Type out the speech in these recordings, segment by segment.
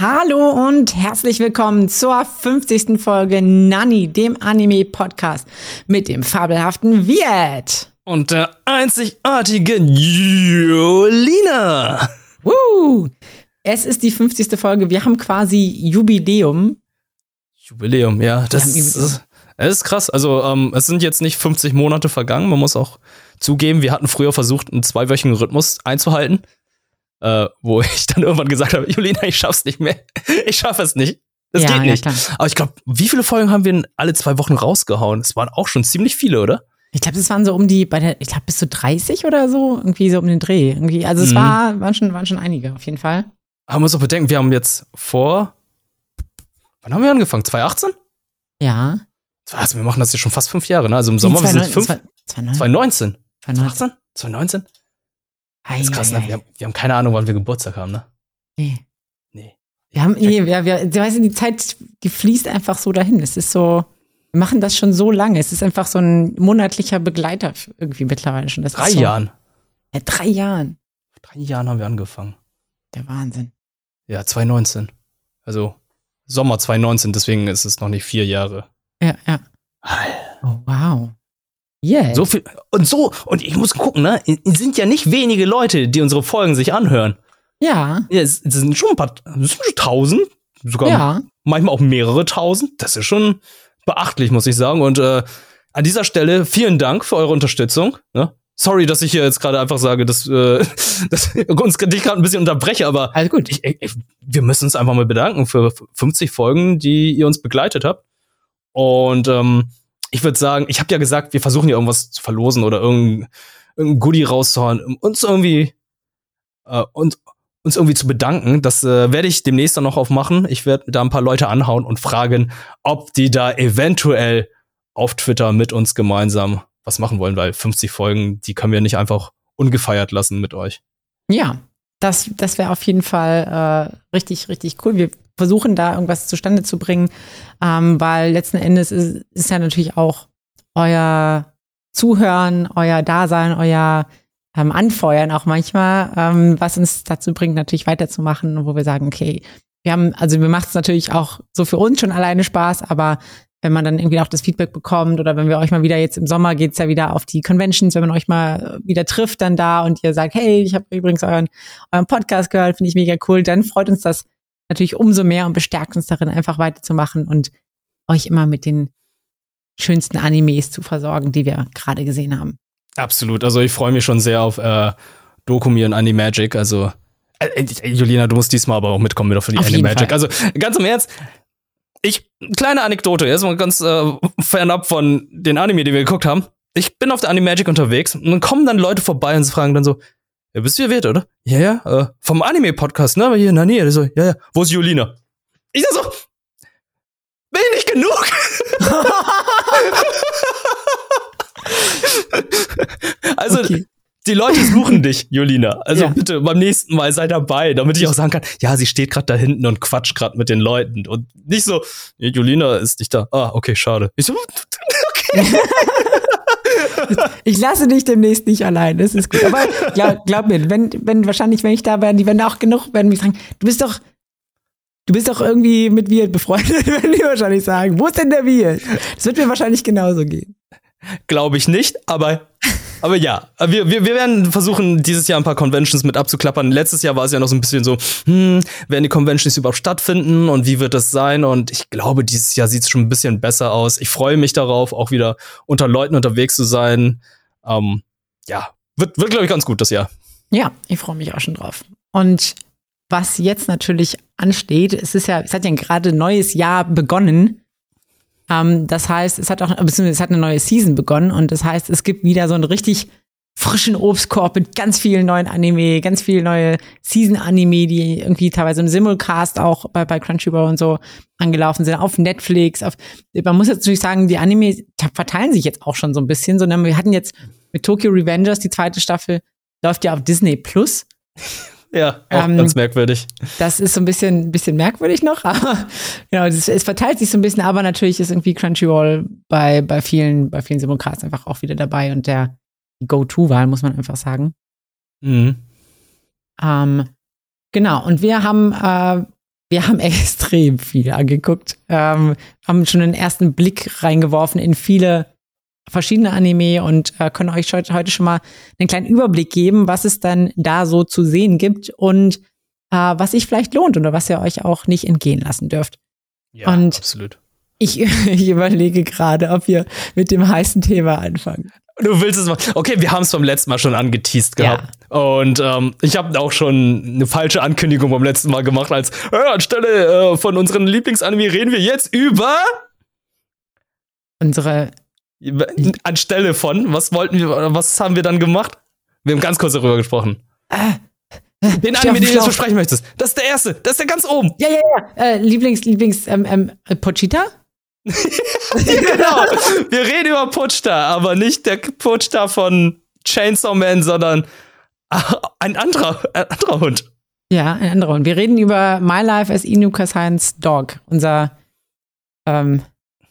Hallo und herzlich willkommen zur 50. Folge Nani, dem Anime-Podcast mit dem fabelhaften Viet. Und der einzigartigen Jolina. Woo! Es ist die 50. Folge. Wir haben quasi Jubiläum. Jubiläum, ja. Das ist, das ist krass. Also, ähm, es sind jetzt nicht 50 Monate vergangen. Man muss auch zugeben, wir hatten früher versucht, einen zweiwöchigen Rhythmus einzuhalten äh, wo ich dann irgendwann gesagt habe, Julina, ich schaff's nicht mehr. Ich schaffe es nicht. Das ja, geht nicht. Ja, Aber ich glaube, wie viele Folgen haben wir in alle zwei Wochen rausgehauen? Es waren auch schon ziemlich viele, oder? Ich glaube, das waren so um die, bei der, ich glaube, bis zu 30 oder so, irgendwie so um den Dreh. Irgendwie, also es mhm. war, waren schon, waren schon einige, auf jeden Fall. Aber man muss auch bedenken, wir haben jetzt vor, wann haben wir angefangen? 2018? Ja. Also wir machen das jetzt schon fast fünf Jahre, ne? Also im Sommer, wir sind fünf, 2019. 2018? 2019? Das ist krass, ne? wir, haben, wir haben keine Ahnung, wann wir Geburtstag haben, ne? Nee. Nee. Wir haben, nee, wir, wir, du weißt, die Zeit, die fließt einfach so dahin. Es ist so, wir machen das schon so lange. Es ist einfach so ein monatlicher Begleiter irgendwie mittlerweile schon. Das drei so, Jahren. Ja, drei Jahren. Drei Jahren haben wir angefangen. Der Wahnsinn. Ja, 2019. Also Sommer 2019, deswegen ist es noch nicht vier Jahre. Ja, ja. Oh, wow. Yeah. So viel, und so, und ich muss gucken, ne? Es sind ja nicht wenige Leute, die unsere Folgen sich anhören. Ja. ja es, es sind schon ein paar, es sind schon tausend, sogar ja. manchmal auch mehrere tausend. Das ist schon beachtlich, muss ich sagen. Und äh, an dieser Stelle vielen Dank für eure Unterstützung. Ne? Sorry, dass ich hier jetzt gerade einfach sage, dass, äh, dass uns dich gerade ein bisschen unterbreche, aber Alles gut. Ich, ich, wir müssen uns einfach mal bedanken für 50 Folgen, die ihr uns begleitet habt. Und ähm, ich würde sagen, ich habe ja gesagt, wir versuchen ja irgendwas zu verlosen oder irgendein, irgendein Goodie rauszuhauen, um uns irgendwie äh, und uns irgendwie zu bedanken. Das äh, werde ich demnächst dann noch aufmachen. Ich werde da ein paar Leute anhauen und fragen, ob die da eventuell auf Twitter mit uns gemeinsam was machen wollen, weil 50 Folgen, die können wir nicht einfach ungefeiert lassen mit euch. Ja, das, das wäre auf jeden Fall äh, richtig, richtig cool. Wir versuchen da irgendwas zustande zu bringen, ähm, weil letzten Endes ist, ist ja natürlich auch euer Zuhören, euer Dasein, euer ähm, Anfeuern auch manchmal, ähm, was uns dazu bringt, natürlich weiterzumachen, wo wir sagen, okay, wir haben, also mir macht es natürlich auch so für uns schon alleine Spaß, aber wenn man dann irgendwie auch das Feedback bekommt oder wenn wir euch mal wieder jetzt im Sommer geht's ja wieder auf die Conventions, wenn man euch mal wieder trifft dann da und ihr sagt, hey, ich habe übrigens euren, euren Podcast gehört, finde ich mega cool, dann freut uns das natürlich umso mehr und bestärkt uns darin, einfach weiterzumachen und euch immer mit den schönsten Animes zu versorgen, die wir gerade gesehen haben. Absolut. Also ich freue mich schon sehr auf äh, Dokumi und Animagic. Also äh, äh, Julina, du musst diesmal aber auch mitkommen wieder für die Animagic. Also ganz im Ernst, ich kleine Anekdote, erstmal ganz äh, fernab von den Anime, die wir geguckt haben. Ich bin auf der Animagic unterwegs und dann kommen dann Leute vorbei und fragen dann so, ja, bist du hier Wirt, oder? Ja, ja, äh, vom Anime-Podcast, ne? Aber hier in der Nähe. Der so, ja, ja, wo ist Julina? Ich sag so, bin ich nicht genug? also, okay. die Leute suchen dich, Julina. Also ja. bitte beim nächsten Mal sei dabei, damit ich auch sagen kann, ja, sie steht gerade da hinten und quatscht gerade mit den Leuten. Und nicht so, Julina ist nicht da. Ah, okay, schade. Ich so, okay. Ich lasse dich demnächst nicht allein, das ist gut. Aber glaub, glaub mir, wenn, wenn wahrscheinlich, wenn ich da wäre, die werden auch genug, werden mich fragen, du bist doch, du bist doch irgendwie mit Wirt befreundet, werden die wahrscheinlich sagen, wo ist denn der Wirt? Das wird mir wahrscheinlich genauso gehen. Glaube ich nicht, aber aber ja, wir, wir, wir werden versuchen, dieses Jahr ein paar Conventions mit abzuklappern. Letztes Jahr war es ja noch so ein bisschen so, hm, werden die Conventions überhaupt stattfinden und wie wird das sein? Und ich glaube, dieses Jahr sieht es schon ein bisschen besser aus. Ich freue mich darauf, auch wieder unter Leuten unterwegs zu sein. Ähm, ja, wird, wird glaube ich, ganz gut das Jahr. Ja, ich freue mich auch schon drauf. Und was jetzt natürlich ansteht, es ist ja, es hat ja gerade ein neues Jahr begonnen. Ähm, das heißt, es hat auch, beziehungsweise es hat eine neue Season begonnen und das heißt, es gibt wieder so einen richtig frischen Obstkorb mit ganz vielen neuen Anime, ganz viele neue Season-Anime, die irgendwie teilweise im Simulcast auch bei, bei Crunchyroll und so angelaufen sind, auf Netflix. Auf, man muss jetzt natürlich sagen, die Anime verteilen sich jetzt auch schon so ein bisschen, sondern wir hatten jetzt mit Tokyo Revengers die zweite Staffel, läuft ja auf Disney Plus. Ja, auch ähm, ganz merkwürdig. Das ist so ein bisschen, bisschen merkwürdig noch, aber genau, es, es, verteilt sich so ein bisschen, aber natürlich ist irgendwie Crunchyroll bei, bei vielen, bei vielen Simulcasts einfach auch wieder dabei und der Go-To-Wahl, muss man einfach sagen. Mhm. Ähm, genau, und wir haben äh, wir haben extrem viel angeguckt, ähm, haben schon einen ersten Blick reingeworfen in viele verschiedene Anime und äh, können euch heute schon mal einen kleinen Überblick geben, was es dann da so zu sehen gibt und äh, was sich vielleicht lohnt oder was ihr euch auch nicht entgehen lassen dürft. Ja, und absolut. Ich, ich überlege gerade, ob wir mit dem heißen Thema anfangen. Du willst es mal. Okay, wir haben es beim letzten Mal schon angeteased gehabt. Ja. Und ähm, ich habe auch schon eine falsche Ankündigung beim letzten Mal gemacht, als äh, anstelle äh, von unseren Lieblingsanime reden wir jetzt über unsere anstelle von, was wollten wir, was haben wir dann gemacht? Wir haben ganz kurz darüber gesprochen. Äh, den Anime, den du besprechen möchtest. Das ist der erste. Das ist der ganz oben. Ja, ja, ja. Äh, Lieblings, Lieblings, ähm, ähm, Pochita? genau. Wir reden über Puchta, aber nicht der Puchta von Chainsaw Man, sondern ein anderer, ein anderer Hund. Ja, ein anderer Hund. Wir reden über My Life as Inuka Science Dog. Unser, ähm,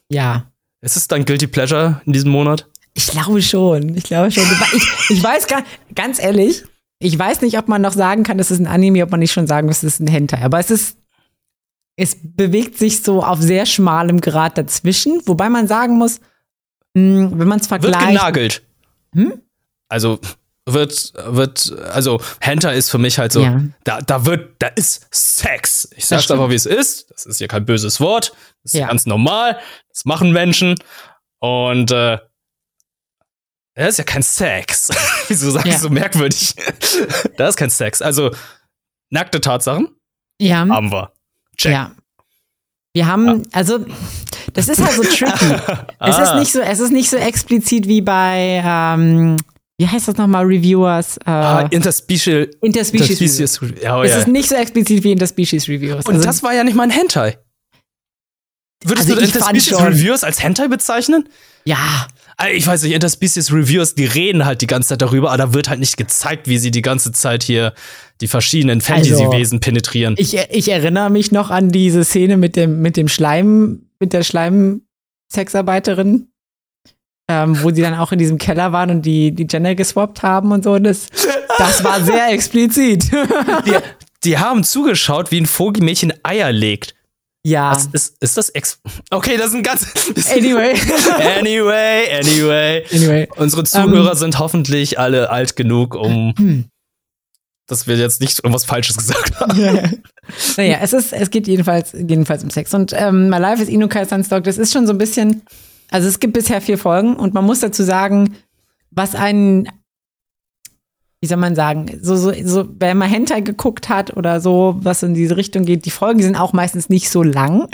ja. Ist es dein Guilty Pleasure in diesem Monat? Ich glaube schon. Ich glaube schon. Ich, ich weiß gar, ganz ehrlich, ich weiß nicht, ob man noch sagen kann, es ist ein Anime, ob man nicht schon sagen muss, es ist ein Hentai. Aber es ist es bewegt sich so auf sehr schmalem Grad dazwischen, wobei man sagen muss, hm, wenn man es vergleicht. Wird genagelt. Hm? Also wird, wird, also Hentai ist für mich halt so, ja. da, da wird, da ist Sex. Ich sag's einfach, wie es ist. Das ist ja kein böses Wort. Das ist ja. ganz normal. Das machen Menschen. Und äh, das ist ja kein Sex. Wieso sagst du ja. so merkwürdig? das ist kein Sex. Also, nackte Tatsachen ja. haben wir. Check. Ja. Wir haben, ja. also, das ist halt so tricky. es ist ah. nicht so, es ist nicht so explizit wie bei, ähm, wie heißt das nochmal, Reviewers? Äh, ah, Interspecial. Interspecial. Interspecies Reviews. Oh, es ja. ist nicht so explizit wie Interspecies Reviewers. Und also, das war ja nicht mal ein Hentai. Würdest also du Interspecies Reviewers als Hentai bezeichnen? Ja. Ich weiß nicht, Interspecies Reviewers, die reden halt die ganze Zeit darüber, aber da wird halt nicht gezeigt, wie sie die ganze Zeit hier die verschiedenen Fantasy-Wesen also, penetrieren. Ich, ich erinnere mich noch an diese Szene mit dem, mit dem Schleim, mit der Schleim-Sexarbeiterin, ähm, wo sie dann auch in diesem Keller waren und die, die Gender geswappt haben und so. Das, das war sehr explizit. die, die haben zugeschaut, wie ein Vogelmädchen Eier legt. Ja. Was ist, ist das Ex. Okay, das ist ein ganz. Anyway. anyway, anyway. Anyway. Unsere Zuhörer um, sind hoffentlich alle alt genug, um. Hm. dass wir jetzt nicht irgendwas Falsches gesagt haben. naja, es ist, es geht jedenfalls, jedenfalls um Sex. Und ähm, My Life is Inukai Sunstock, das ist schon so ein bisschen. Also es gibt bisher vier Folgen und man muss dazu sagen, was einen wie soll man sagen, so, so, so, wenn man Hentai geguckt hat oder so, was in diese Richtung geht, die Folgen sind auch meistens nicht so lang.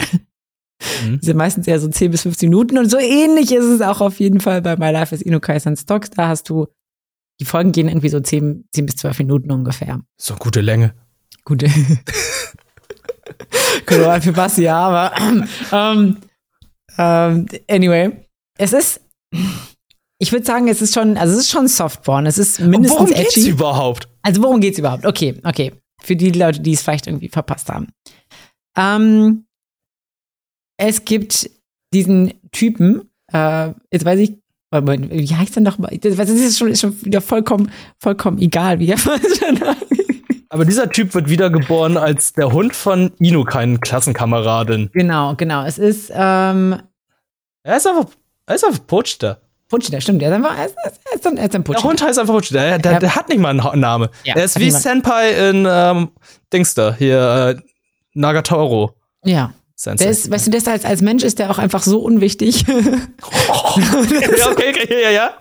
Mhm. Die sind meistens eher so 10 bis 15 Minuten und so ähnlich ist es auch auf jeden Fall bei My Life is Inukai San Stocks. Da hast du, die Folgen gehen irgendwie so 10, 10 bis 12 Minuten ungefähr. So eine gute Länge. Gute. Genau, für Basti, ja, aber ähm, ähm, anyway, es ist ich würde sagen, es ist schon, also es ist schon Softporn. Es ist mindestens worum geht's edgy. überhaupt? Also worum geht's überhaupt? Okay, okay. Für die Leute, die es vielleicht irgendwie verpasst haben. Ähm, es gibt diesen Typen, äh, jetzt weiß ich, wie heißt der noch mal? Das ist schon, ist schon wieder vollkommen, vollkommen egal, wie er Aber dieser Typ wird wiedergeboren als der Hund von Inu, keinen Klassenkameradin. Genau, genau. Es ist, ähm, Er ist einfach, er ist einfach Putschter. Puchita, stimmt. Der ist einfach, er ist, er ist, ein, er ist ein Puchita. Der Hund heißt einfach Puchita. Der, der, der, hat nicht mal einen Namen. Ja, er ist wie Senpai in ähm, Dingster, hier, äh, Nagatoro. Ja. Sensei. Der ist, weißt du, der als, als Mensch ist der auch einfach so unwichtig. oh, ja, okay, okay, ja, ja.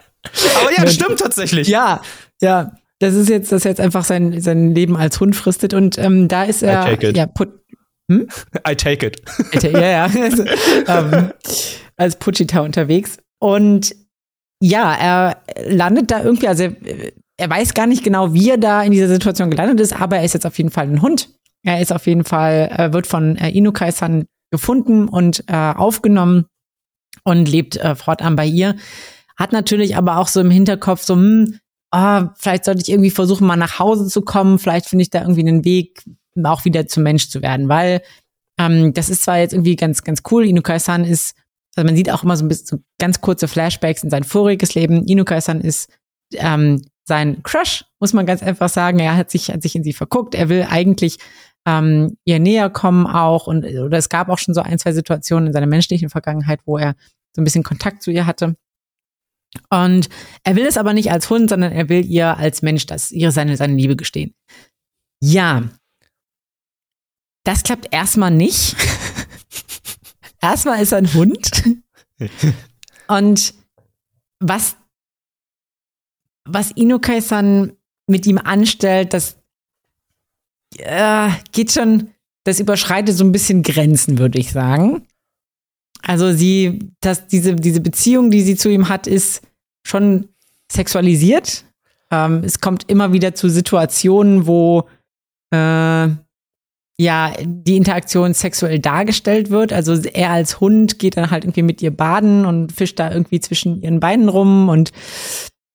Aber ja, stimmt tatsächlich. Ja, ja. Das ist jetzt, dass er jetzt einfach sein, sein Leben als Hund fristet und ähm, da ist er. I take it. Ja, put, hm? I take it. ja, ja. Also, ähm, als Puchita unterwegs. Und ja, er landet da irgendwie, also er weiß gar nicht genau, wie er da in dieser Situation gelandet ist, aber er ist jetzt auf jeden Fall ein Hund. Er ist auf jeden Fall, er wird von äh, Inukai-san gefunden und äh, aufgenommen und lebt äh, fortan bei ihr. Hat natürlich aber auch so im Hinterkopf so, hm, oh, vielleicht sollte ich irgendwie versuchen, mal nach Hause zu kommen. Vielleicht finde ich da irgendwie einen Weg, auch wieder zum Mensch zu werden, weil ähm, das ist zwar jetzt irgendwie ganz, ganz cool. Inukai-san ist also man sieht auch immer so ein bisschen so ganz kurze Flashbacks in sein voriges Leben. Inukai-san ist ähm, sein Crush, muss man ganz einfach sagen. Er hat sich, hat sich in sie verguckt. Er will eigentlich ähm, ihr näher kommen auch und oder es gab auch schon so ein, zwei Situationen in seiner menschlichen Vergangenheit, wo er so ein bisschen Kontakt zu ihr hatte. Und er will es aber nicht als Hund, sondern er will ihr als Mensch das, ihr seine, seine Liebe gestehen. Ja. Das klappt erstmal nicht. Erstmal ist er ein Hund. Und was, was Inukai-san mit ihm anstellt, das äh, geht schon, das überschreitet so ein bisschen Grenzen, würde ich sagen. Also sie, dass diese, diese Beziehung, die sie zu ihm hat, ist schon sexualisiert. Ähm, es kommt immer wieder zu Situationen, wo äh, ja die Interaktion sexuell dargestellt wird. Also er als Hund geht dann halt irgendwie mit ihr baden und fischt da irgendwie zwischen ihren Beinen rum und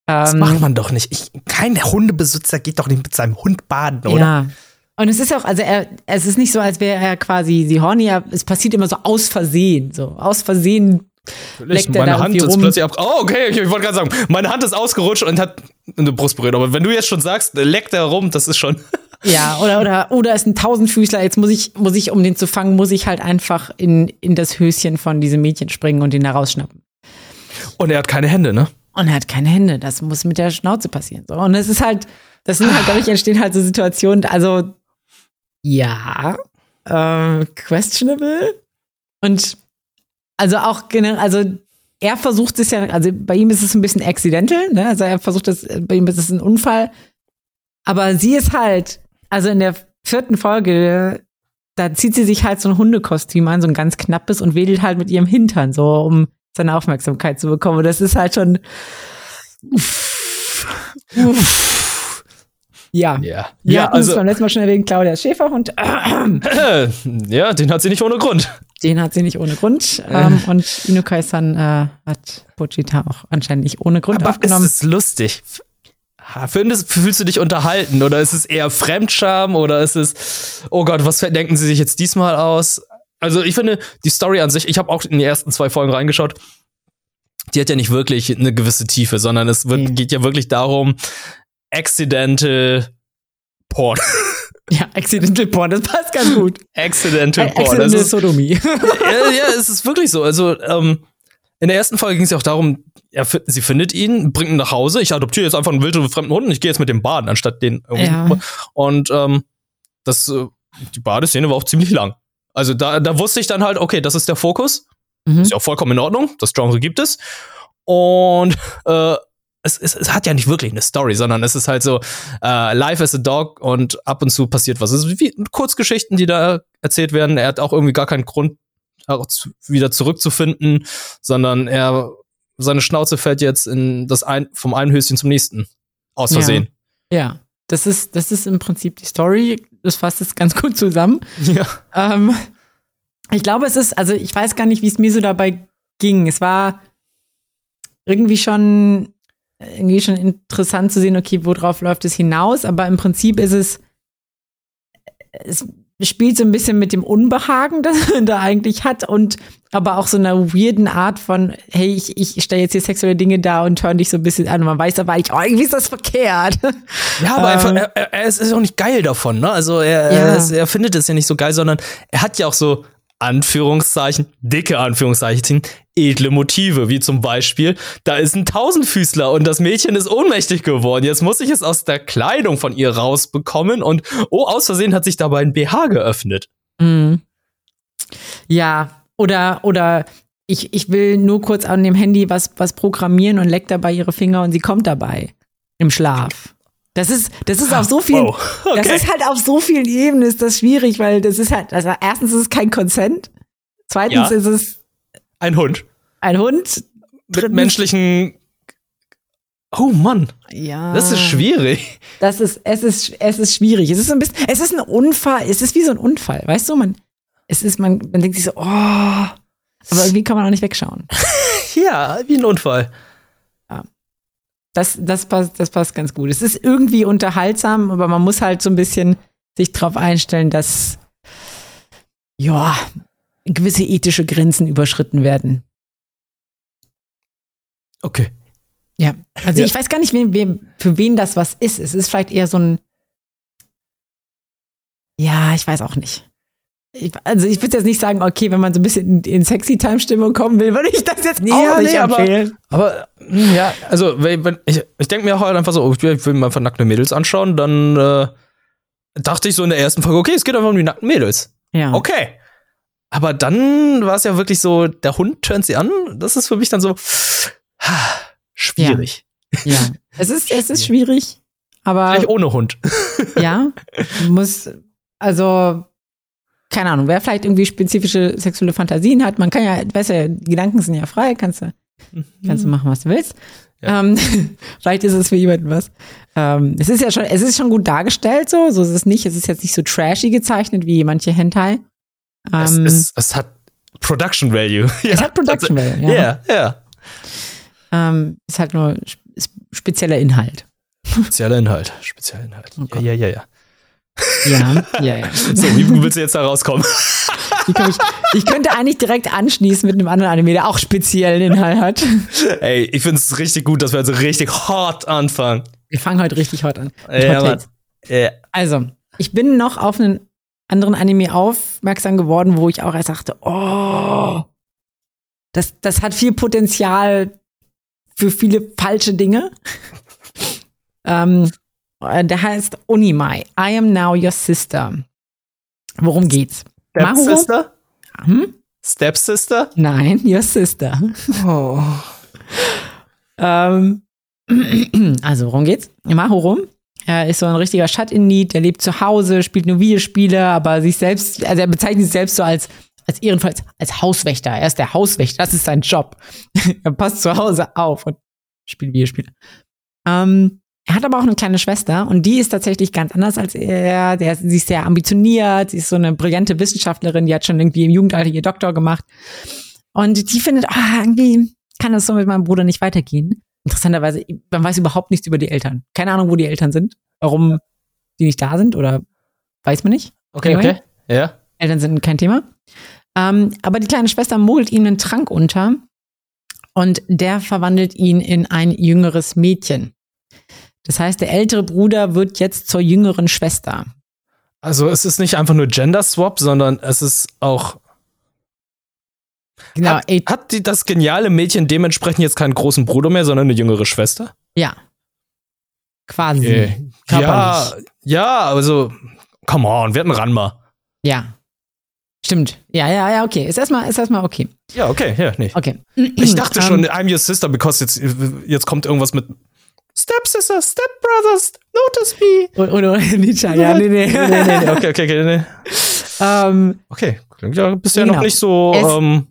das macht ähm, man doch nicht. Ich, kein Hundebesitzer geht doch nicht mit seinem Hund baden, oder? Ja. Und es ist auch, also er, es ist nicht so, als wäre er quasi die Horny, es passiert immer so aus Versehen, so aus Versehen leckt er meine Hand ist rum. plötzlich ab. Oh, okay, ich, ich wollte gerade sagen, meine Hand ist ausgerutscht und hat eine Brust berührt. Aber wenn du jetzt schon sagst, leckt er rum, das ist schon. Ja, oder, oder, oder ist ein Tausendfüßler, jetzt muss ich, muss ich, um den zu fangen, muss ich halt einfach in, in das Höschen von diesem Mädchen springen und ihn da rausschnappen. Und er hat keine Hände, ne? Und er hat keine Hände. Das muss mit der Schnauze passieren. So. Und es ist halt, das sind halt, dadurch entstehen halt so Situationen, also ja, äh, questionable. Und also auch generell, also er versucht es ja, also bei ihm ist es ein bisschen accidental, ne? Also er versucht das, bei ihm ist es ein Unfall. Aber sie ist halt, also in der vierten Folge, da zieht sie sich halt so ein Hundekostüm an, so ein ganz knappes und wedelt halt mit ihrem Hintern, so um seine Aufmerksamkeit zu bekommen. Und das ist halt schon. Uff, uff. Ja. Ja, Wir ja also. beim letzten Mal schon erwähnt, Claudia Schäferhund. ja, den hat sie nicht ohne Grund. Den hat sie nicht ohne Grund. Ähm, und Inukai-san äh, hat Pochita auch anscheinend nicht ohne Grund Aber aufgenommen. Ist es lustig? Findest, fühlst du dich unterhalten oder ist es eher Fremdscham oder ist es, oh Gott, was denken sie sich jetzt diesmal aus? Also ich finde die Story an sich, ich habe auch in die ersten zwei Folgen reingeschaut, die hat ja nicht wirklich eine gewisse Tiefe, sondern es wird, mhm. geht ja wirklich darum, Accidental Porn. Ja, Accidental Porn, das passt ganz gut. Accidental Porn. Accidental das ist, Sodomie. ja, ja, es ist wirklich so. Also, ähm, in der ersten Folge ging es ja auch darum, er, sie findet ihn, bringt ihn nach Hause. Ich adoptiere jetzt einfach einen wilden fremden Hund und ich gehe jetzt mit dem baden, anstatt den Ja. Und ähm, das, äh, die Badeszene war auch ziemlich lang. Also da, da wusste ich dann halt, okay, das ist der Fokus. Mhm. Ist ja auch vollkommen in Ordnung. Das Genre gibt es. Und äh, es, es, es hat ja nicht wirklich eine Story, sondern es ist halt so, äh, Life as a Dog und ab und zu passiert was. Es ist wie Kurzgeschichten, die da erzählt werden. Er hat auch irgendwie gar keinen Grund, wieder zurückzufinden, sondern er, seine Schnauze fällt jetzt in das ein, vom einen Höschen zum nächsten. Aus Versehen. Ja. ja. Das ist, das ist im Prinzip die Story. Das fasst es ganz gut zusammen. Ja. Ähm, ich glaube, es ist, also ich weiß gar nicht, wie es mir so dabei ging. Es war irgendwie schon irgendwie schon interessant zu sehen, okay, worauf läuft es hinaus, aber im Prinzip ist es, es spielt so ein bisschen mit dem Unbehagen, das man da eigentlich hat und aber auch so einer weirden Art von, hey, ich, ich stelle jetzt hier sexuelle Dinge da und höre dich so ein bisschen an und man weiß aber eigentlich, oh, irgendwie ist das verkehrt. Ja, aber ähm, er, er, er, ist auch nicht geil davon, ne? Also er, ja. er, er findet es ja nicht so geil, sondern er hat ja auch so Anführungszeichen, dicke Anführungszeichen, edle Motive, wie zum Beispiel, da ist ein Tausendfüßler und das Mädchen ist ohnmächtig geworden. Jetzt muss ich es aus der Kleidung von ihr rausbekommen und oh, aus Versehen hat sich dabei ein BH geöffnet. Mhm. Ja, oder, oder ich, ich will nur kurz an dem Handy was, was programmieren und leckt dabei ihre Finger und sie kommt dabei im Schlaf. Das ist, das ist auf so vielen, wow. okay. das ist halt auf so vielen Ebenen ist das schwierig, weil das ist halt, also erstens ist es kein Consent, zweitens ja. ist es ein Hund. Ein Hund mit menschlichen Oh Mann. Ja. Das ist schwierig. Das ist, es ist, es ist schwierig. Es ist ein bisschen, es ist ein Unfall. Es ist wie so ein Unfall. Weißt du, man, es ist, man, man denkt sich so, oh, aber irgendwie kann man auch nicht wegschauen. ja, wie ein Unfall. Das, das, passt, das passt ganz gut. Es ist irgendwie unterhaltsam, aber man muss halt so ein bisschen sich darauf einstellen, dass ja, gewisse ethische Grenzen überschritten werden. Okay. Ja, also ja. ich weiß gar nicht, wem, wem, für wen das was ist. Es ist vielleicht eher so ein Ja, ich weiß auch nicht. Ich, also ich würde jetzt nicht sagen, okay, wenn man so ein bisschen in Sexy-Time-Stimmung kommen will, würde ich das jetzt Nee, auch ja, nicht nee, aber- empfehlen. Aber hm, ja, also wenn, wenn, ich, ich denke mir halt einfach so, ich will mir einfach nackte Mädels anschauen, dann äh, dachte ich so in der ersten Folge, okay, es geht einfach um die nackten Mädels. ja. Okay. Aber dann war es ja wirklich so, der Hund turnt sie an. Das ist für mich dann so ha, schwierig. ja. Es ist, es ist schwierig, aber Vielleicht ohne Hund. ja, muss, also, keine Ahnung, wer vielleicht irgendwie spezifische sexuelle Fantasien hat, man kann ja, weißt ja, die Gedanken sind ja frei, kannst du, kannst du machen, was du willst. Ja. Ähm, vielleicht ist es für jemanden was. Ähm, es ist ja schon, es ist schon gut dargestellt, so, so ist es nicht. Es ist jetzt nicht so trashy gezeichnet wie manche Hentai. Es, Ähm, es, es hat Production Value. Ja, es hat Production Value, ja. Ja, ja. Ist halt nur sp- spezieller Inhalt. Spezieller Inhalt. Spezieller Inhalt. Okay. Ja, ja, ja, ja. Ja, ja, ja. So, wie willst du jetzt da rauskommen? Komm ich, ich könnte eigentlich direkt anschließen mit einem anderen Anime, der auch speziellen Inhalt hat. Ey, ich find's richtig gut, dass wir jetzt richtig hart anfangen. Wir fangen heute richtig hot an. Ja, Hot. Ja. Also, ich bin noch auf einen anderen Anime aufmerksam geworden, wo ich auch erst dachte, oh, das, das hat viel Potenzial für viele falsche Dinge. ähm, äh, der heißt Onimai. I am now your sister. Worum geht's? Stepsister? Hm? Stepsister? Nein, your sister. Oh. Ähm, also, worum geht's? Mahoro er ist so ein richtiger Shut-in-Need, der lebt zu Hause, spielt nur Videospiele, aber sich selbst, also er bezeichnet sich selbst so als, als ehrenfalls als Hauswächter. Er ist der Hauswächter, das ist sein Job. er passt zu Hause auf und spielt Videospiele. Ähm, er hat aber auch eine kleine Schwester und die ist tatsächlich ganz anders als er. Der, sie ist sehr ambitioniert, sie ist so eine brillante Wissenschaftlerin, die hat schon irgendwie im Jugendalter ihr Doktor gemacht. Und die findet, ah, irgendwie kann das so mit meinem Bruder nicht weitergehen. Interessanterweise, man weiß überhaupt nichts über die Eltern. Keine Ahnung, wo die Eltern sind, warum die nicht da sind oder weiß man nicht. Okay, Anyway. okay. Ja. Eltern sind kein Thema. Ähm, aber die kleine Schwester mogelt ihm einen Trank unter und der verwandelt ihn in ein jüngeres Mädchen. Das heißt, der ältere Bruder wird jetzt zur jüngeren Schwester. Also es ist nicht einfach nur Gender Swap, sondern es ist auch. Genau, hat, hat die, das geniale Mädchen dementsprechend jetzt keinen großen Bruder mehr, sondern eine jüngere Schwester? ja. Quasi. Ja, Körperlich. ja, also, come on, wir hatten Ranma. Ja. Stimmt. Ja, ja, ja, okay. Ist erstmal, ist erstmal okay. Ja, okay, ja, nee. Okay. Ich dachte Ähm, schon, I'm your sister, because jetzt, jetzt kommt irgendwas mit Stepsister, Stepbrothers, notice me. Oder, oder Nietzsche, ja, nee, nee. nee, nee, nee, okay, okay, okay, nee. ähm, Okay, klingt ja bisher Genau. noch nicht so, Es- ähm,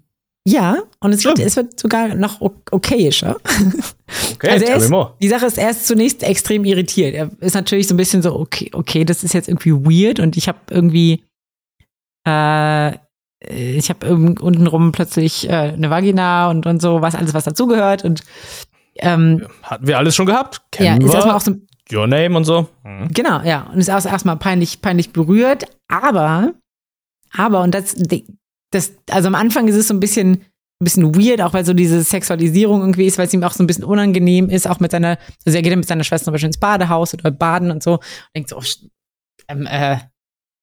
ja, und es wird, es wird sogar noch okayischer. okay, Also ist, more. die Sache ist, er ist zunächst extrem irritiert. Er ist natürlich so ein bisschen so, okay, okay, das ist jetzt irgendwie weird und ich habe irgendwie, äh, ich habe untenrum plötzlich äh, eine Vagina und, und so, was alles, was dazugehört. Und ähm, Hatten wir alles schon gehabt? ja, Kennen ist erstmal auch so, Your Name und so. Mhm. genau, ja, und ist auch erstmal peinlich, peinlich berührt, aber, aber, und das, das, also am Anfang ist es so ein bisschen, ein bisschen weird, auch weil so diese Sexualisierung irgendwie ist, weil es ihm auch so ein bisschen unangenehm ist, auch mit seiner, also er geht dann mit seiner Schwester zum Beispiel ins Badehaus oder baden und so und denkt so, oh, ähm, äh,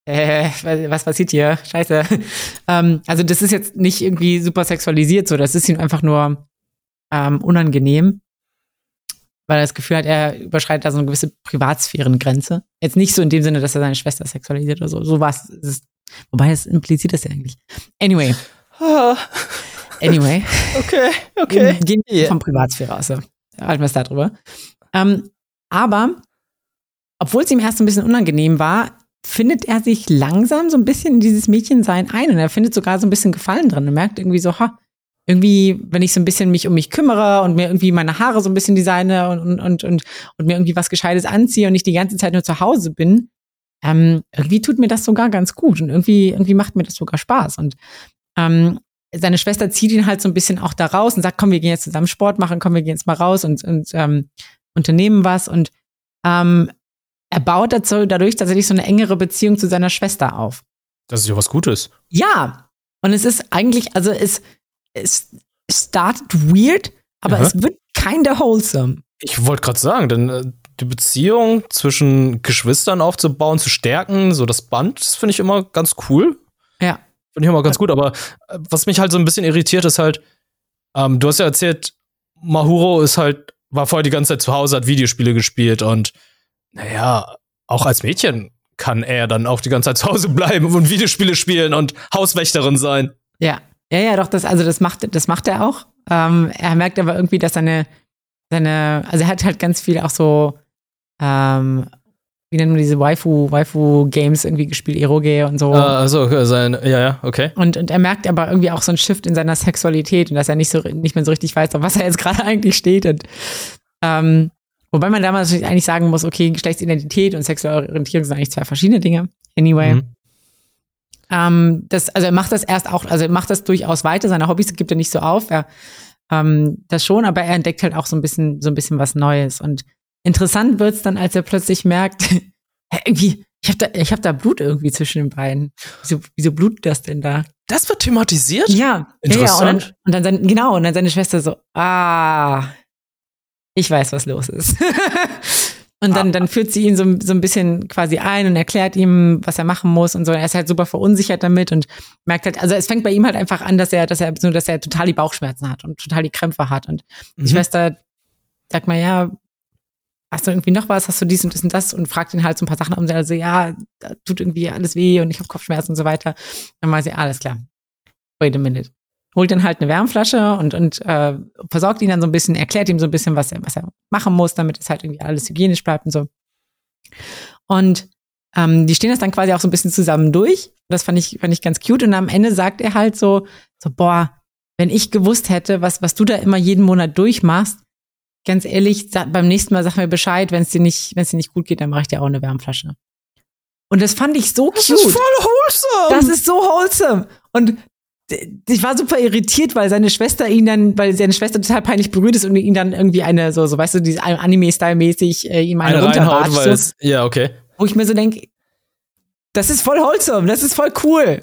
äh, was passiert hier? Scheiße. ähm, also das ist jetzt nicht irgendwie super sexualisiert, so, das ist ihm einfach nur ähm, unangenehm, weil er das Gefühl hat, er überschreitet da so eine gewisse Privatsphärengrenze. Jetzt nicht so in dem Sinne, dass er seine Schwester sexualisiert oder so. So was. Wobei das impliziert das ja eigentlich. Anyway, anyway. okay, okay. Gehen wir von Privatsphäre aus. ja. Halten wir es da drüber. Ähm, aber, obwohl es ihm erst ein bisschen unangenehm war, findet er sich langsam so ein bisschen in dieses Mädchensein ein und er findet sogar so ein bisschen Gefallen drin. Er merkt irgendwie so, ha, irgendwie, wenn ich so ein bisschen mich um mich kümmere und mir irgendwie meine Haare so ein bisschen designe und, und, und, und, mir irgendwie was Gescheites anziehe und nicht die ganze Zeit nur zu Hause bin, ähm, irgendwie tut mir das sogar ganz gut und irgendwie, irgendwie macht mir das sogar Spaß. Und ähm, seine Schwester zieht ihn halt so ein bisschen auch da raus und sagt, komm, wir gehen jetzt zusammen Sport machen, komm, wir gehen jetzt mal raus und, und ähm, unternehmen was. Und ähm, er baut dazu, dadurch tatsächlich so eine engere Beziehung zu seiner Schwester auf. Das ist ja was Gutes. Ja. Und es ist eigentlich, also es, es startet weird, aber Aha. es wird kinda wholesome. Ich wollte gerade sagen, denn äh, die Beziehung zwischen Geschwistern aufzubauen, zu stärken, so das Band, das finde ich immer ganz cool. Ja. Finde ich immer ganz gut, aber äh, was mich halt so ein bisschen irritiert, ist halt, ähm, du hast ja erzählt, Mahuro ist halt, war vorher die ganze Zeit zu Hause, hat Videospiele gespielt und naja, auch als Mädchen kann er dann auch die ganze Zeit zu Hause bleiben und Videospiele spielen und Hauswächterin sein. Ja, ja, ja, doch, das, also das macht, das macht er auch. Ähm, er merkt aber irgendwie, dass seine, seine, also er hat halt ganz viel auch so, ähm, wie nennen wir diese Waifu, Waifu-Games irgendwie gespielt, Eroge und so. Ah, also sein, ja, ja, okay. Und, und er merkt aber irgendwie auch so einen Shift in seiner Sexualität und dass er nicht so nicht mehr so richtig weiß, auf was er jetzt gerade eigentlich steht. Und, ähm, wobei man damals eigentlich sagen muss, okay, Geschlechtsidentität und sexuelle Orientierung sind eigentlich zwei verschiedene Dinge. Anyway. Mhm. Ähm, das, also er macht das erst auch, also er macht das durchaus weiter. Seine Hobbys gibt er nicht so auf. Er, ähm, das schon, aber er entdeckt halt auch so ein bisschen, so ein bisschen was Neues. Und interessant wird's dann, als er plötzlich merkt, irgendwie, ich habe da, ich hab da Blut irgendwie zwischen den Beinen. Wieso, wieso blutet das denn da? Das wird thematisiert? Ja. Interessant. Ja, und dann, und dann sein, genau, und dann seine Schwester so, ah, ich weiß, was los ist. Und dann, dann führt sie ihn so, so ein bisschen quasi ein und erklärt ihm, was er machen muss und so. Er ist halt super verunsichert damit und merkt halt, also es fängt bei ihm halt einfach an, dass er, dass er, dass er total die Bauchschmerzen hat und total die Krämpfe hat. Und mhm. die Schwester sagt mal, ja, hast du irgendwie noch was? Hast du dies und das und das? Und fragt ihn halt so ein paar Sachen und also, ja, da tut irgendwie alles weh und ich habe Kopfschmerzen und so weiter. Dann weiß sie, alles klar. Wait a minute holt dann halt eine Wärmflasche und, und äh, versorgt ihn dann so ein bisschen, erklärt ihm so ein bisschen, was er, was er machen muss, damit es halt irgendwie alles hygienisch bleibt und so. Und ähm, die stehen das dann quasi auch so ein bisschen zusammen durch. Das fand ich, fand ich ganz cute. Und am Ende sagt er halt so, so, boah, wenn ich gewusst hätte, was, was du da immer jeden Monat durchmachst, ganz ehrlich, beim nächsten Mal sag mir Bescheid, wenn es dir nicht, wenn es dir nicht gut geht, dann mache ich dir auch eine Wärmflasche. Und das fand ich so das cute. Das ist voll wholesome. Das ist so wholesome. Und ich war super irritiert, weil seine Schwester ihn dann, weil seine Schwester total peinlich berührt ist und ihn dann irgendwie eine, so, so weißt du, diese Anime-Style-mäßig äh, ihm eine, eine runterbatscht. So, es, ja, okay. Wo ich mir so denke, das ist voll wholesome, das ist voll cool.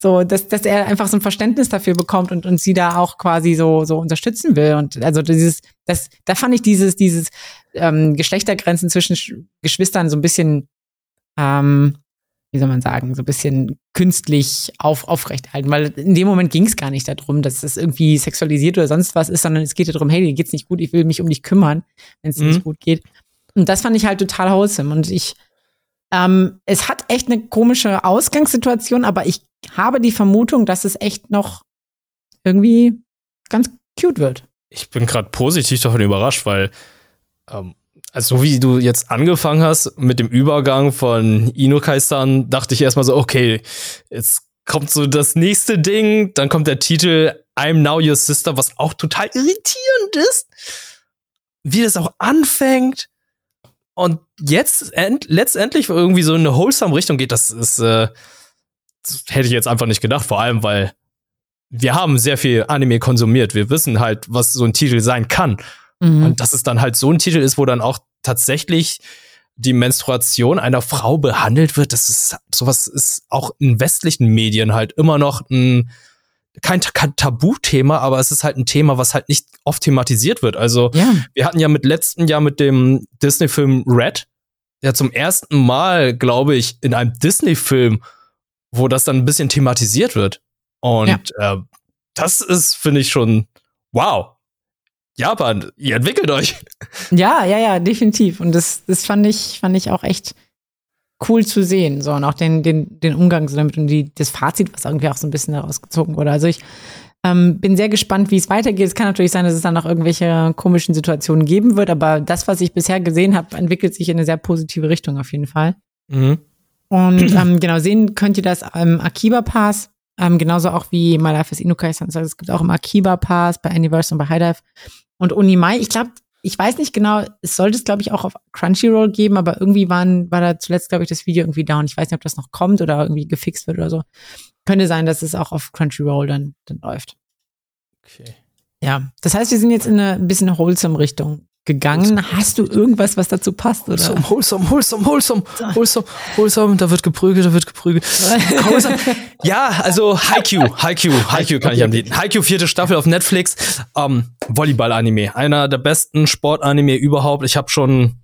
So, dass, dass er einfach so ein Verständnis dafür bekommt und, und sie da auch quasi so, so unterstützen will. Und also dieses, das, da fand ich dieses, dieses ähm, Geschlechtergrenzen zwischen Geschwistern so ein bisschen ähm, wie soll man sagen, so ein bisschen künstlich auf, aufrechthalten. Weil in dem Moment ging es gar nicht darum, dass das irgendwie sexualisiert oder sonst was ist, sondern es geht ja darum, hey, dir geht's nicht gut, ich will mich um dich kümmern, wenn es mhm. nicht gut geht. Und das fand ich halt total wholesome. Und ich, ähm, es hat echt eine komische Ausgangssituation, aber ich habe die Vermutung, dass es echt noch irgendwie ganz cute wird. Ich bin gerade positiv davon überrascht, weil ähm, also so wie du jetzt angefangen hast mit dem Übergang von Inukai-san, dachte ich erstmal so, okay, jetzt kommt so das nächste Ding, dann kommt der Titel I'm Now Your Sister, was auch total irritierend ist, wie das auch anfängt. Und jetzt end, letztendlich irgendwie so in eine wholesome Richtung geht, das ist, äh, das hätte ich jetzt einfach nicht gedacht, vor allem weil wir haben sehr viel Anime konsumiert, wir wissen halt, was so ein Titel sein kann Mhm. Und dass es dann halt so ein Titel ist, wo dann auch tatsächlich die Menstruation einer Frau behandelt wird, das ist sowas ist auch in westlichen Medien halt immer noch ein kein, kein Tabuthema, aber es ist halt ein Thema, was halt nicht oft thematisiert wird. Also ja. wir hatten ja mit letzten Jahr mit dem Disney-Film Red, ja zum ersten Mal, glaube ich, in einem Disney-Film, wo das dann ein bisschen thematisiert wird. Und ja. äh, das ist, finde ich, schon wow. Japan, ihr entwickelt euch. Ja, ja, ja, definitiv. Und das, das fand ich, fand ich auch echt cool zu sehen. So, und auch den, den, den Umgang so damit und die, das Fazit, was irgendwie auch so ein bisschen daraus gezogen wurde. Also ich ähm, bin sehr gespannt, wie es weitergeht. Es kann natürlich sein, dass es dann noch irgendwelche komischen Situationen geben wird, aber das, was ich bisher gesehen habe, entwickelt sich in eine sehr positive Richtung auf jeden Fall. Mhm. Und ähm, genau, sehen könnt ihr das im Akiba Pass. Ähm, genauso auch wie My Life is Inukai. Also es gibt auch im Akiba Pass bei Universe und bei High Dive. Und Unimai, ich glaube, ich weiß nicht genau, es sollte es, glaube ich, auch auf Crunchyroll geben, aber irgendwie waren, war da zuletzt, glaube ich, das Video irgendwie down. Ich weiß nicht, ob das noch kommt oder irgendwie gefixt wird oder so. Könnte sein, dass es auch auf Crunchyroll dann, dann läuft. Okay. Ja, das heißt, wir sind jetzt in eine ein bisschen wholesome Richtung gegangen. Hast du irgendwas, was dazu passt? Oder? Wholesome, wholesome, wholesome, wholesome, wholesome, da wird geprügelt, da wird geprügelt. ja, also Haikyuu, Haikyuu, Haikyuu kann ich anbieten. Haikyuu, vierte Staffel auf Netflix. Ähm, Volleyball-Anime. Einer der besten Sport-Anime überhaupt. Ich habe schon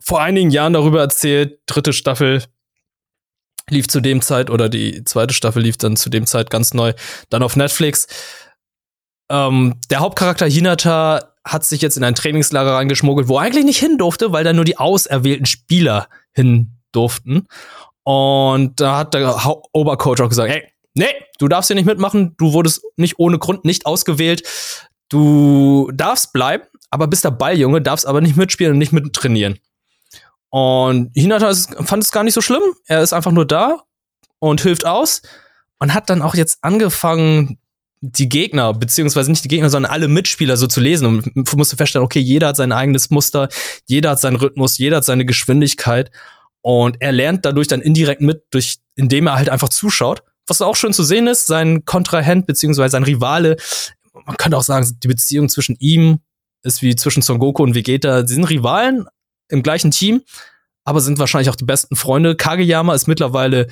vor einigen Jahren darüber erzählt, dritte Staffel lief zu dem Zeit oder die zweite Staffel lief dann zu dem Zeit ganz neu, dann auf Netflix. Ähm, der Hauptcharakter Hinata hat sich jetzt in ein Trainingslager reingeschmuggelt, wo er eigentlich nicht hin durfte, weil da nur die auserwählten Spieler hin durften. Und da hat der Obercoach auch gesagt, hey, nee, du darfst hier nicht mitmachen, du wurdest nicht ohne Grund nicht ausgewählt. Du darfst bleiben, aber bist der Balljunge, darfst aber nicht mitspielen und nicht mittrainieren. Und Hinata fand es gar nicht so schlimm. Er ist einfach nur da und hilft aus und hat dann auch jetzt angefangen, die Gegner, beziehungsweise nicht die Gegner, sondern alle Mitspieler so zu lesen und musste feststellen, okay, jeder hat sein eigenes Muster, jeder hat seinen Rhythmus, jeder hat seine Geschwindigkeit und er lernt dadurch dann indirekt mit, durch, indem er halt einfach zuschaut. Was auch schön zu sehen ist, sein Kontrahent, beziehungsweise sein Rivale, man könnte auch sagen, die Beziehung zwischen ihm ist wie zwischen Son Goku und Vegeta. Sie sind Rivalen im gleichen Team, aber sind wahrscheinlich auch die besten Freunde. Kageyama ist mittlerweile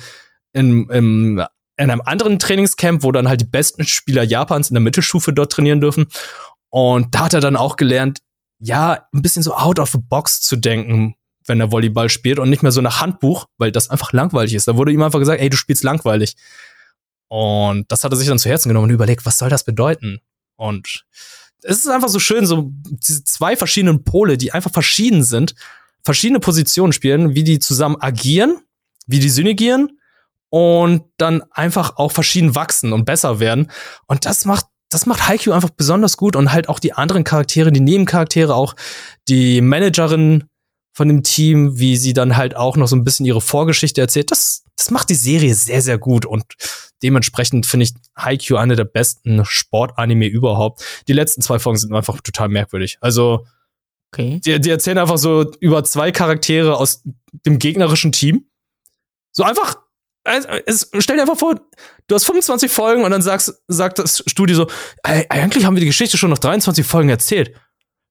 in, im in einem anderen Trainingscamp, wo dann halt die besten Spieler Japans in der Mittelstufe dort trainieren dürfen. Und da hat er dann auch gelernt, ja, ein bisschen so out of the box zu denken, wenn er Volleyball spielt und nicht mehr so nach Handbuch, weil das einfach langweilig ist. Da wurde ihm einfach gesagt, ey, du spielst langweilig. Und das hat er sich dann zu Herzen genommen und überlegt, was soll das bedeuten? Und es ist einfach so schön, so diese zwei verschiedenen Pole, die einfach verschieden sind, verschiedene Positionen spielen, wie die zusammen agieren, wie die synergieren und dann einfach auch verschieden wachsen und besser werden. Und das macht das macht Haikyuu einfach besonders gut und halt auch die anderen Charaktere, die Nebencharaktere, auch die Managerin von dem Team, wie sie dann halt auch noch so ein bisschen ihre Vorgeschichte erzählt. Das, das macht die Serie sehr, sehr gut und dementsprechend finde ich Haikyuu eine der besten Sportanime überhaupt. Die letzten zwei Folgen sind einfach total merkwürdig. Also, okay. die, die erzählen einfach so über zwei Charaktere aus dem gegnerischen Team. So einfach stell dir einfach vor, du hast 25 Folgen und dann sagst, sagt das Studio so, ey, eigentlich haben wir die Geschichte schon noch 23 Folgen erzählt.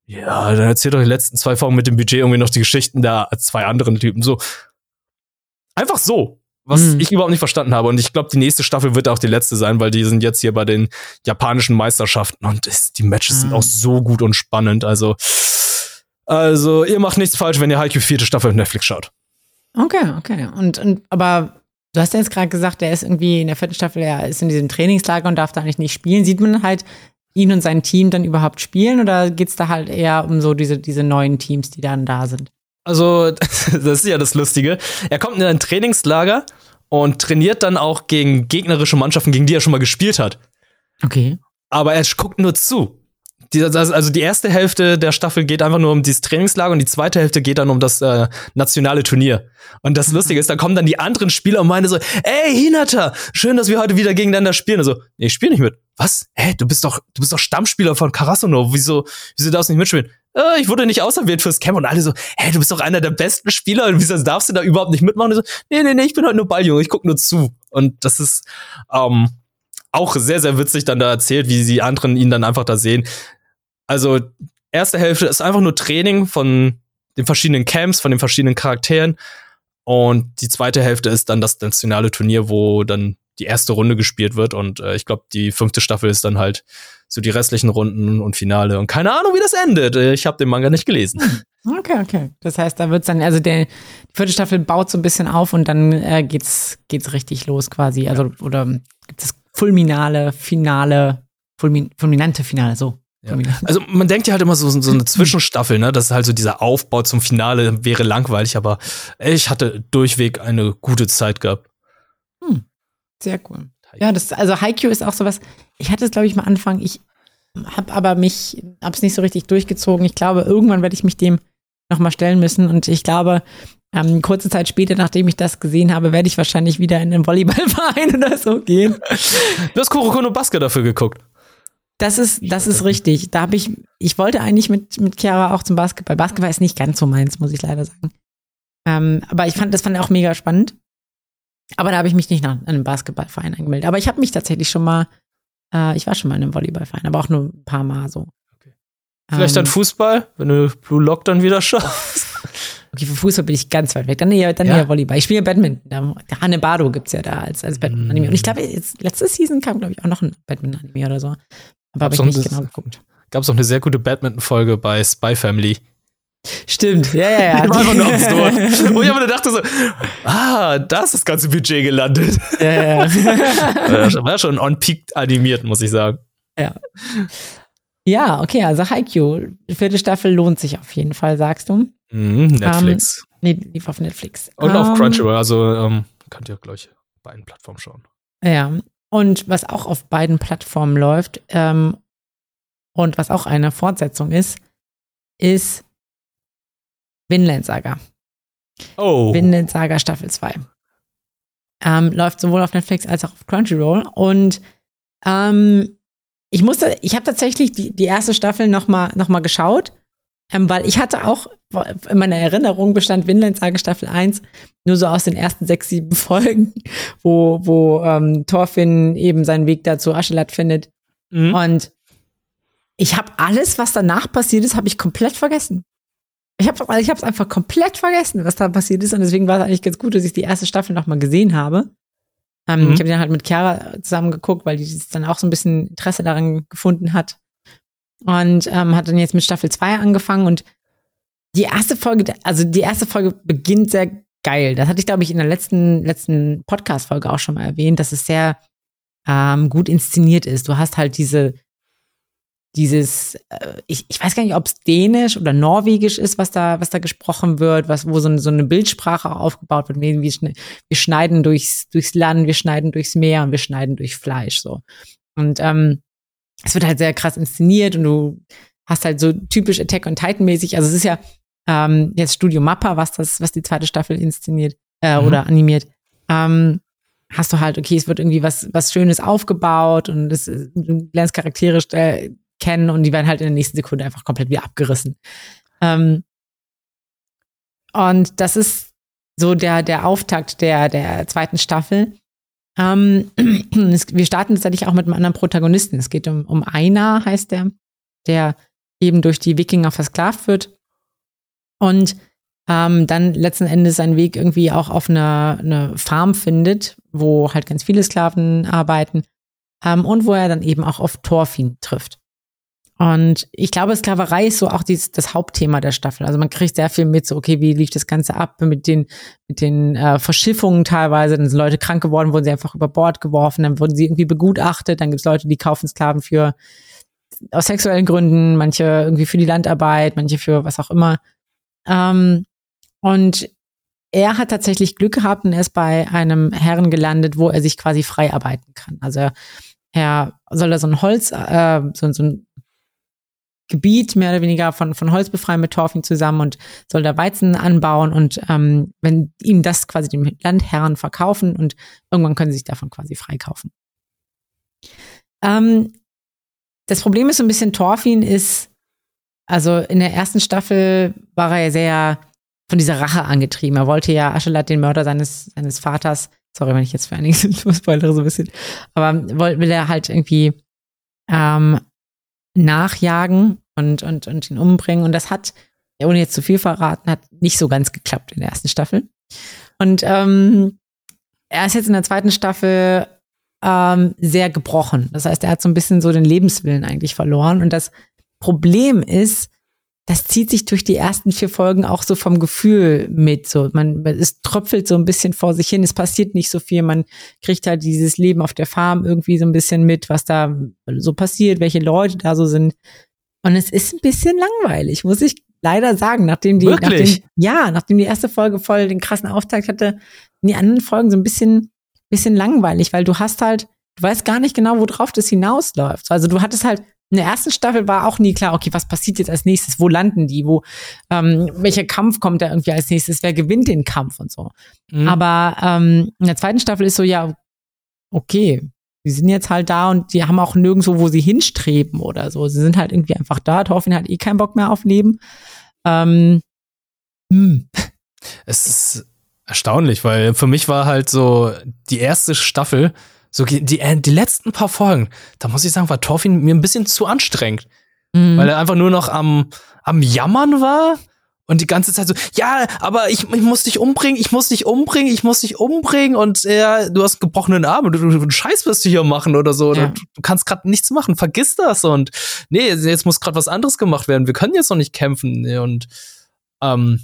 Ja, dann erzählt doch die letzten zwei Folgen mit dem Budget irgendwie noch die Geschichten der zwei anderen Typen. So. Einfach so. Was mhm. ich überhaupt nicht verstanden habe. Und ich glaube, die nächste Staffel wird auch die letzte sein, weil die sind jetzt hier bei den japanischen Meisterschaften und die Matches mhm. sind auch so gut und spannend. Also, also, ihr macht nichts falsch, wenn ihr Haikyuu vierte Staffel auf Netflix schaut. Okay, okay. Und, und aber Du hast ja jetzt gerade gesagt, er ist irgendwie in der vierten Staffel, er ist in diesem Trainingslager und darf da eigentlich nicht spielen. Sieht man halt ihn und sein Team dann überhaupt spielen oder geht es da halt eher um so diese, diese neuen Teams, die dann da sind? Also, das ist ja das Lustige. Er kommt in ein Trainingslager und trainiert dann auch gegen gegnerische Mannschaften, gegen die er schon mal gespielt hat. Okay. Aber er guckt nur zu. Die, also die erste Hälfte der Staffel geht einfach nur um dieses Trainingslager und die zweite Hälfte geht dann um das äh, nationale Turnier. Und das Lustige ist, da kommen dann die anderen Spieler und meinen so, ey, Hinata, schön, dass wir heute wieder gegeneinander spielen. Also, nee, ich spiele nicht mit. Was? Hä, du bist doch, du bist doch Stammspieler von Karasuno. Wieso, wieso darfst du nicht mitspielen? Äh, ich wurde nicht auserwählt fürs Camp und alle so, hä, du bist doch einer der besten Spieler und wieso darfst du da überhaupt nicht mitmachen? Und so, nee, nee, nee, ich bin heute nur Balljunge, ich guck nur zu. Und das ist, ähm, auch sehr, sehr witzig dann da erzählt, wie die anderen ihn dann einfach da sehen. Also, erste Hälfte ist einfach nur Training von den verschiedenen Camps, von den verschiedenen Charakteren. Und die zweite Hälfte ist dann das nationale Turnier, wo dann die erste Runde gespielt wird. Und äh, ich glaube, die fünfte Staffel ist dann halt so die restlichen Runden und Finale. Und keine Ahnung, wie das endet. Ich habe den Manga nicht gelesen. Okay, okay. Das heißt, da wird's dann, also der, die vierte Staffel baut so ein bisschen auf und dann äh, geht's, geht's richtig los quasi. Also, oder gibt es fulminale, finale, fulmin, fulminante Finale, so. Ja. Also man denkt ja halt immer so, so eine Zwischenstaffel, ne? Das ist halt so dieser Aufbau zum Finale wäre langweilig, aber ich hatte durchweg eine gute Zeit gehabt. Hm. Sehr cool. Ja, das, also Haikyuu ist auch sowas, ich hatte es, glaube ich, mal anfangen, ich habe aber mich, habe es nicht so richtig durchgezogen. Ich glaube, irgendwann werde ich mich dem nochmal stellen müssen und ich glaube, ähm, kurze Zeit später, nachdem ich das gesehen habe, werde ich wahrscheinlich wieder in einen Volleyballverein oder so gehen. Du hast Kurokono Basket dafür geguckt. Das ist, das ist richtig. Da habe ich, ich wollte eigentlich mit, mit Chiara auch zum Basketball. Basketball ist nicht ganz so meins, muss ich leider sagen. Ähm, aber ich fand, das fand ich auch mega spannend. Aber da habe ich mich nicht nach einem Basketballverein angemeldet. Aber ich habe mich tatsächlich schon mal, äh, ich war schon mal in einem Volleyballverein, aber auch nur ein paar Mal so. Okay. Vielleicht ähm, dann Fußball, wenn du Blue Lock dann wieder schaffst. Okay, für Fußball bin ich ganz weit weg. Dann eher, dann ja. eher Volleyball. Ich spiele Badminton. Der Hanne Bardo gibt es ja da als, als Badminton-Anime. Und ich glaube, letzte Season kam, glaube ich, auch noch ein Badminton-Anime oder so. Aber habe ich nicht genau geguckt. Gab es auch eine sehr gute Badminton-Folge bei Spy Family. Stimmt, ja, ja, ja. Die war einfach nur. Wo ich aber dachte so, ah, da ist das ganze Budget gelandet. Ja, ja. war schon on peak animiert, muss ich sagen. Ja. Ja, okay, also Haikyuu, vierte Staffel lohnt sich auf jeden Fall, sagst du. Mhm, Netflix. Um, nee, lief auf Netflix. Und um, auf Crunchyroll, also ähm, könnt ihr gleich bei beiden Plattformen schauen. Ja, und was auch auf beiden Plattformen läuft ähm, und was auch eine Fortsetzung ist, ist Vinland Saga. Oh. Vinland Saga Staffel 2. Ähm, läuft sowohl auf Netflix als auch auf Crunchyroll. Und ähm, ich musste, ich habe tatsächlich die, die erste Staffel nochmal noch mal geschaut, ähm, weil ich hatte auch, in meiner Erinnerung bestand Vinland Staffel 1 nur so aus den ersten sechs, sieben Folgen, wo, wo ähm, Thorfinn eben seinen Weg da zu Aschelat findet. Mhm. Und ich habe alles, was danach passiert ist, habe ich komplett vergessen. Ich habe ich es einfach komplett vergessen, was da passiert ist. Und deswegen war es eigentlich ganz gut, dass ich die erste Staffel nochmal gesehen habe. Ähm, mhm. Ich habe dann halt mit Chiara zusammen geguckt, weil die dann auch so ein bisschen Interesse daran gefunden hat. Und ähm, hat dann jetzt mit Staffel 2 angefangen. Und die erste Folge, also die erste Folge beginnt sehr geil. Das hatte ich, glaube ich, in der letzten, letzten Podcast-Folge auch schon mal erwähnt, dass es sehr ähm, gut inszeniert ist. Du hast halt diese dieses, äh, ich, ich weiß gar nicht, ob es Dänisch oder Norwegisch ist, was da, was da gesprochen wird, was, wo so eine, so eine Bildsprache aufgebaut wird. Wir, wir schneiden durchs, durchs Land, wir schneiden durchs Meer und wir schneiden durch Fleisch. so. Und ähm, es wird halt sehr krass inszeniert und du hast halt so typisch Attack on Titan mäßig. Also es ist ja ähm, jetzt Studio Mappa, was das, was die zweite Staffel inszeniert äh, mhm. oder animiert. Ähm, hast du halt, okay, es wird irgendwie was, was Schönes aufgebaut und es, du lernst Charaktere äh, kennen und die werden halt in der nächsten Sekunde einfach komplett wieder abgerissen. Ähm, und das ist so der, der Auftakt der, der zweiten Staffel. Ähm, es, wir starten tatsächlich auch mit einem anderen Protagonisten. Es geht um, um Einar, heißt der, der eben durch die Wikinger versklavt wird und ähm, dann letzten Endes seinen Weg irgendwie auch auf eine, eine Farm findet, wo halt ganz viele Sklaven arbeiten ähm, und wo er dann eben auch auf Thorfinn trifft. Und ich glaube, Sklaverei ist so auch dieses, das Hauptthema der Staffel. Also man kriegt sehr viel mit, so okay, wie lief das Ganze ab mit den, mit den äh, Verschiffungen teilweise. Dann sind Leute krank geworden, wurden sie einfach über Bord geworfen, dann wurden sie irgendwie begutachtet. Dann gibt es Leute, die kaufen Sklaven für aus sexuellen Gründen, manche irgendwie für die Landarbeit, manche für was auch immer. Ähm, und er hat tatsächlich Glück gehabt und er ist bei einem Herren gelandet, wo er sich quasi frei arbeiten kann. Also er soll da so ein Holz, äh, so, so ein Gebiet mehr oder weniger von, von Holz befreien mit Torfing zusammen und soll da Weizen anbauen und ähm, wenn ihm das quasi dem Landherren verkaufen und irgendwann können sie sich davon quasi freikaufen. Ähm, das Problem ist so ein bisschen, Torfin ist, also in der ersten Staffel war er ja sehr von dieser Rache angetrieben. Er wollte ja Aschelat, den Mörder seines, seines Vaters, sorry, wenn ich jetzt für einige spoilere so ein bisschen, aber will er halt irgendwie ähm, nachjagen und, und, und ihn umbringen. Und das hat, ohne jetzt zu viel verraten, hat nicht so ganz geklappt in der ersten Staffel. Und ähm, er ist jetzt in der zweiten Staffel ähm, sehr gebrochen. Das heißt, er hat so ein bisschen so den Lebenswillen eigentlich verloren. Und das Problem ist, das zieht sich durch die ersten vier Folgen auch so vom Gefühl mit. So, man, es tröpfelt so ein bisschen vor sich hin, es passiert nicht so viel, man kriegt halt dieses Leben auf der Farm irgendwie so ein bisschen mit, was da so passiert, welche Leute da so sind. Und es ist ein bisschen langweilig, muss ich leider sagen, nachdem die, Wirklich? nachdem, ja, nachdem die erste Folge voll den krassen Auftakt hatte, die anderen Folgen so ein bisschen, bisschen langweilig, weil du hast halt, du weißt gar nicht genau, worauf das hinausläuft. Also du hattest halt in der ersten Staffel war auch nie klar, okay, was passiert jetzt als nächstes? Wo landen die? Wo, ähm, welcher Kampf kommt da irgendwie als nächstes? Wer gewinnt den Kampf und so? Mhm. Aber ähm, in der zweiten Staffel ist so, ja, okay, die sind jetzt halt da und die haben auch nirgendwo, wo sie hinstreben oder so. Sie sind halt irgendwie einfach da. Thorfinn hat eh keinen Bock mehr auf Leben. Ähm, hm. Es ist erstaunlich, weil für mich war halt so die erste Staffel so die, äh, die letzten paar Folgen, da muss ich sagen, war Thorfinn mir ein bisschen zu anstrengend. Mhm. Weil er einfach nur noch am, am Jammern war und die ganze Zeit so, ja, aber ich, ich muss dich umbringen, ich muss dich umbringen, ich muss dich umbringen und ja, du hast gebrochenen Arm, du, du, du Scheiß wirst du hier machen oder so. Ja. Du, du, kannst gerade nichts machen, vergiss das und nee, jetzt muss gerade was anderes gemacht werden. Wir können jetzt noch nicht kämpfen. Und ähm,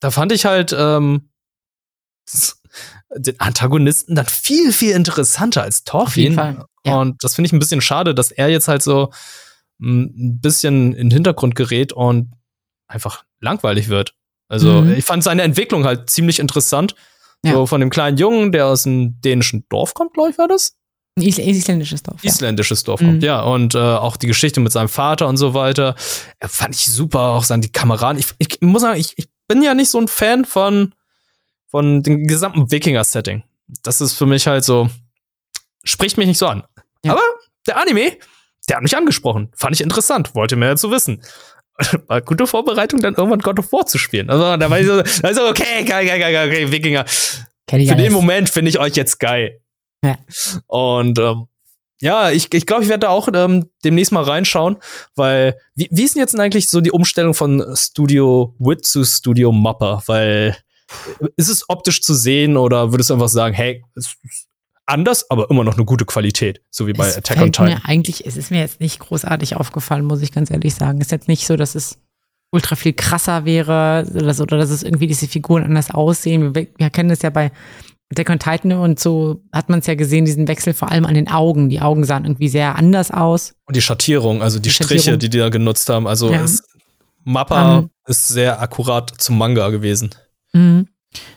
da fand ich halt ähm, den Antagonisten dann viel, viel interessanter als Thorfinn. Ja. Und das finde ich ein bisschen schade, dass er jetzt halt so ein bisschen in den Hintergrund gerät und einfach langweilig wird. Also mhm. ich fand seine Entwicklung halt ziemlich interessant. Ja. So von dem kleinen Jungen, der aus einem dänischen Dorf kommt, glaube ich, war das? Is isländisches Dorf. Isländisches Dorf kommt, mhm. ja. Und äh, auch die Geschichte mit seinem Vater und so weiter. Ja, fand ich super, auch seine die Kameraden. Ich, ich muss sagen, ich, ich bin ja nicht so ein Fan von, von dem gesamten Wikinger-Setting. Das ist für mich halt so, spricht mich nicht so an. Ja. Aber der Anime, der hat mich angesprochen. Fand ich interessant, wollte mehr dazu wissen. War gute Vorbereitung, dann irgendwann God of War zu spielen. Also da war ich so, also okay, geil, geil, geil, geil, okay, Wikinger. Für alles. den Moment finde ich euch jetzt geil. Ja. Und ähm, ja, ich, ich glaube, ich werde da auch ähm, demnächst mal reinschauen, weil wie, wie ist denn jetzt eigentlich so die Umstellung von Studio Wit zu Studio Mapper? Weil ist es optisch zu sehen oder würdest du einfach sagen, hey, es ist anders, aber immer noch eine gute Qualität, so wie bei es Attack on Titan? Mir eigentlich, es ist mir jetzt nicht großartig aufgefallen, muss ich ganz ehrlich sagen. Es ist jetzt nicht so, dass es ultra viel krasser wäre oder, so, oder dass es irgendwie diese Figuren anders aussehen. Wir, wir kennen das ja bei Attack on Titan und so hat man es ja gesehen, diesen Wechsel vor allem an den Augen. Die Augen sahen irgendwie sehr anders aus. Und die Schattierung, also die, die Striche, die die da genutzt haben. Also ja. es, Mappa um, ist sehr akkurat zum Manga gewesen. Mhm.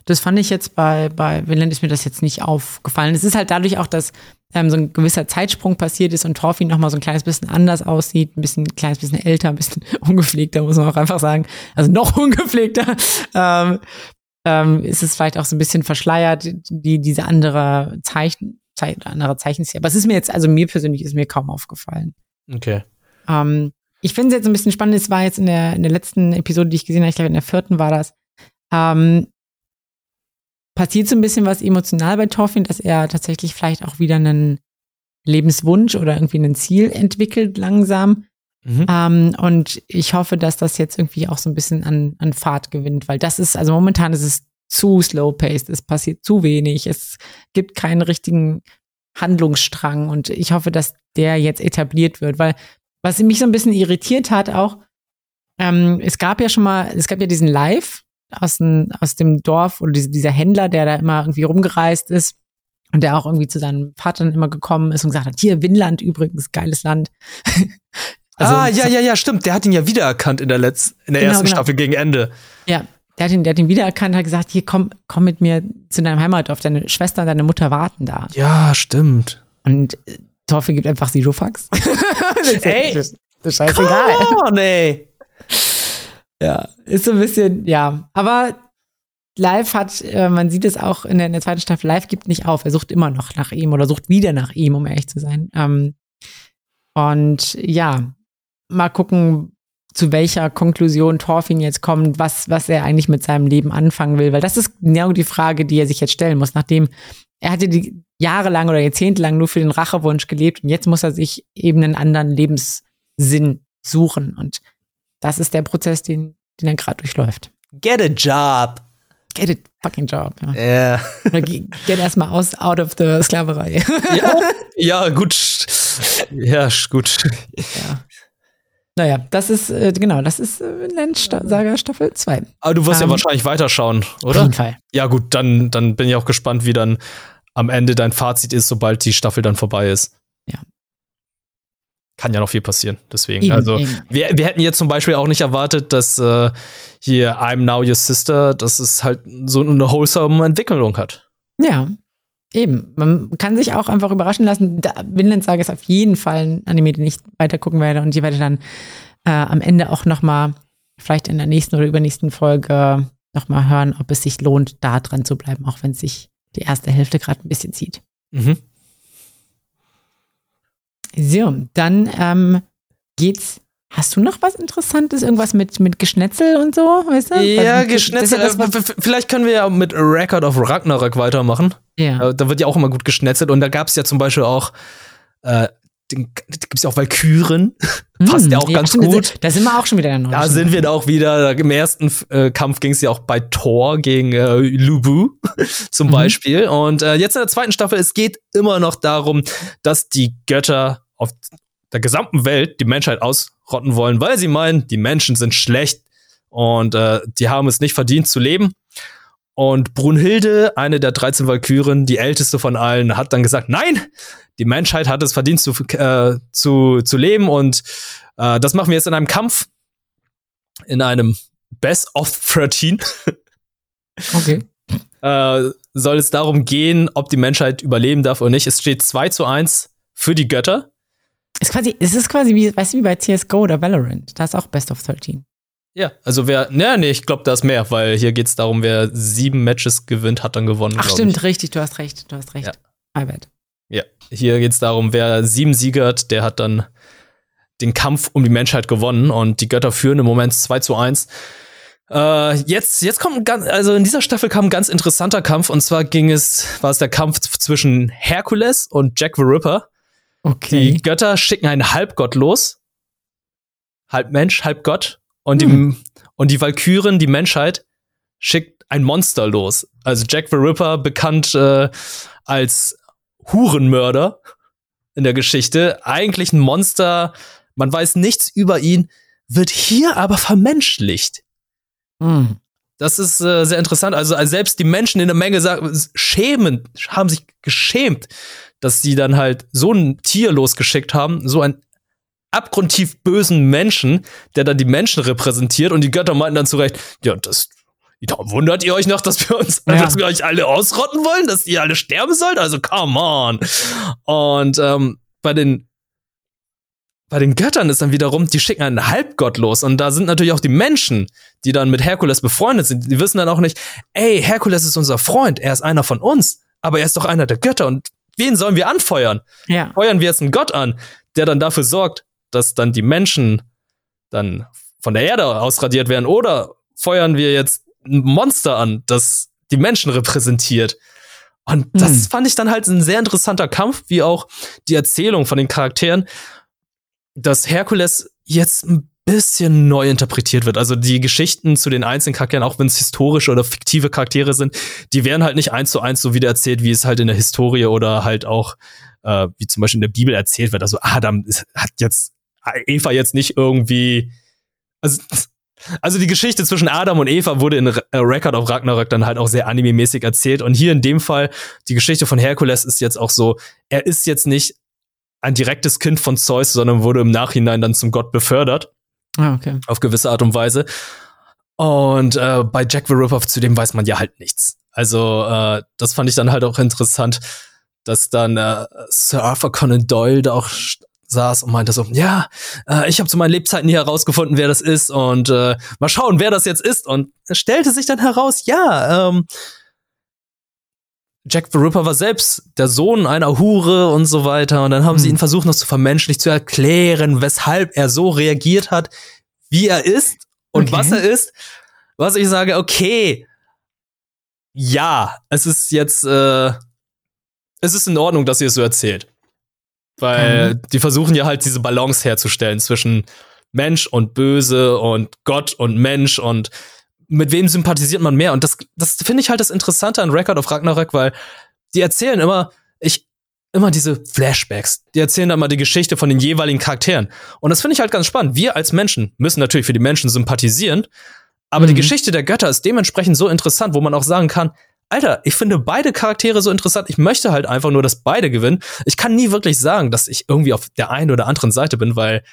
Das fand ich jetzt bei, bei Vinland ist mir das jetzt nicht aufgefallen. Es ist halt dadurch auch, dass ähm, so ein gewisser Zeitsprung passiert ist und Torfin noch mal so ein kleines bisschen anders aussieht, ein bisschen, ein kleines bisschen älter, ein bisschen ungepflegter, muss man auch einfach sagen. Also noch ungepflegter. Ähm, ähm, ist es vielleicht auch so ein bisschen verschleiert, die, diese andere Zeichen, Ze andere Zeichenstil. Aber es ist mir jetzt, also mir persönlich ist mir kaum aufgefallen. Okay. Ähm, ich finde es jetzt ein bisschen spannend, es war jetzt in der, in der letzten Episode, die ich gesehen habe, ich glaube in der vierten war das, ähm, passiert so ein bisschen was emotional bei Torfin, dass er tatsächlich vielleicht auch wieder einen Lebenswunsch oder irgendwie ein Ziel entwickelt langsam. Mhm. Ähm, und ich hoffe, dass das jetzt irgendwie auch so ein bisschen an, an Fahrt gewinnt, weil das ist, also momentan ist es zu slow-paced, es passiert zu wenig, es gibt keinen richtigen Handlungsstrang und ich hoffe, dass der jetzt etabliert wird, weil was mich so ein bisschen irritiert hat auch, ähm, es gab ja schon mal, es gab ja diesen Live aus, dem, aus dem Dorf oder dieser Händler, der da immer irgendwie rumgereist ist und der auch irgendwie zu seinem Vater immer gekommen ist und gesagt hat, hier, Winland übrigens, geiles Land. Also, ah, ja, ja, ja, stimmt. Der hat ihn ja wiedererkannt in der letzten, in der genau, ersten genau. Staffel gegen Ende. Ja, der hat ihn, der hat ihn wiedererkannt, hat gesagt, hier komm, komm mit mir zu deinem Heimatdorf, deine Schwester und deine Mutter warten da. Ja, stimmt. Und äh, Torfe gibt einfach Fucks. ey, das ist scheißegal. Oh, nee. Ja, ist so ein bisschen, ja. Aber Live hat, äh, man sieht es auch in der, in der, zweiten Staffel, Live gibt nicht auf. Er sucht immer noch nach ihm oder sucht wieder nach ihm, um ehrlich zu sein. Ähm, und ja, mal gucken, zu welcher Konklusion Thorfinn jetzt kommt, was, was er eigentlich mit seinem Leben anfangen will. Weil das ist genau die Frage, die er sich jetzt stellen muss, nachdem er hatte die jahrelang oder jahrzehntelang nur für den Rachewunsch gelebt und jetzt muss er sich eben einen anderen Lebenssinn suchen. Und das ist der Prozess, den, den er gerade durchläuft. Get a job. Get a fucking job. Ja. Yeah. Get erstmal aus, out of the Sklaverei. ja, ja, gut. Ja, gut. Ja. Naja, das ist, äh, genau, das ist äh, Landsaga Staffel 2. Aber du wirst ähm, ja wahrscheinlich weiterschauen, oder? Auf jeden Fall. Ja, gut, dann, dann bin ich auch gespannt, wie dann am Ende dein Fazit ist, sobald die Staffel dann vorbei ist. Kann ja noch viel passieren. Deswegen. Eben, also, eben. Wir, wir hätten jetzt zum Beispiel auch nicht erwartet, dass äh, hier I'm Now Your Sister, dass es halt so eine wholesome Entwicklung hat. Ja, Eben, man kann sich auch einfach überraschen lassen. Vinland Saga ist auf jeden Fall ein Anime, den ich weiter gucken werde und ich werde dann äh, am Ende auch noch mal vielleicht in der nächsten oder übernächsten Folge noch mal hören, ob es sich lohnt, da dran zu bleiben, auch wenn sich die erste Hälfte gerade ein bisschen zieht. Mhm. So, dann ähm, geht's Hast du noch was Interessantes? Irgendwas mit, mit Geschnetzel und so? Weißt du? Ja, Geschnetzel. Ja äh, vielleicht können wir ja mit Record of Ragnarok weitermachen. Ja. Äh, da wird ja auch immer gut geschnetzelt. Und da gab es ja zum Beispiel auch, äh, gibt es ja auch Valkyren. Passt ja auch ja, ganz gut. Da sind wir auch schon wieder in der Da sind wir da auch wieder. Im ersten äh, Kampf ging es ja auch bei Thor gegen äh, Lubu zum mhm. Beispiel. Und äh, jetzt in der zweiten Staffel, es geht immer noch darum, dass die Götter auf der gesamten Welt die Menschheit ausrotten wollen, weil sie meinen, die Menschen sind schlecht Und äh, die haben es nicht verdient zu leben. Und Brunhilde, eine der 13 Valkyren, die älteste von allen, hat dann gesagt, nein, die Menschheit hat es verdient zu, äh, zu, zu leben und äh, das machen wir jetzt in einem Kampf, in einem Best of 13. Okay. äh, soll es darum gehen, ob die Menschheit überleben darf oder nicht. Es steht 2 zu 1 für die Götter. Ist quasi, es ist quasi wie, weißt du, wie bei CSGO oder Valorant. Da ist auch Best of 13. Ja, also wer, ne, nee, ich glaube, da ist mehr, weil hier geht es darum, wer sieben Matches gewinnt, hat dann gewonnen. Ach stimmt, ich. richtig, du hast recht, du hast recht. Ja. My bad. Ja, hier geht es darum, wer sieben siegert, der hat dann den Kampf um die Menschheit gewonnen und die Götter führen im Moment 2 zu 1. Äh, jetzt, jetzt kommt ein ganz, also in dieser Staffel kam ein ganz interessanter Kampf und zwar ging es, war es der Kampf zwischen Herkules und Jack the Ripper. Okay. Die Götter schicken einen Halbgott los. Halb Mensch, halb Gott. Und, hm. die, und die Valkyren, die Menschheit, schickt ein Monster los. Also Jack the Ripper, bekannt äh, als Hurenmörder in der Geschichte. Eigentlich ein Monster, man weiß nichts über ihn, wird hier aber vermenschlicht. Mhm. Das ist äh, sehr interessant. Also, also, selbst die Menschen in der Menge sagen, schämen, haben sich geschämt, dass sie dann halt so ein Tier losgeschickt haben, so einen abgrundtief bösen Menschen, der dann die Menschen repräsentiert und die Götter meinten dann zurecht, ja, das Darum wundert ihr euch noch, dass wir uns, ja. dass wir euch alle ausrotten wollen, dass ihr alle sterben sollt? Also come on. Und ähm, bei den bei den Göttern ist dann wiederum, die schicken einen Halbgott los und da sind natürlich auch die Menschen, die dann mit Herkules befreundet sind. Die wissen dann auch nicht, ey, Herkules ist unser Freund, er ist einer von uns, aber er ist doch einer der Götter und wen sollen wir anfeuern? Ja. Feuern wir jetzt einen Gott an, der dann dafür sorgt, dass dann die Menschen dann von der Erde ausradiert werden oder feuern wir jetzt ein Monster an, das die Menschen repräsentiert? Und das hm. fand ich dann halt ein sehr interessanter Kampf, wie auch die Erzählung von den Charakteren dass Herkules jetzt ein bisschen neu interpretiert wird. Also die Geschichten zu den einzelnen Charakteren, auch wenn es historische oder fiktive Charaktere sind, die werden halt nicht eins zu eins so wieder erzählt, wie es halt in der Historie oder halt auch, äh, wie zum Beispiel in der Bibel erzählt wird. Also Adam hat jetzt Eva jetzt nicht irgendwie, also also die Geschichte zwischen Adam und Eva wurde in Record of Ragnarök dann halt auch sehr anime-mäßig erzählt. Und hier in dem Fall, die Geschichte von Herkules ist jetzt auch so, er ist jetzt nicht ein direktes Kind von Zeus, sondern wurde im Nachhinein dann zum Gott befördert. Ah, okay. Auf gewisse Art und Weise. Und äh, bei Jack the Ripper, zu dem weiß man ja halt nichts. Also, äh, das fand ich dann halt auch interessant, dass dann äh, Sir Arthur Conan Doyle da auch saß und meinte so, ja, äh, ich habe zu meinen Lebzeiten nie herausgefunden, wer das ist und äh, mal schauen, wer das jetzt ist. Und es stellte sich dann heraus, ja, ähm, Jack the Ripper war selbst der Sohn einer Hure und so weiter. Und dann haben hm. sie ihn versucht, noch zu vermenschlich zu erklären, weshalb er so reagiert hat, wie er ist und okay. was er ist. Was ich sage, okay, ja, es ist jetzt, äh, es ist in Ordnung, dass ihr es so erzählt. Weil mhm. die versuchen ja halt diese Balance herzustellen zwischen Mensch und Böse und Gott und Mensch und mit wem sympathisiert man mehr? Und das, das finde ich halt das Interessante an Record of Ragnarök, weil die erzählen immer, ich, immer diese Flashbacks. Die erzählen dann mal die Geschichte von den jeweiligen Charakteren. Und das finde ich halt ganz spannend. Wir als Menschen müssen natürlich für die Menschen sympathisieren, aber mhm. die Geschichte der Götter ist dementsprechend so interessant, wo man auch sagen kann, Alter, ich finde beide Charaktere so interessant. Ich möchte halt einfach nur, dass beide gewinnen. Ich kann nie wirklich sagen, dass ich irgendwie auf der einen oder anderen Seite bin, weil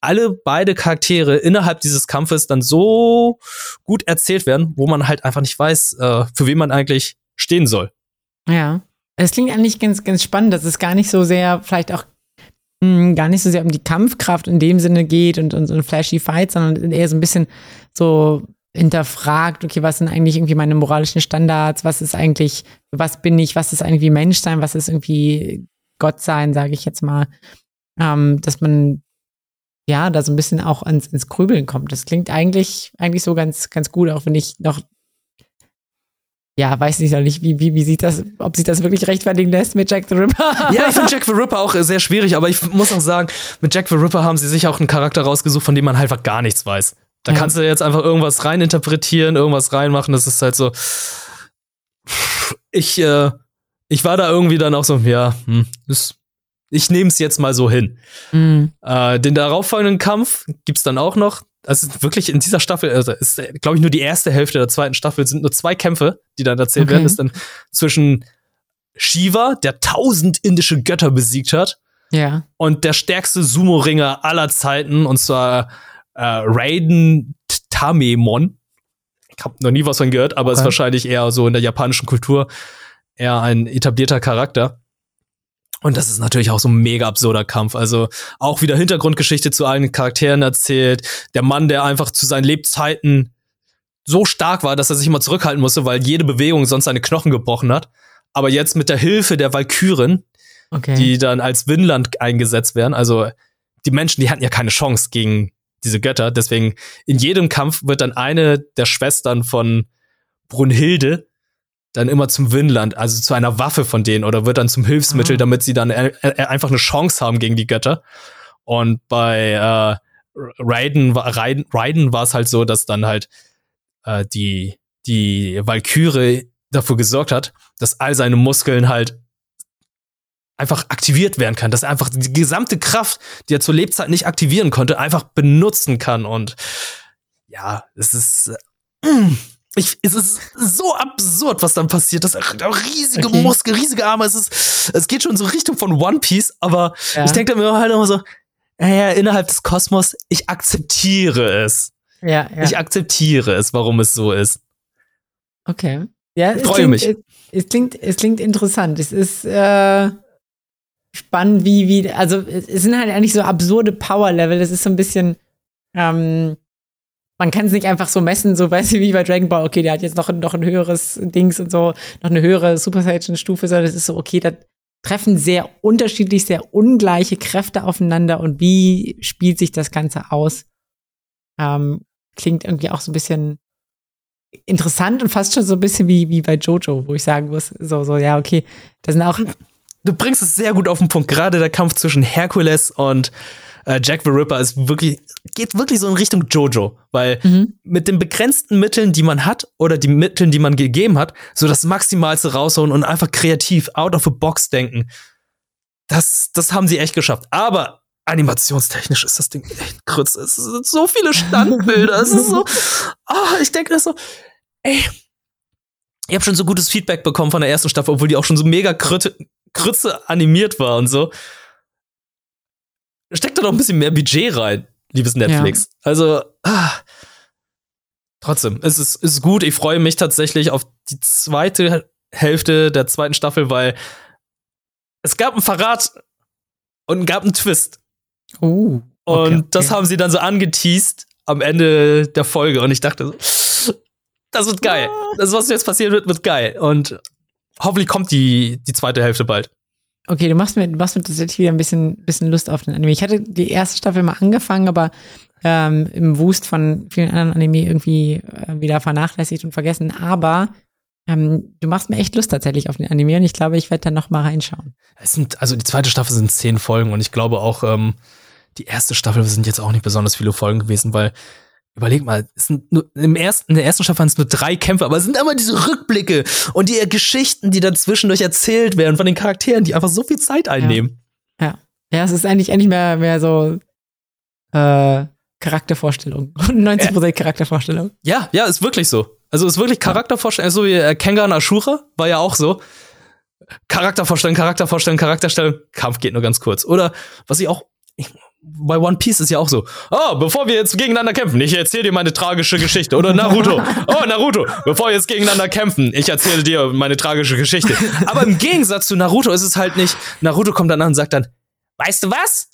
alle beide Charaktere innerhalb dieses Kampfes dann so gut erzählt werden, wo man halt einfach nicht weiß, äh, für wen man eigentlich stehen soll. Ja. Es klingt eigentlich ganz, ganz spannend, dass es gar nicht so sehr, vielleicht auch mh, hm, gar nicht so sehr um die Kampfkraft in dem Sinne geht und, und ein flashy Fight, sondern eher so ein bisschen so hinterfragt, okay, was sind eigentlich irgendwie meine moralischen Standards, was ist eigentlich, was bin ich, was ist irgendwie Menschsein, was ist irgendwie Gott sein, sage ich jetzt mal. Ähm, dass man ja, da so ein bisschen auch ins, ins Grübeln kommt. Das klingt eigentlich, eigentlich so ganz, ganz gut, auch wenn ich noch, ja, weiß nicht, nicht wie, wie, wie sieht das, ob sich das wirklich rechtfertigen lässt mit Jack the Ripper. ja, ich finde Jack the Ripper auch sehr schwierig, aber ich muss auch sagen, mit Jack the Ripper haben sie sich auch einen Charakter rausgesucht, von dem man halt einfach gar nichts weiß. Da ja. kannst du jetzt einfach irgendwas reininterpretieren, irgendwas reinmachen, das ist halt so. Ich, äh, ich war da irgendwie dann auch so, ja, hm, das ich nehme es jetzt mal so hin. Mhm. Äh, den darauffolgenden Kampf gibt's dann auch noch. ist wirklich in dieser Staffel, also ist, glaube ich, nur die erste Hälfte der zweiten Staffel sind nur zwei Kämpfe, die dann erzählt Okay. werden. Ist dann zwischen Shiva, der tausend indische Götter besiegt hat, Ja. und der stärkste Sumo-Ringer aller Zeiten, und zwar äh, Raiden Tamemon. Ich habe noch nie was von gehört, aber ist Okay. wahrscheinlich eher so in der japanischen Kultur eher ein etablierter Charakter. Und das ist natürlich auch so ein mega absurder Kampf. Also auch wieder Hintergrundgeschichte zu allen Charakteren erzählt. Der Mann, der einfach zu seinen Lebzeiten so stark war, dass er sich immer zurückhalten musste, weil jede Bewegung sonst seine Knochen gebrochen hat. Aber jetzt mit der Hilfe der Valkyren Okay. die dann als Winland eingesetzt werden. Also die Menschen, die hatten ja keine Chance gegen diese Götter. Deswegen in jedem Kampf wird dann eine der Schwestern von Brunhilde dann immer zum Winland, also zu einer Waffe von denen oder wird dann zum Hilfsmittel, Ah. damit sie dann äh, äh, einfach eine Chance haben gegen die Götter. Und bei äh, Raiden, war- Raiden, Raiden war es halt so, dass dann halt äh, die, die Valkyrie dafür gesorgt hat, dass all seine Muskeln halt einfach aktiviert werden kann, dass er einfach die gesamte Kraft, die er zur Lebzeit nicht aktivieren konnte, einfach benutzen kann. Und ja, es ist, äh, ich, es ist so absurd, was dann passiert. Das riesige Okay. Muskeln, riesige Arme. Es ist, es geht schon so Richtung von One Piece, aber ja. ich denke mir halt immer so, ja, innerhalb des Kosmos, ich akzeptiere es. ja, ja. Ich akzeptiere es, warum es so ist. Okay. Ja, es Freue mich. Es, es klingt, es klingt interessant. Es ist äh, spannend, wie, wie, also es es sind halt eigentlich so absurde Power-Level. Das ist so ein bisschen, ähm, man kann es nicht einfach so messen, so weißt du, wie bei Dragon Ball, okay, der hat jetzt noch, ein- noch ein höheres Dings und so, noch eine höhere Super Saiyan-Stufe, sondern es ist so, okay, da treffen sehr unterschiedlich, sehr ungleiche Kräfte aufeinander und wie spielt sich das Ganze aus? Ähm, klingt irgendwie auch so ein bisschen interessant und fast schon so ein bisschen wie, wie bei Jojo, wo ich sagen muss, so, so, ja, okay, da sind auch, du bringst es sehr gut auf den Punkt. Gerade der Kampf zwischen Hercules und äh, Jack the Ripper ist wirklich, geht wirklich so in Richtung Jojo. Weil Mhm. mit den begrenzten Mitteln, die man hat, oder die Mitteln, die man gegeben hat, so das Maximalste raushauen und einfach kreativ, out of the box denken. Das, das haben sie echt geschafft. Aber animationstechnisch ist das Ding echt krütz. Es sind so viele Standbilder. es ist so, ah, ich denke das so, ey, ich habe schon so gutes Feedback bekommen von der ersten Staffel, obwohl die auch schon so mega krütte, krütze animiert war und so. Steckt da doch ein bisschen mehr Budget rein, liebes Netflix. Also, ah, trotzdem, es ist, ist gut. Ich freue mich tatsächlich auf die zweite Hälfte der zweiten Staffel, weil es gab einen Verrat und gab einen Twist. uh, Und okay, das okay. haben sie dann so angeteased am Ende der Folge. Und ich dachte so, das wird geil. Das, was jetzt passieren wird, wird geil. Und hoffentlich kommt die, die zweite Hälfte bald. Okay, du machst mir, du machst mir tatsächlich wieder ein bisschen, bisschen Lust auf den Anime. Ich hatte die erste Staffel mal angefangen, aber ähm, im Wust von vielen anderen Anime irgendwie äh, wieder vernachlässigt und vergessen. Aber ähm, du machst mir echt Lust tatsächlich auf den Anime und ich glaube, ich werde da noch mal reinschauen. Es sind, also die zweite Staffel sind zehn Folgen und ich glaube auch, ähm, die erste Staffel sind jetzt auch nicht besonders viele Folgen gewesen, weil überleg mal, es sind nur, im ersten, in der ersten Staffel waren es nur drei Kämpfe, aber es sind immer diese Rückblicke und die Geschichten, die dann zwischendurch erzählt werden von den Charakteren, die einfach so viel Zeit einnehmen. Ja, es ist eigentlich, eigentlich mehr, mehr so äh, Charaktervorstellung. 90% Charaktervorstellung. Ja, ja, ist wirklich so. Also ist wirklich Charaktervorstellung, so wie äh, Kengan Ashura war ja auch so. Charaktervorstellung, Charaktervorstellung, Charakterstellung, Kampf geht nur ganz kurz. Oder was ich auch ich, bei One Piece ist ja auch so. Oh, bevor wir jetzt gegeneinander kämpfen, ich erzähle dir meine tragische Geschichte. Oder Naruto. Oh, Naruto, bevor wir jetzt gegeneinander kämpfen, ich erzähle dir meine tragische Geschichte. Aber im Gegensatz zu Naruto ist es halt nicht, Naruto kommt dann an und sagt dann, weißt du was?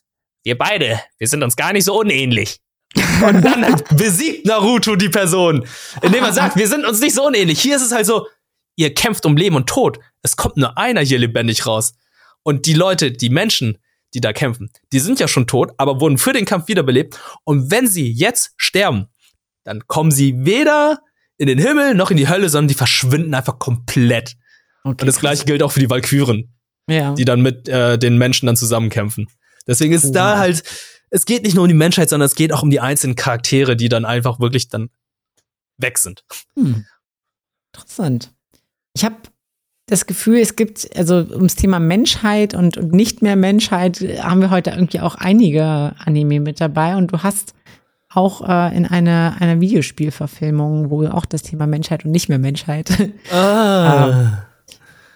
Wir beide, wir sind uns gar nicht so unähnlich. Und dann halt besiegt Naruto die Person, indem er sagt, wir sind uns nicht so unähnlich. Hier ist es halt so, ihr kämpft um Leben und Tod. Es kommt nur einer hier lebendig raus. Und die Leute, die Menschen, die da kämpfen, die sind ja schon tot, aber wurden für den Kampf wiederbelebt. Und wenn sie jetzt sterben, dann kommen sie weder in den Himmel noch in die Hölle, sondern die verschwinden einfach komplett. Okay, Und das gleiche gilt auch für die Valkyren, Ja. die dann mit äh, den Menschen dann zusammenkämpfen. Deswegen ist Oh. da halt, es geht nicht nur um die Menschheit, sondern es geht auch um die einzelnen Charaktere, die dann einfach wirklich dann weg sind. Hm. Interessant. Ich habe das Gefühl, es gibt, also ums Thema Menschheit und, und nicht mehr Menschheit, haben wir heute irgendwie auch einige Anime mit dabei und du hast auch äh, in einer eine Videospielverfilmung, wo auch das Thema Menschheit und nicht mehr Menschheit. Ah. ähm,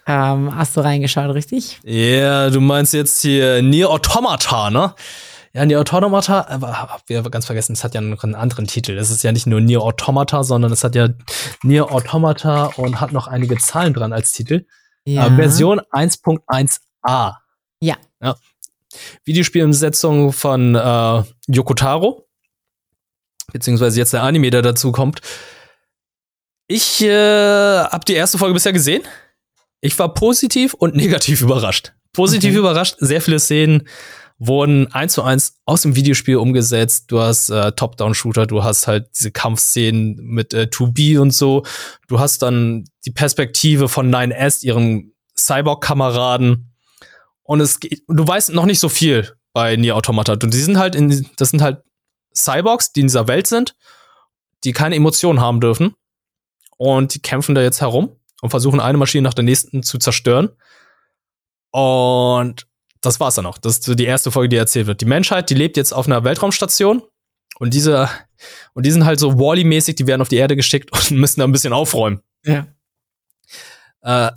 ähm, hast du reingeschaut, richtig? Ja, yeah, du meinst jetzt hier Nier Automata, ne? Ja, Nier Automata, aber hab wir ganz vergessen, es hat ja noch einen anderen Titel. Es ist ja nicht nur Nier Automata, sondern es hat ja Nier Automata und hat noch einige Zahlen dran als Titel. Ja. Äh, Version 1.1a. Ja. ja. Videospielumsetzung von äh, Yokotaro, beziehungsweise jetzt der Anime, der dazu kommt. Ich äh, habe die erste Folge bisher gesehen. Ich war positiv und negativ überrascht. Positiv okay. überrascht, sehr viele Szenen wurden eins zu eins aus dem Videospiel umgesetzt. Du hast äh, Top-Down-Shooter, du hast halt diese Kampfszenen mit äh, 2B und so. Du hast dann die Perspektive von 9S, ihrem Cyborg-Kameraden. Und es geht, du weißt noch nicht so viel bei Nier Automata. Und die sind halt in, das sind halt Cyborgs, die in dieser Welt sind, die keine Emotionen haben dürfen. Und die kämpfen da jetzt herum und versuchen eine Maschine nach der nächsten zu zerstören. Und das war's dann auch. Das ist so die erste Folge, die erzählt wird. Die Menschheit, die lebt jetzt auf einer Weltraumstation und diese und die sind halt so Wally-mäßig, die werden auf die Erde geschickt und müssen da ein bisschen aufräumen. Ja. Äh,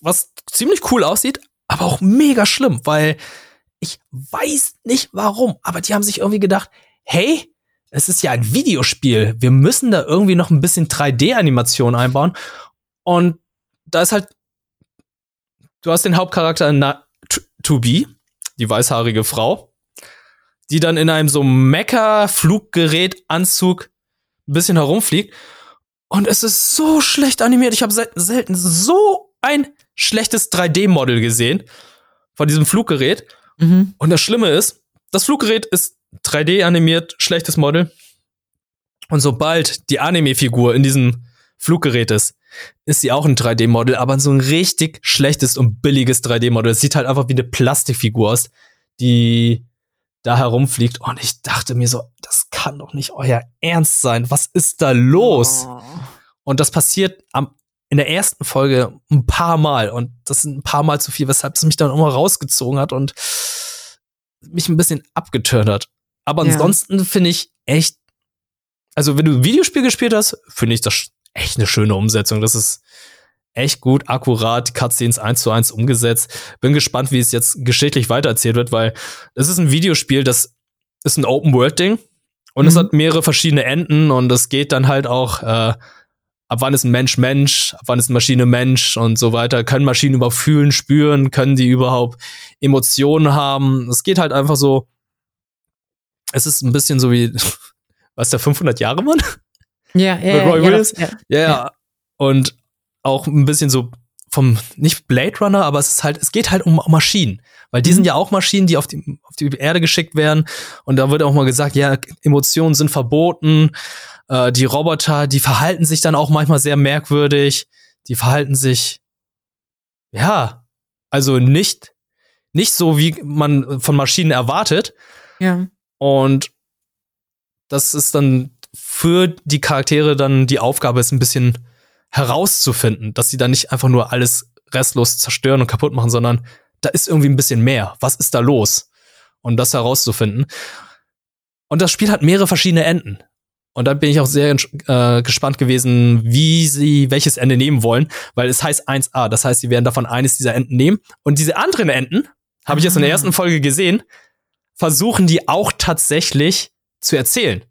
was ziemlich cool aussieht, aber auch mega schlimm, weil ich weiß nicht warum, aber die haben sich irgendwie gedacht, hey, es ist ja ein Videospiel, wir müssen da irgendwie noch ein bisschen 3D-Animation einbauen und da ist halt du hast den Hauptcharakter to be, die weißhaarige Frau, die dann in einem so Mecha-Fluggerät-Anzug ein bisschen herumfliegt. Und es ist so schlecht animiert. Ich habe sel selten so ein schlechtes 3D-Model gesehen von diesem Fluggerät. Mhm. Und das Schlimme ist, das Fluggerät ist 3D animiert, schlechtes Model. Und sobald die Anime-Figur in diesem Fluggerät ist, ist sie auch ein 3D-Model, aber so ein richtig schlechtes und billiges 3D-Model. Es sieht halt einfach wie eine Plastikfigur aus, die da herumfliegt. Und ich dachte mir so, das kann doch nicht euer Ernst sein. Was ist da los? Oh. Und das passiert am, in der ersten Folge ein paar Mal. Und das sind ein paar Mal zu viel, weshalb es mich dann immer rausgezogen hat und mich ein bisschen abgeturnt hat. Aber ja. ansonsten finde ich echt, also wenn du ein Videospiel gespielt hast, finde ich das echt eine schöne Umsetzung. Das ist echt gut, akkurat, die Cutscenes eins zu eins umgesetzt. Bin gespannt, wie es jetzt geschichtlich weitererzählt wird, weil es ist ein Videospiel, das ist ein Open-World-Ding und mhm. es hat mehrere verschiedene Enden und es geht dann halt auch, äh, ab wann ist ein Mensch Mensch, ab wann ist eine Maschine Mensch und so weiter. Können Maschinen überhaupt fühlen, spüren, können die überhaupt Emotionen haben? Es geht halt einfach so, es ist ein bisschen so wie, was der 500 Jahre Mann? Ja, ja, mit Roy ja, Willis. Ja, ja, ja. Und auch ein bisschen so vom, nicht Blade Runner, aber es ist halt, es geht halt um Maschinen. Weil die mhm. sind ja auch Maschinen, die auf die, auf die Erde geschickt werden. Und da wird auch mal gesagt, ja, Emotionen sind verboten. Äh, die Roboter, die verhalten sich dann auch manchmal sehr merkwürdig. Die verhalten sich, ja, also nicht, nicht so, wie man von Maschinen erwartet. Ja. Und das ist dann für die Charaktere dann die Aufgabe ist, ein bisschen herauszufinden, dass sie dann nicht einfach nur alles restlos zerstören und kaputt machen, sondern da ist irgendwie ein bisschen mehr. Was ist da los? Und das herauszufinden. Und das Spiel hat mehrere verschiedene Enden. Und da bin ich auch sehr äh, gespannt gewesen, wie sie welches Ende nehmen wollen, weil es heißt 1a. Das heißt, sie werden davon eines dieser Enden nehmen. Und diese anderen Enden, habe ich jetzt in der ah. ersten Folge gesehen, versuchen die auch tatsächlich zu erzählen.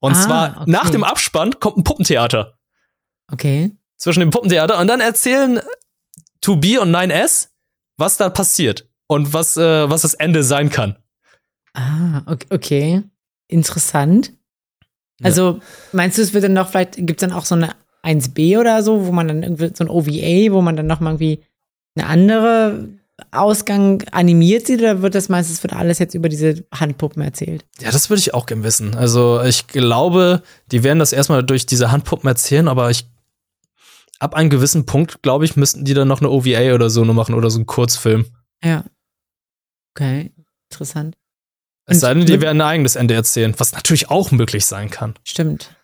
Und ah, zwar okay. nach dem Abspann kommt ein Puppentheater. Okay. Zwischen dem Puppentheater und dann erzählen 2B und 9S, was da passiert und was, äh, was das Ende sein kann. Ah, okay. Interessant. Also, ja. meinst du, es wird dann noch vielleicht, gibt es dann auch so eine 1B oder so, wo man dann irgendwie so ein OVA, wo man dann noch mal irgendwie eine andere Ausgang animiert sie oder wird das meistens wird alles jetzt über diese Handpuppen erzählt? Ja, das würde ich auch gerne wissen. Also ich glaube, die werden das erstmal durch diese Handpuppen erzählen, aber ich ab einem gewissen Punkt, glaube ich, müssten die dann noch eine OVA oder so noch machen oder so einen Kurzfilm. Ja. Okay, interessant. Es sei denn, die werden ein eigenes Ende erzählen, was natürlich auch möglich sein kann. Stimmt.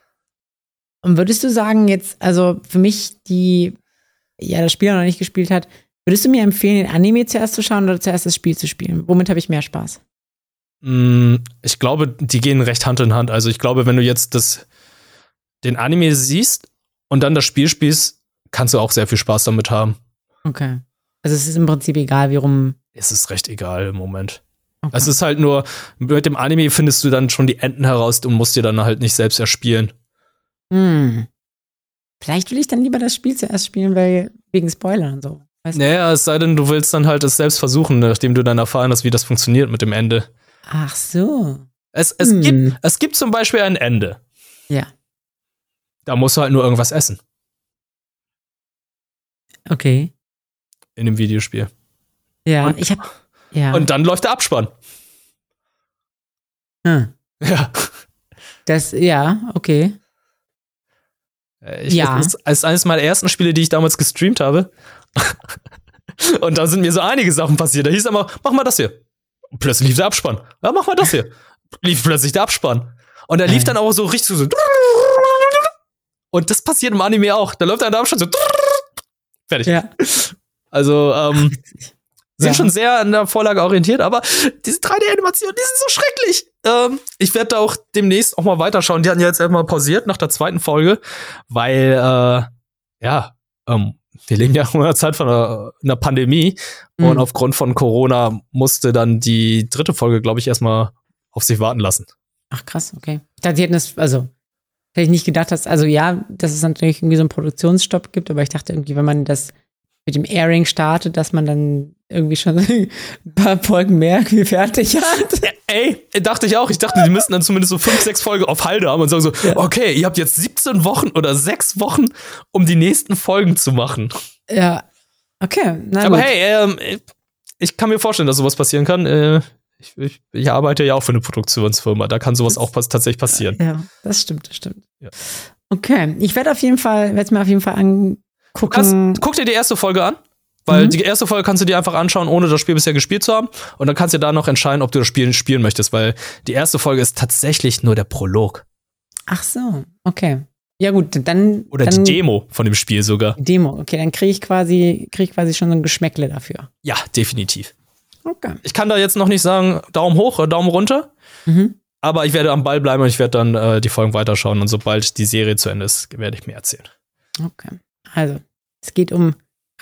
Und würdest du sagen, jetzt, also für mich, die ja das Spiel noch nicht gespielt hat, Würdest du mir empfehlen, den Anime zuerst zu schauen oder zuerst das Spiel zu spielen? Womit habe ich mehr Spaß? Mm, ich glaube, die gehen recht Hand in Hand. Also ich glaube, wenn du jetzt das, den Anime siehst und dann das Spiel spielst, kannst du auch sehr viel Spaß damit haben. Okay. Also es ist im Prinzip egal, wie rum. Es ist recht egal im Moment. Okay. Es ist halt nur, mit dem Anime findest du dann schon die Enden heraus und musst dir dann halt nicht selbst erspielen. Hm. Vielleicht will ich dann lieber das Spiel zuerst spielen, weil wegen Spoilern und so. Weißt naja, es sei denn, du willst dann halt es selbst versuchen, nachdem du dann erfahren hast, wie das funktioniert mit dem Ende. Ach so. Es, es, hm. gibt, es gibt zum Beispiel ein Ende. Ja. Da musst du halt nur irgendwas essen. Okay. In dem Videospiel. Ja, und, ich hab. Ja. Und dann läuft der Abspann. Hm. Ja. Das, ja, okay. Äh, ich, ja. Das ist eines meiner ersten Spiele, die ich damals gestreamt habe. und da sind mir so einige Sachen passiert. Da hieß immer, mach mal das hier. Und plötzlich lief der Abspann. Ja, mach mal das hier. Lief plötzlich der Abspann. Und er lief äh. dann auch so richtig so. Und das passiert im Anime auch. Da läuft dann der Abspann so. Fertig. Ja. Also, ähm, sind ja. schon sehr an der Vorlage orientiert, aber diese 3D-Animationen, die sind so schrecklich. Ähm, ich werde da auch demnächst auch mal weiterschauen. Die hatten ja jetzt erstmal pausiert nach der zweiten Folge, weil, äh, ja, ähm, wir leben ja in einer Zeit von einer, einer Pandemie mhm. und aufgrund von Corona musste dann die dritte Folge, glaube ich, erstmal auf sich warten lassen. Ach krass, okay. Die hätten das, also hätte ich nicht gedacht, dass, also ja, dass es natürlich irgendwie so einen Produktionsstopp gibt, aber ich dachte irgendwie, wenn man das mit dem Airing startet, dass man dann irgendwie schon ein paar Folgen mehr fertig hat. Ey, dachte ich auch. Ich dachte, die müssten dann zumindest so fünf, sechs Folgen auf Halde haben und sagen so, ja. okay, ihr habt jetzt 17 Wochen oder sechs Wochen, um die nächsten Folgen zu machen. Ja. Okay. Aber gut. hey, ähm, ich kann mir vorstellen, dass sowas passieren kann. Äh, ich, ich, ich, arbeite ja auch für eine Produktionsfirma. Da kann sowas auch pass tatsächlich passieren. Ja, das stimmt, das stimmt. Ja. Okay, ich werde auf jeden Fall, werde es mir auf jeden Fall an, gucken. guck dir die erste Folge an. Weil mhm. die erste Folge kannst du dir einfach anschauen, ohne das Spiel bisher gespielt zu haben. Und dann kannst du da noch entscheiden, ob du das Spiel spielen möchtest, weil die erste Folge ist tatsächlich nur der Prolog. Ach so, okay. Ja gut, dann. Oder dann, die Demo von dem Spiel sogar. Demo, okay, dann kriege ich quasi, krieg ich quasi schon so ein Geschmäckle dafür. Ja, definitiv. Okay. Ich kann da jetzt noch nicht sagen, Daumen hoch oder Daumen runter. Mhm. Aber ich werde am Ball bleiben und ich werde dann äh, die Folgen weiterschauen. Und sobald die Serie zu Ende ist, werde ich mir erzählen. Okay. Also, es geht um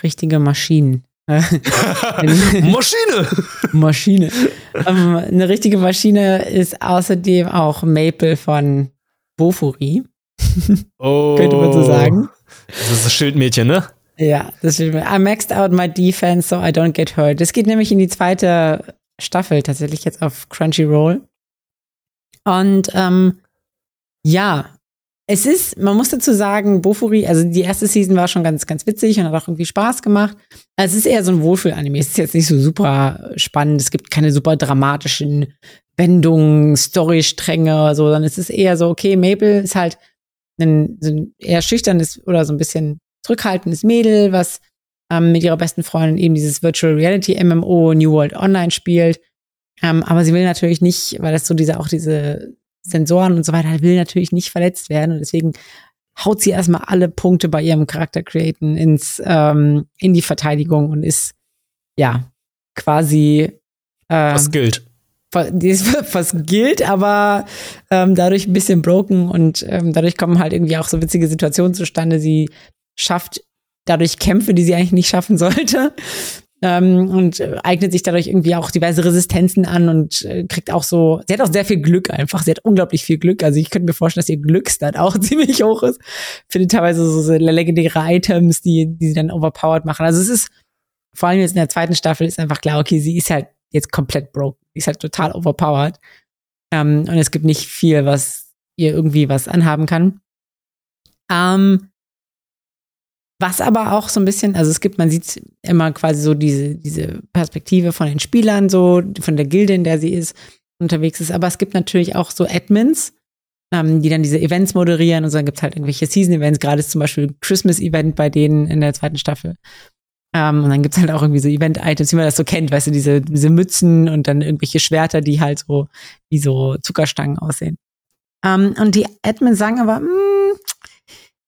richtige Maschinen. Maschine! Maschine. um, eine richtige Maschine ist außerdem auch Maple von Bofuri. Oh. Könnte man so sagen. Das ist das Schildmädchen, ne? Ja, das Schildmädchen. I maxed out my defense so I don't get hurt. Das geht nämlich in die zweite Staffel, tatsächlich jetzt auf Crunchyroll. Und ähm, ja, es ist, man muss dazu sagen, Bofuri, also die erste Season war schon ganz, ganz witzig und hat auch irgendwie Spaß gemacht. Also es ist eher so ein Wohlfühl-Anime. Es ist jetzt nicht so super spannend. Es gibt keine super dramatischen Wendungen, Storystränge, so, sondern es ist eher so, okay, Maple ist halt ein, so ein eher schüchternes oder so ein bisschen zurückhaltendes Mädel, was ähm, mit ihrer besten Freundin eben dieses Virtual Reality MMO New World Online spielt. Ähm, aber sie will natürlich nicht, weil das so diese auch diese Sensoren und so weiter, will natürlich nicht verletzt werden. Und deswegen haut sie erstmal alle Punkte bei ihrem Charakter createn ins ähm, in die Verteidigung und ist ja quasi äh, was gilt. die ist was gilt, aber ähm, dadurch ein bisschen broken und ähm, dadurch kommen halt irgendwie auch so witzige Situationen zustande. Sie schafft dadurch Kämpfe, die sie eigentlich nicht schaffen sollte ähm, und äh, eignet sich dadurch irgendwie auch diverse Resistenzen an und äh, kriegt auch so, sie hat auch sehr viel Glück einfach, sie hat unglaublich viel Glück, also ich könnte mir vorstellen, dass ihr Glücksstat auch ziemlich hoch ist, findet teilweise so, so legendäre Items, die, die sie dann overpowered machen, also es ist, vor allem jetzt in der zweiten Staffel ist einfach klar, okay, sie ist halt jetzt komplett broke, sie ist halt total overpowered. Ähm, und es gibt nicht viel, was ihr irgendwie was anhaben kann. Ähm, was aber auch so ein bisschen, also es gibt, man sieht immer quasi so diese, diese Perspektive von den Spielern, so von der Gilde, in der sie ist, unterwegs ist. Aber es gibt natürlich auch so Admins, ähm, die dann diese Events moderieren und dann gibt es halt irgendwelche Season-Events, gerade ist zum Beispiel Christmas-Event bei denen in der zweiten Staffel. Ähm, und dann gibt es halt auch irgendwie so Event-Items, wie man das so kennt, weißt du, diese, diese Mützen und dann irgendwelche Schwerter, die halt so wie so Zuckerstangen aussehen. Ähm, und die Admins sagen aber, hm,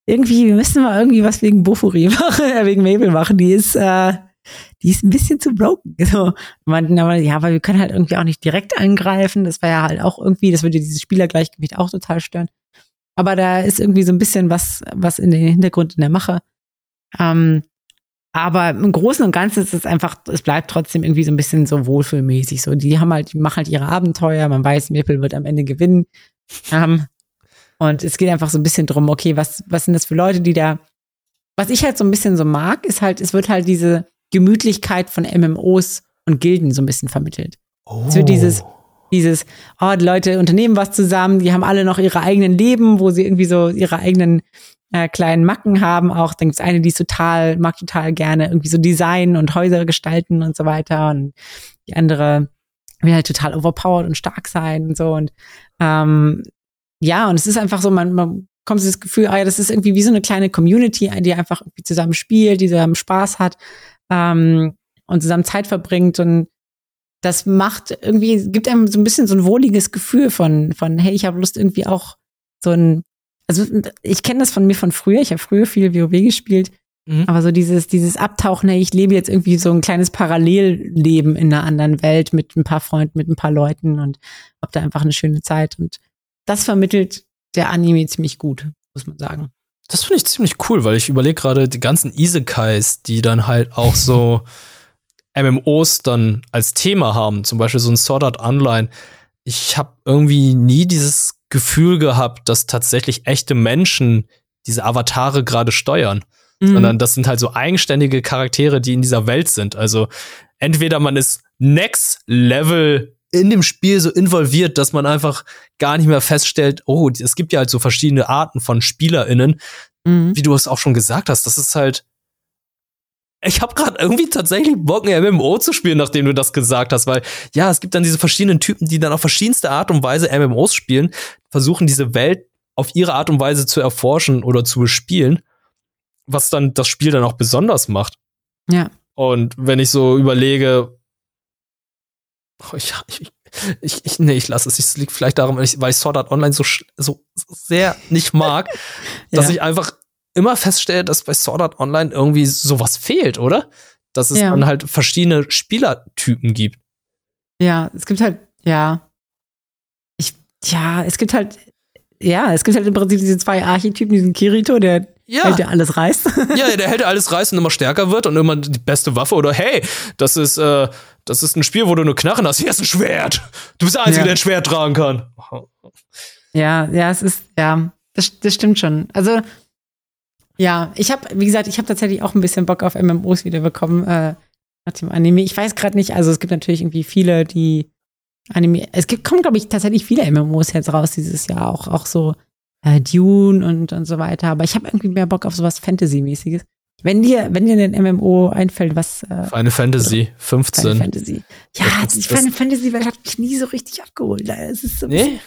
irgendwie, wir müssen mal irgendwie was wegen Bofuri machen, äh, wegen Mabel machen. Die ist, äh, die ist ein bisschen zu broken. So, meinten aber, ja, weil wir können halt irgendwie auch nicht direkt angreifen. Das war ja halt auch irgendwie, das würde dieses Spielergleichgewicht auch total stören. Aber da ist irgendwie so ein bisschen was, was in den Hintergrund in der Mache. Ähm, aber im Großen und Ganzen ist es einfach, es bleibt trotzdem irgendwie so ein bisschen so wohlfühlmäßig. So, die haben halt, die machen halt ihre Abenteuer. Man weiß, Maple wird am Ende gewinnen. Ähm, und es geht einfach so ein bisschen drum, okay, was, was sind das für Leute, die da, was ich halt so ein bisschen so mag, ist halt, es wird halt diese Gemütlichkeit von MMOs und Gilden so ein bisschen vermittelt. Oh. Es wird dieses, dieses, oh, die Leute unternehmen was zusammen, die haben alle noch ihre eigenen Leben, wo sie irgendwie so ihre eigenen äh, kleinen Macken haben. Auch dann gibt's eine, die ist total, mag total gerne irgendwie so Design und Häuser gestalten und so weiter. Und die andere will halt total overpowered und stark sein und so. Und ähm, ja, und es ist einfach so, man, man kommt so das Gefühl, ah ja, das ist irgendwie wie so eine kleine Community, die einfach irgendwie zusammen spielt, die zusammen Spaß hat ähm, und zusammen Zeit verbringt und das macht irgendwie, gibt einem so ein bisschen so ein wohliges Gefühl von, von hey, ich habe Lust irgendwie auch so ein also ich kenne das von mir von früher, ich habe früher viel WoW gespielt, mhm. aber so dieses, dieses Abtauchen, hey, ich lebe jetzt irgendwie so ein kleines Parallelleben in einer anderen Welt mit ein paar Freunden, mit ein paar Leuten und hab da einfach eine schöne Zeit. Und das vermittelt der Anime ziemlich gut, muss man sagen. Das finde ich ziemlich cool, weil ich überlege gerade die ganzen Isekais, die dann halt auch so MMOs dann als Thema haben, zum Beispiel so ein Sword Art Online. Ich habe irgendwie nie dieses Gefühl gehabt, dass tatsächlich echte Menschen diese Avatare gerade steuern. Mhm. Sondern das sind halt so eigenständige Charaktere, die in dieser Welt sind. Also entweder man ist Next Level in dem Spiel so involviert, dass man einfach gar nicht mehr feststellt, oh, es gibt ja halt so verschiedene Arten von SpielerInnen, mhm. wie du es auch schon gesagt hast. Das ist halt ich habe gerade irgendwie tatsächlich Bock, ein MMO zu spielen, nachdem du das gesagt hast, weil ja, es gibt dann diese verschiedenen Typen, die dann auf verschiedenste Art und Weise MMOs spielen, versuchen diese Welt auf ihre Art und Weise zu erforschen oder zu bespielen, was dann das Spiel dann auch besonders macht. Ja. Und wenn ich so überlege, oh, ich, ich, ich, ich, nee, ich lasse es. Es liegt vielleicht daran, weil ich, weil ich Sword Art Online so, so sehr nicht mag, ja. dass ich einfach immer feststelle, dass bei Sword Art Online irgendwie sowas fehlt, oder? Dass es ja. dann halt verschiedene Spielertypen gibt. Ja, es gibt halt, ja. Ich, ja, es gibt halt, ja, es gibt halt im Prinzip diese zwei Archetypen, diesen Kirito, der ja. hält, der alles reißt. Ja, der hält alles reißt und immer stärker wird und immer die beste Waffe. Oder hey, das ist, äh, das ist ein Spiel, wo du nur Knarren hast. Hier ist ein Schwert. Du bist der Einzige, ja. der ein Schwert tragen kann. Ja, ja, es ist, ja, das, das stimmt schon. Also, ja, ich habe, wie gesagt, ich habe tatsächlich auch ein bisschen Bock auf MMOs wieder bekommen äh, nach dem Anime. Ich weiß gerade nicht, also es gibt natürlich irgendwie viele, die Anime. Es gibt, kommen, glaube ich, tatsächlich viele MMOs jetzt raus dieses Jahr, auch, auch so äh, Dune und, und so weiter. Aber ich habe irgendwie mehr Bock auf sowas Fantasy-mäßiges. Wenn dir, wenn dir ein MMO einfällt, was. Äh, Final Fantasy 15. Final Fantasy. Ja, das, die Final Fantasy Welt hat mich nie so richtig abgeholt. Es ist so nee?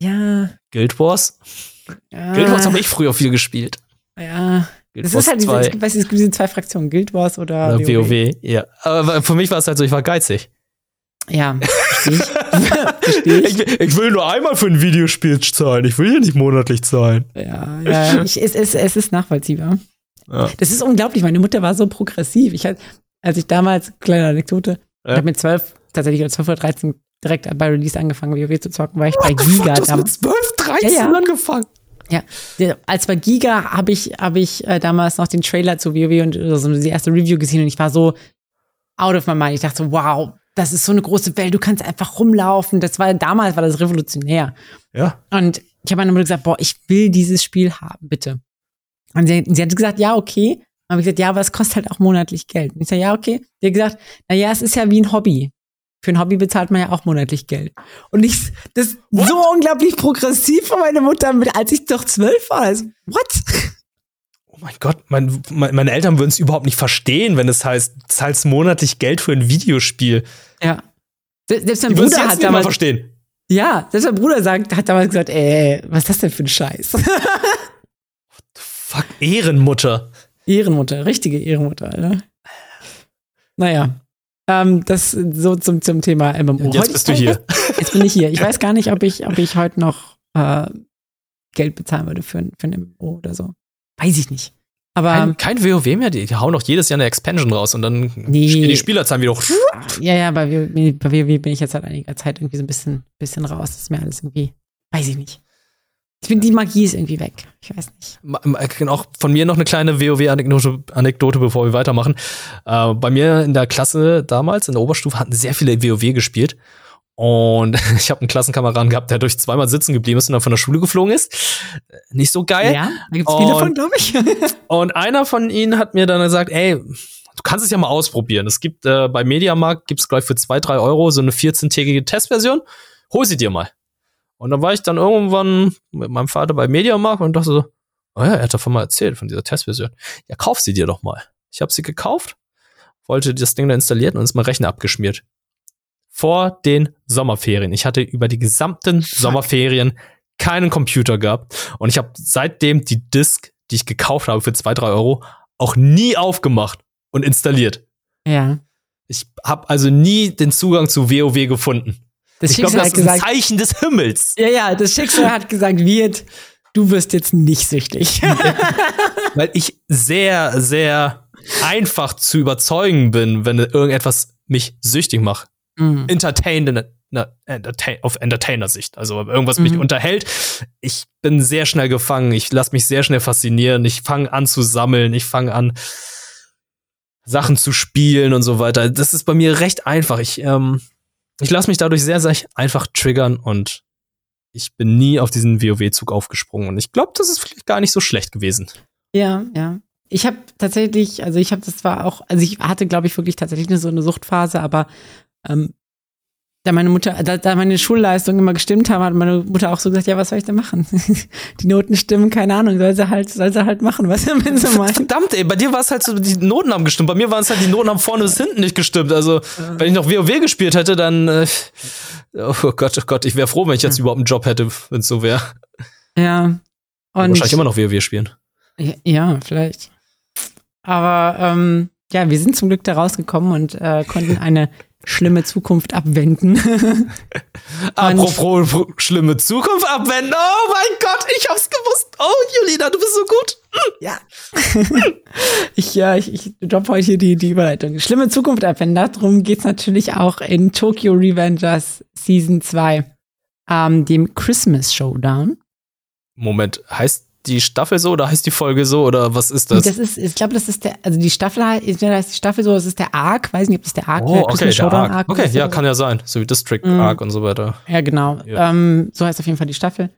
Ja. Guild Wars? Ja. Guild Wars habe ich früher viel gespielt. Ja. Guild das Wars ist halt diese, es, gibt, es gibt diese zwei Fraktionen, Guild Wars oder, oder WoW. WoW. Ja, aber für mich war es halt so, ich war geizig. Ja, verstehe ich. Ich. ich. will nur einmal für ein Videospiel zahlen. Ich will hier nicht monatlich zahlen. Ja, ja ich, es, es, es ist nachvollziehbar. Ja. Das ist unglaublich. Meine Mutter war so progressiv. Ich hatte, als ich damals, kleine Anekdote, ja. ich habe mit zwölf, tatsächlich oder zwölf oder dreizehn direkt bei Release angefangen, WoW zu zocken, weil ich bei Giga damals. Mit 12, 13 ja, ja. angefangen. Ja, als bei Giga habe ich, hab ich äh, damals noch den Trailer zu WoW und also die erste Review gesehen und ich war so out of my mind. Ich dachte so, wow, das ist so eine große Welt, du kannst einfach rumlaufen. Das war damals war das revolutionär. Ja. Und ich habe meiner Mutter gesagt, boah, ich will dieses Spiel haben, bitte. Und sie, sie hat gesagt, ja, okay. Und habe ich gesagt, ja, aber es kostet halt auch monatlich Geld. Und ich sage, ja, okay. Sie hat gesagt, na ja, es ist ja wie ein Hobby. Für ein Hobby bezahlt man ja auch monatlich Geld. Und ich, das ist so unglaublich progressiv von meiner Mutter, als ich doch zwölf war. Also, what? Mein Gott, mein, mein, meine Eltern würden es überhaupt nicht verstehen, wenn es heißt, zahlst monatlich Geld für ein Videospiel. Ja. Selbst mein Bruder hat damals verstehen. Ja, selbst mein Bruder sagt, hat damals gesagt, ey, was ist das denn für ein Scheiß? What the fuck, Ehrenmutter. Ehrenmutter, richtige Ehrenmutter, Alter. Naja, ähm, das so zum, zum Thema MMO. Jetzt heute, bist du hier. Jetzt bin ich hier. Ich weiß gar nicht, ob ich, ob ich heute noch äh, Geld bezahlen würde für, für ein MMO oder so. Weiß ich nicht. Aber Kein, kein WoW mehr, die, die hauen doch jedes Jahr eine Expansion raus und dann Nee. stehen die Spielerzahlen wieder hoch. ja, ja, bei WoW, bei WoW bin ich jetzt seit einiger Zeit irgendwie so ein bisschen, bisschen raus. Das ist mir alles irgendwie, weiß ich nicht. Ich finde, die Magie ist irgendwie weg. Ich weiß nicht. Ma- ma- Auch von mir noch eine kleine WoW-Anekdote, Anekdote, bevor wir weitermachen. Äh, bei mir in der Klasse damals, in der Oberstufe, hatten sehr viele WoW gespielt. Und ich habe einen Klassenkameraden gehabt, der durch zweimal sitzen geblieben ist und dann von der Schule geflogen ist. Nicht so geil. Ja, da gibt es viele Und- von, glaube ich. Und einer von ihnen hat mir dann gesagt, ey, du kannst es ja mal ausprobieren. Es gibt äh, bei Mediamarkt gibt's gleich für zwei drei Euro so eine 14-tägige Testversion. Hol sie dir mal. Und dann war ich dann irgendwann mit meinem Vater bei Mediamarkt und dachte so, oh ja, er hat davon mal erzählt, von dieser Testversion. Ja, kauf sie dir doch mal. Ich habe sie gekauft, wollte das Ding da installieren und ist mein Rechner abgeschmiert. Vor den Sommerferien. Ich hatte über die gesamten Sommerferien keinen Computer gehabt. Und ich habe seitdem die Disk, die ich gekauft habe für zwei drei Euro, auch nie aufgemacht und installiert. ja. Ich habe also nie den Zugang zu WoW gefunden. Das ich glaube, Schicksal das ist ein gesagt, Zeichen des Himmels. ja, ja, das Schicksal hat gesagt, wird, du wirst jetzt nicht süchtig. Weil ich sehr, sehr einfach zu überzeugen bin, wenn irgendetwas mich süchtig macht. Mhm. Entertained in, na, entertain, auf Entertainer-Sicht. Also irgendwas mich Mhm. unterhält. Ich bin sehr schnell gefangen. Ich lasse mich sehr schnell faszinieren. Ich fange an zu sammeln. Ich fange an, Sachen zu spielen und so weiter. Das ist bei mir recht einfach. Ich, ähm, ich lasse mich dadurch sehr, sehr einfach triggern und ich bin nie auf diesen WoW-Zug aufgesprungen. Und ich glaube, das ist vielleicht gar nicht so schlecht gewesen. Ja, ja. Ich habe tatsächlich, also ich habe das zwar auch, also ich hatte, glaube ich, wirklich tatsächlich eine, so eine Suchtphase, aber ähm, da meine Mutter, da, da meine Schulleistungen immer gestimmt haben, hat meine Mutter auch so gesagt, ja, was soll ich denn machen? die Noten stimmen, keine Ahnung, soll sie halt, soll sie halt machen, was wenn sie meint. Verdammt, ey, bei dir war es halt so, die Noten haben gestimmt. Bei mir waren es halt die Noten haben vorne bis hinten nicht gestimmt. Also, wenn ich noch WoW gespielt hätte, dann, äh, oh Gott, oh Gott, ich wäre froh, wenn ich jetzt überhaupt einen Job hätte, wenn es so wäre. Ja. Und Wahrscheinlich immer noch WoW spielen. Ja, ja, vielleicht. Aber ähm, ja, wir sind zum Glück da rausgekommen und äh, konnten eine schlimme Zukunft abwenden. Apropos pro- schlimme Zukunft abwenden. Oh mein Gott, ich hab's gewusst. Oh, Julina, du bist so gut. ja. ich, ja, ich, ich droppe heute hier die, die Überleitung. Schlimme Zukunft abwenden. Darum geht's natürlich auch in Tokyo Revengers Season 2, ähm, dem Christmas Showdown. Moment, heißt die Staffel so oder heißt die Folge so oder was ist das? Das ist, ich glaube, das ist der, also die Staffel heißt, die Staffel so, das ist der Arc, weiß nicht, ob das der Arc oh, okay, der Arc. ist Okay, ja, so. kann ja sein. So wie District Mhm. Arc und so weiter. Ja, genau. Ja. Ähm, so heißt auf jeden Fall die Staffel.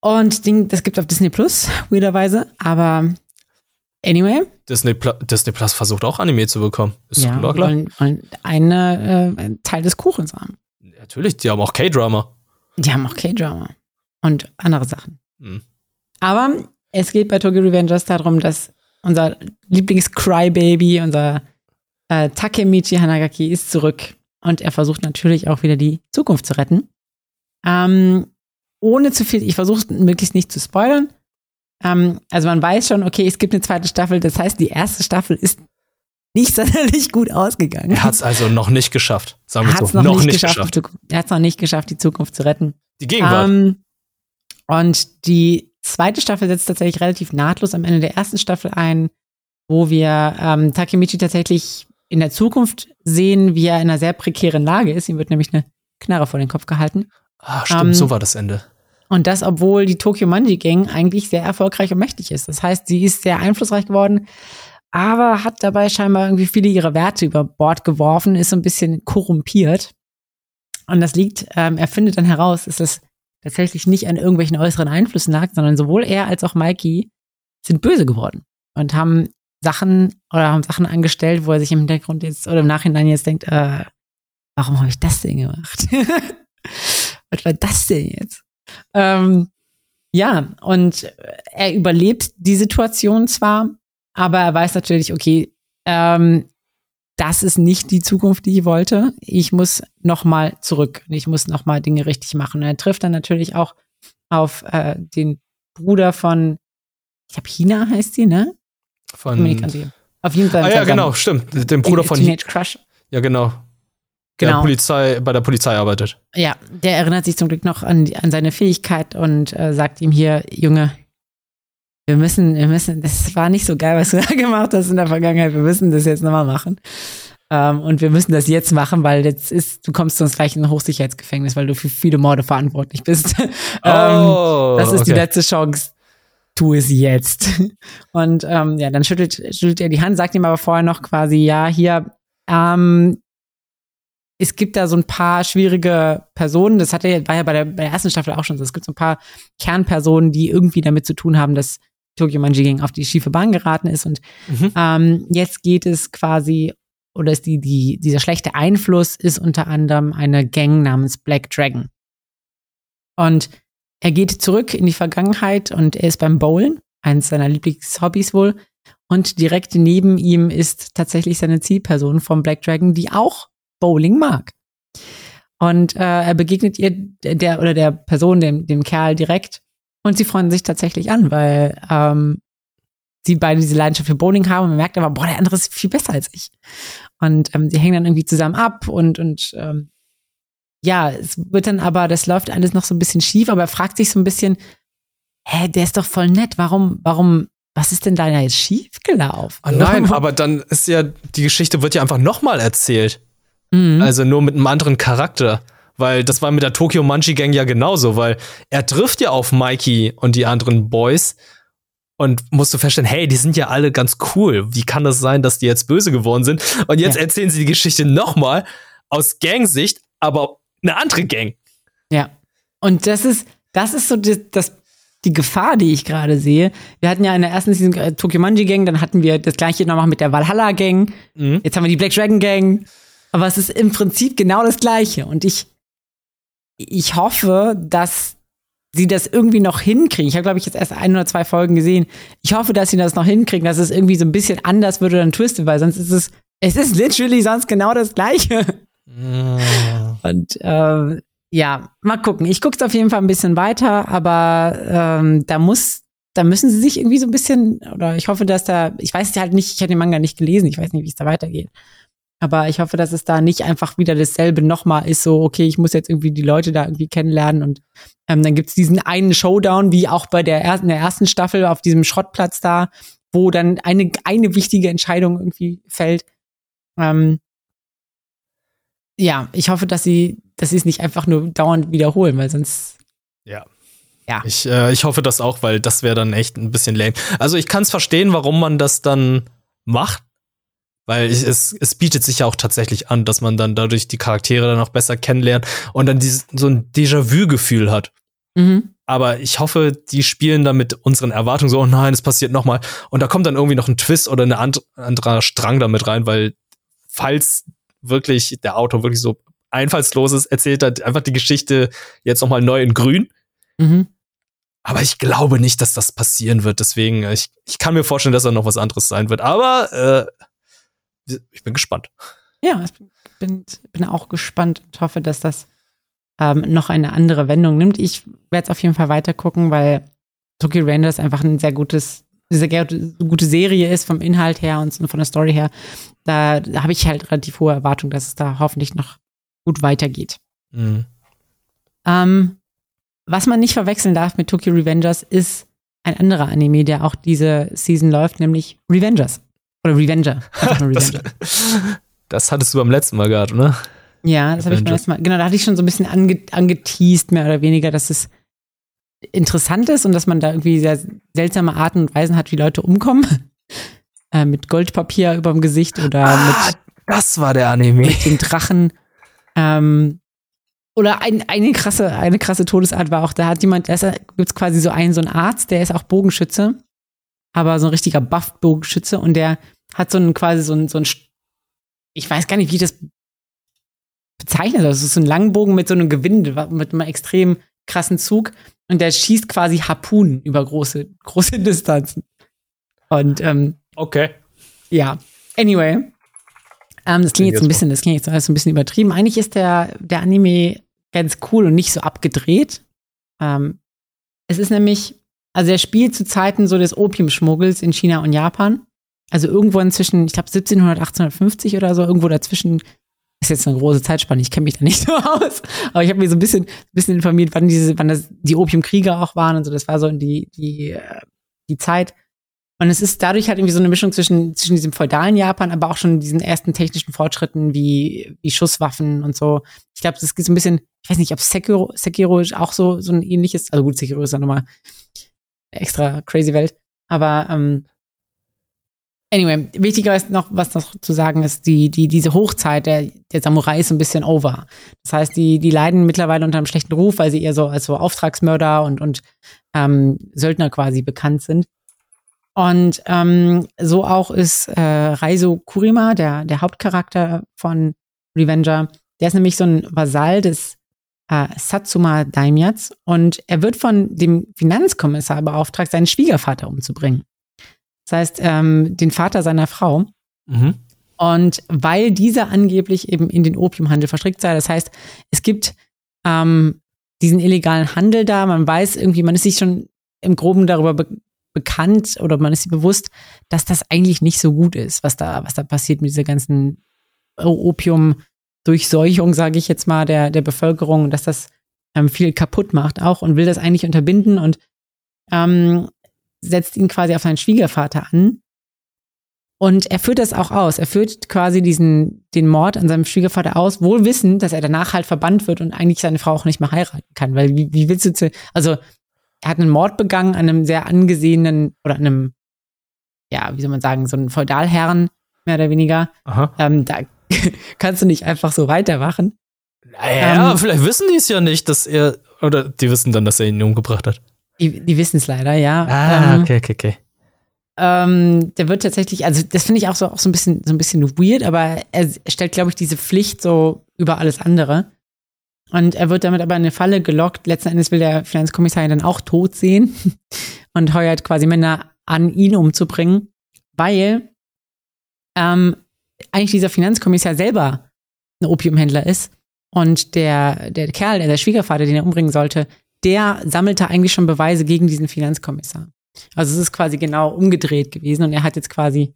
Und Ding, das gibt auf Disney Plus, weirderweise. Aber anyway, Disney, Pla Disney Plus versucht auch Anime zu bekommen. Ist ja, klar, klar. wollen, wollen eine, äh, ein Teil des Kuchens haben. Natürlich, die haben auch K-Drama. Die haben auch K-Drama und andere Sachen. Hm. Aber es geht bei Tokyo Revengers darum, dass unser Lieblings-Crybaby, unser äh, Takemichi Hanagaki ist zurück und er versucht natürlich auch wieder die Zukunft zu retten. Ähm, ohne zu viel, ich versuche möglichst nicht zu spoilern. Ähm, also man weiß schon, okay, es gibt eine zweite Staffel, das heißt, die erste Staffel ist nicht sonderlich gut ausgegangen. Er hat es also noch nicht geschafft. Sagen wir hat es so. noch, nicht geschafft. Die Zukunft- Er hat es noch nicht geschafft, die Zukunft zu retten. Die Gegenwart. Ähm, und die zweite Staffel setzt tatsächlich relativ nahtlos am Ende der ersten Staffel ein, wo wir ähm, Takemichi tatsächlich in der Zukunft sehen, wie er in einer sehr prekären Lage ist. Ihm wird nämlich eine Knarre vor den Kopf gehalten. ah, stimmt, ähm, so war das Ende. Und das, obwohl die Tokyo Manji Gang eigentlich sehr erfolgreich und mächtig ist. Das heißt, sie ist sehr einflussreich geworden, aber hat dabei scheinbar irgendwie viele ihrer Werte über Bord geworfen, ist so ein bisschen korrumpiert. Und das liegt, ähm, er findet dann heraus, dass es tatsächlich nicht an irgendwelchen äußeren Einflüssen lag, sondern sowohl er als auch Mikey sind böse geworden und haben Sachen oder haben Sachen angestellt, wo er sich im Hintergrund jetzt oder im Nachhinein jetzt denkt, äh, warum habe ich das denn gemacht? Was war das denn jetzt? Ähm, ja, und er überlebt die Situation zwar, aber er weiß natürlich, okay, ähm, das ist nicht die Zukunft, die ich wollte. Ich muss noch mal zurück. Ich muss noch mal Dinge richtig machen. Und er trifft dann natürlich auch auf äh, den Bruder von, ich glaube, China heißt sie, ne? Von, sicher. Auf jeden Fall. ah ja, genau, stimmt. Den Bruder von. Teenage Crush. Ja, genau. Der Genau. Polizei, bei der Polizei arbeitet. Ja, der erinnert sich zum Glück noch an, an seine Fähigkeit und äh, sagt ihm hier, Junge, wir müssen, wir müssen, das war nicht so geil, was du da gemacht hast in der Vergangenheit, wir müssen das jetzt nochmal machen. Ähm, und wir müssen das jetzt machen, weil jetzt ist, du kommst sonst gleich in ein Hochsicherheitsgefängnis, weil du für viele Morde verantwortlich bist. ähm, Oh, das ist die okay. letzte Chance. Tu es jetzt. Und ähm, ja, dann schüttelt, schüttelt er die Hand, sagt ihm aber vorher noch quasi, ja, hier, ähm, es gibt da so ein paar schwierige Personen, das hatte, war ja bei der, bei der ersten Staffel auch schon so, es gibt so ein paar Kernpersonen, die irgendwie damit zu tun haben, dass Tokyo Manji auf die schiefe Bahn geraten ist und Mhm. ähm, jetzt geht es quasi, oder ist die, die, dieser schlechte Einfluss ist unter anderem eine Gang namens Black Dragon. Und er geht zurück in die Vergangenheit und er ist beim Bowlen, eines seiner Lieblingshobbys wohl. Und direkt neben ihm ist tatsächlich seine Zielperson vom Black Dragon, die auch Bowling mag. Und äh, er begegnet ihr, der oder der Person, dem, dem Kerl direkt. Und sie freuen sich tatsächlich an, weil ähm, sie beide diese Leidenschaft für Bowling haben und man merkt aber, boah, der andere ist viel besser als ich. Und ähm, sie hängen dann irgendwie zusammen ab und, und ähm, ja, es wird dann aber, das läuft alles noch so ein bisschen schief, aber er fragt sich so ein bisschen, hä, der ist doch voll nett, warum, warum, was ist denn da jetzt schief gelaufen? Ah, nein, aber dann ist ja, die Geschichte wird ja einfach nochmal erzählt. Mhm. Also nur mit einem anderen Charakter. Weil das war mit der Tokyo Manji Gang ja genauso, weil er trifft ja auf Mikey und die anderen Boys und musst du feststellen, hey, die sind ja alle ganz cool. Wie kann das sein, dass die jetzt böse geworden sind? Und jetzt Ja. erzählen sie die Geschichte nochmal aus Gangsicht, aber eine andere Gang. Ja. Und das ist, das ist so die, das, die Gefahr, die ich gerade sehe. Wir hatten ja in der ersten Season äh, Tokyo Manji Gang, dann hatten wir das gleiche nochmal mit der Valhalla Gang. Mhm. Jetzt haben wir die Black Dragon Gang. Aber es ist im Prinzip genau das Gleiche. Und ich, ich hoffe, dass sie das irgendwie noch hinkriegen. Ich habe, glaube ich, jetzt erst ein oder zwei Folgen gesehen. Ich hoffe, dass sie das noch hinkriegen, dass es irgendwie so ein bisschen anders wird oder ein Twist, weil sonst ist es, es ist literally sonst genau das Gleiche. Und äh, ja, mal gucken. Ich gucke es auf jeden Fall ein bisschen weiter, aber ähm, da muss, da müssen sie sich irgendwie so ein bisschen, oder ich hoffe, dass da, ich weiß halt nicht, ich habe den Manga nicht gelesen, ich weiß nicht, wie es da weitergeht. Aber ich hoffe, dass es da nicht einfach wieder dasselbe nochmal ist, so, okay, ich muss jetzt irgendwie die Leute da irgendwie kennenlernen und ähm, dann gibt's diesen einen Showdown, wie auch bei der, ersten, der ersten Staffel auf diesem Schrottplatz da, wo dann eine, eine wichtige Entscheidung irgendwie fällt. Ähm, ja, ich hoffe, dass sie, dass sie es nicht einfach nur dauernd wiederholen, weil sonst. Ja. Ja. Ich, äh, ich hoffe das auch, weil das wäre dann echt ein bisschen lame. Also ich kann es verstehen, warum man das dann macht. Weil es, es bietet sich ja auch tatsächlich an, dass man dann dadurch die Charaktere dann auch besser kennenlernt und dann dieses, so ein Déjà-vu-Gefühl hat. Mhm. Aber ich hoffe, die spielen dann mit unseren Erwartungen so, oh nein, es passiert nochmal. Und da kommt dann irgendwie noch ein Twist oder ein and anderer Strang damit rein, weil falls wirklich der Autor wirklich so einfallslos ist, erzählt er einfach die Geschichte jetzt nochmal neu in grün. Mhm. Aber ich glaube nicht, dass das passieren wird. Deswegen, ich, ich kann mir vorstellen, dass da noch was anderes sein wird. Aber äh, ich bin gespannt. Ja, ich bin, bin auch gespannt und hoffe, dass das ähm, noch eine andere Wendung nimmt. Ich werde es auf jeden Fall weiter gucken, weil Tokyo Rangers einfach ein sehr gutes, sehr gute, Serie ist vom Inhalt her und von der Story her. Da, da habe ich halt relativ hohe Erwartungen, dass es da hoffentlich noch gut weitergeht. Mhm. Ähm, was man nicht verwechseln darf mit Tokyo Revengers ist ein anderer Anime, der auch diese Season läuft, nämlich Revengers. Oder Revenger. Nur Das, Revenger. das hattest du beim letzten Mal gehabt, oder? Ja, das habe ich beim letzten Mal. Genau, da hatte ich schon so ein bisschen ange angeteased, mehr oder weniger, dass es interessant ist und dass man da irgendwie sehr seltsame Arten und Weisen hat, wie Leute umkommen. Äh, mit Goldpapier überm Gesicht oder Ah, das war der Anime. mit den Drachen. Ähm, oder ein, eine krasse, eine krasse Todesart war auch, da hat jemand, da gibt es quasi so einen, so einen Arzt, der ist auch Bogenschütze, aber so ein richtiger Buff-Bogenschütze und der hat so einen quasi so einen, so einen, ich weiß gar nicht, wie ich das bezeichnet. Das ist so ein Langbogen mit so einem Gewinde, mit einem extrem krassen Zug und der schießt quasi Harpunen über große, große Distanzen. Und ähm, Okay. ja, anyway. Ähm, das klingt jetzt so ein bisschen, das klingt jetzt alles so ein bisschen übertrieben. Eigentlich ist der, der Anime ganz cool und nicht so abgedreht. Ähm, es ist nämlich, also er spielt zu Zeiten so des Opiumschmuggels in China und Japan. Also irgendwo inzwischen, ich glaube 1700, 1850 oder so, irgendwo dazwischen. Ist jetzt eine große Zeitspanne, ich kenne mich da nicht so aus. Aber ich habe mich so ein bisschen, bisschen informiert, wann diese, wann das die Opiumkriege auch waren und so. Das war so in die, die äh, die Zeit. Und es ist dadurch halt irgendwie so eine Mischung zwischen, zwischen diesem feudalen Japan, aber auch schon diesen ersten technischen Fortschritten wie, wie Schusswaffen und so. Ich glaube, das geht so ein bisschen, ich weiß nicht, ob Sekiro, Sekiro auch so, so ein ähnliches, also gut, Sekiro ist ja nochmal extra crazy Welt. Aber ähm, anyway, wichtiger ist noch, was noch zu sagen ist, die, die, diese Hochzeit der, der Samurai ist ein bisschen over. Das heißt, die, die leiden mittlerweile unter einem schlechten Ruf, weil sie eher so als so Auftragsmörder und, und ähm, Söldner quasi bekannt sind. Und ähm, so auch ist äh, Reiso Kurima, der, der Hauptcharakter von Revenger. Der ist nämlich so ein Vasall des äh, Satsuma Daimyats und er wird von dem Finanzkommissar beauftragt, seinen Schwiegervater umzubringen. Das heißt, ähm, den Vater seiner Frau. Mhm. Und weil dieser angeblich eben in den Opiumhandel verstrickt sei, das heißt, es gibt ähm, diesen illegalen Handel da, man weiß irgendwie, man ist sich schon im Groben darüber be bekannt oder man ist sich bewusst, dass das eigentlich nicht so gut ist, was da, was da passiert mit dieser ganzen Opium-Durchseuchung, sage ich jetzt mal, der, der Bevölkerung, dass das ähm, viel kaputt macht auch und will das eigentlich unterbinden und ähm, setzt ihn quasi auf seinen Schwiegervater an. Und er führt das auch aus. Er führt quasi diesen, den Mord an seinem Schwiegervater aus, wohl wissend, dass er danach halt verbannt wird und eigentlich seine Frau auch nicht mehr heiraten kann. Weil wie, wie willst du zu, also er hat einen Mord begangen an einem sehr angesehenen oder einem, ja, wie soll man sagen, so einen Feudalherrn, mehr oder weniger. Ähm, da kannst du nicht einfach so weitermachen. Naja, ähm, vielleicht wissen die es ja nicht, dass er, oder die wissen dann, dass er ihn umgebracht hat. Die, die wissen es leider, ja. Ah, ähm, okay, okay, okay. Ähm, der wird tatsächlich, also das finde ich auch so, auch so ein bisschen, so ein bisschen weird, aber er stellt, glaube ich, diese Pflicht so über alles andere. Und er wird damit aber in eine Falle gelockt. Letzten Endes will der Finanzkommissar ihn dann auch tot sehen und heuert quasi Männer an, ihn umzubringen, weil ähm, eigentlich dieser Finanzkommissar selber ein Opiumhändler ist und der, der Kerl, der, der Schwiegervater, den er umbringen sollte, der sammelte eigentlich schon Beweise gegen diesen Finanzkommissar. Also es ist quasi genau umgedreht gewesen und er hat jetzt quasi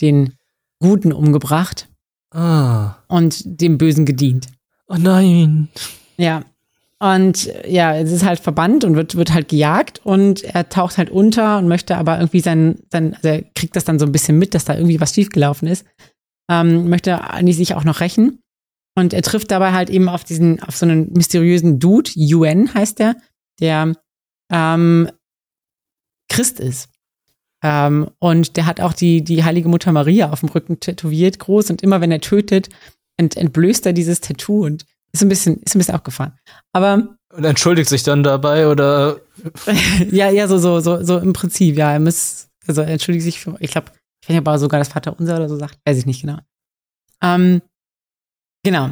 den Guten umgebracht ah. und dem Bösen gedient. Oh nein. Ja. Und ja, es ist halt verbannt und wird, wird halt gejagt und er taucht halt unter und möchte aber irgendwie sein, sein also er kriegt das dann so ein bisschen mit, dass da irgendwie was schiefgelaufen ist. Ähm, möchte sich auch noch rächen und er trifft dabei halt eben auf diesen, auf so einen mysteriösen Dude, UN heißt der, der ähm, Christ ist. Ähm, und der hat auch die, die heilige Mutter Maria auf dem Rücken tätowiert, groß. Und immer wenn er tötet, ent, entblößt er dieses Tattoo und ist ein bisschen, ist ein bisschen aufgefallen. Aber. Und entschuldigt sich dann dabei oder? ja, ja, so, so, so, so im Prinzip, ja. Er muss, also er entschuldigt sich für, ich glaube, ich weiß nicht, ob er sogar das Vater unser oder so sagt, weiß ich nicht genau. Ähm, Genau.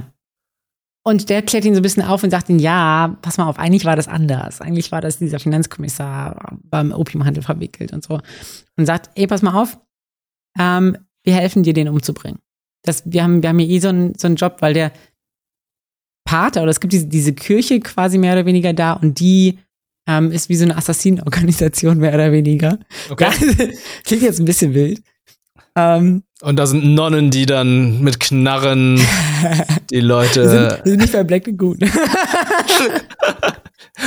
Und der klärt ihn so ein bisschen auf und sagt ihm, ja, pass mal auf, eigentlich war das anders. Eigentlich war das dieser Finanzkommissar beim Opiumhandel verwickelt und so. Und sagt, ey, pass mal auf, ähm, wir helfen dir, den umzubringen. Das, wir, haben, wir haben hier eh so einen, so einen Job, weil der Pater, oder es gibt diese, diese Kirche quasi mehr oder weniger da und die ähm, ist wie so eine Assassinenorganisation mehr oder weniger. Okay. klingt jetzt ein bisschen wild. Ähm, und da sind Nonnen, die dann mit Knarren die Leute. Die sind, sind nicht bei Black gut.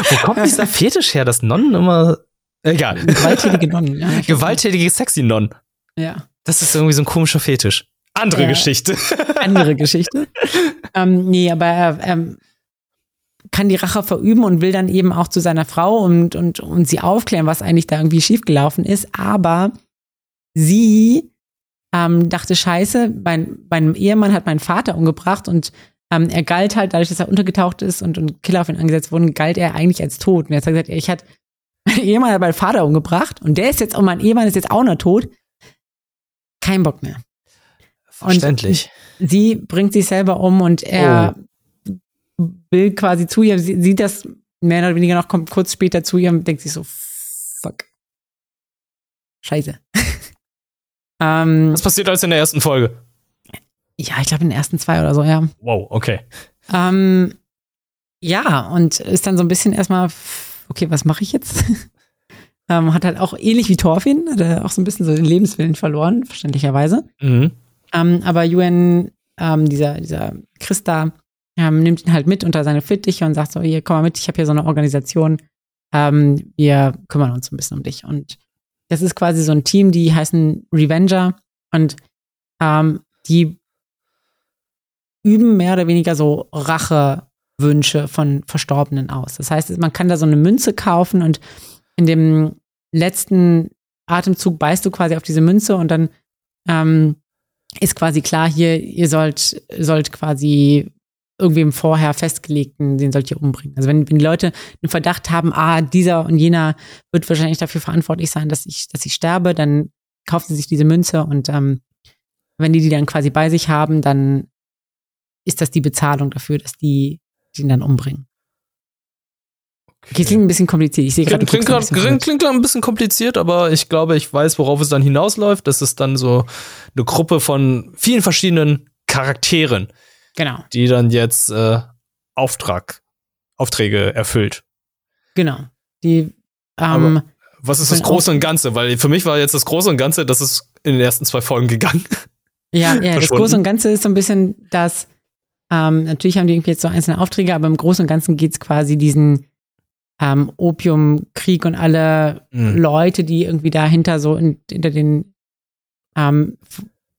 Wo kommt dieser Fetisch her, dass Nonnen immer. Egal. Gewalttätige Nonnen, ja. Gewalttätige, sexy Nonnen. Ja. Das ist irgendwie so ein komischer Fetisch. Andere äh, Geschichte. Andere Geschichte. ähm, nee, aber er ähm, kann die Rache verüben und will dann eben auch zu seiner Frau und, und, und sie aufklären, was eigentlich da irgendwie schiefgelaufen ist. Aber sie ähm, dachte, scheiße, mein, mein Ehemann hat meinen Vater umgebracht und ähm, er galt halt, dadurch, dass er untergetaucht ist und, und Killer auf ihn angesetzt wurden, galt er eigentlich als tot. Und er hat gesagt, ich hatte, mein Ehemann hat meinen Vater umgebracht und der ist jetzt, und mein Ehemann ist jetzt auch noch tot. Kein Bock mehr. Verständlich. Und sie bringt sich selber um und er oh. will quasi zu ihr, sie sieht das mehr oder weniger noch, kommt kurz später zu ihr und denkt sich so, fuck. Scheiße. Ähm, Was passiert alles in der ersten Folge? Ja, ich glaube in den ersten zwei oder so, ja. Wow, okay. Ähm, ja, und ist dann so ein bisschen erstmal, okay, was mache ich jetzt? ähm, hat halt auch ähnlich wie Thorfinn, hat er auch so ein bisschen so den Lebenswillen verloren, verständlicherweise. Mhm. Ähm, aber Yuen, ähm, dieser, dieser Christa, ähm, nimmt ihn halt mit unter seine Fittiche und sagt so, hier, komm mal mit, ich habe hier so eine Organisation, ähm, wir kümmern uns ein bisschen um dich. Und das ist quasi so ein Team, die heißen Revenger und ähm, die üben mehr oder weniger so Rachewünsche von Verstorbenen aus. Das heißt, man kann da so eine Münze kaufen und in dem letzten Atemzug beißt du quasi auf diese Münze und dann ähm, ist quasi klar, hier, ihr sollt, sollt quasi irgendwem vorher festgelegten, den sollt ihr umbringen. Also wenn, wenn die Leute einen Verdacht haben, ah, dieser und jener wird wahrscheinlich dafür verantwortlich sein, dass ich, dass ich sterbe, dann kaufen sie sich diese Münze und ähm, wenn die die dann quasi bei sich haben, dann ist das die Bezahlung dafür, dass die den dann umbringen. Okay, klingt ein bisschen kompliziert. Ich sehe gerade. Klingt, klingt, klingt ein bisschen kompliziert, aber ich glaube, ich weiß, worauf es dann hinausläuft. Das ist dann so eine Gruppe von vielen verschiedenen Charakteren, genau. die dann jetzt äh, Auftrag, Aufträge erfüllt. Genau. Die ähm, was ist das Große und Ganze? Weil für mich war jetzt das Große und Ganze, das ist in den ersten zwei Folgen gegangen. Ja, ja das Große und Ganze ist so ein bisschen das, ähm, natürlich haben die irgendwie jetzt so einzelne Aufträge, aber im Großen und Ganzen geht es quasi diesen ähm, Opiumkrieg und alle mhm. Leute, die irgendwie dahinter so in, hinter den ähm,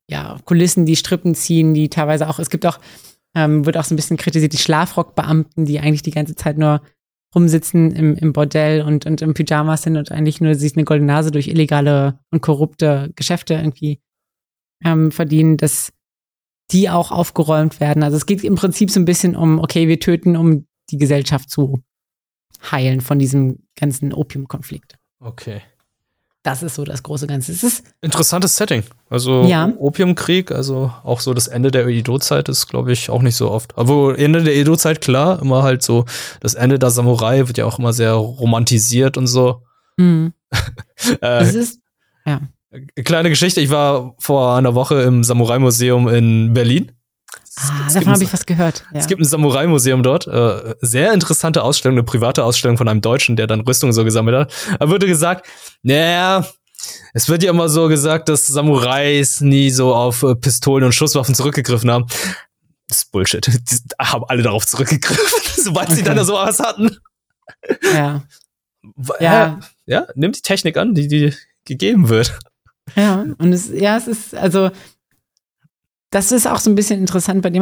ja, Kulissen die Strippen ziehen, die teilweise auch, es gibt auch, ähm, wird auch so ein bisschen kritisiert, die Schlafrockbeamten, die eigentlich die ganze Zeit nur rumsitzen im, im Bordell und, und im Pyjamas sind und eigentlich nur sich eine goldene Nase durch illegale und korrupte Geschäfte irgendwie ähm, verdienen, dass die auch aufgeräumt werden. Also es geht im Prinzip so ein bisschen um, okay, wir töten, um die Gesellschaft zu heilen von diesem ganzen Opiumkonflikt. Okay. Das ist so das große Ganze. Es ist interessantes Setting. Also ja. Opiumkrieg, also auch so das Ende der Edo-Zeit ist, glaube ich, auch nicht so oft. Aber Ende der Edo-Zeit, klar, immer halt so, das Ende der Samurai wird ja auch immer sehr romantisiert und so. Mhm. äh, es ist, ja. Kleine Geschichte, ich war vor einer Woche im Samurai-Museum in Berlin. Ah, davon habe ich was gehört. Ja. Es gibt ein Samurai-Museum dort. Äh, sehr interessante Ausstellung, eine private Ausstellung von einem Deutschen, der dann Rüstung so gesammelt hat. Da wurde gesagt, naja, es wird ja immer so gesagt, dass Samurais nie so auf äh, Pistolen und Schusswaffen zurückgegriffen haben. Das ist Bullshit. Die haben alle darauf zurückgegriffen, sobald okay. sie dann so was hatten. Ja. Ja. ja, nimmt die Technik an, die, die gegeben wird. Ja, und es, ja, es ist, also, das ist auch so ein bisschen interessant bei dem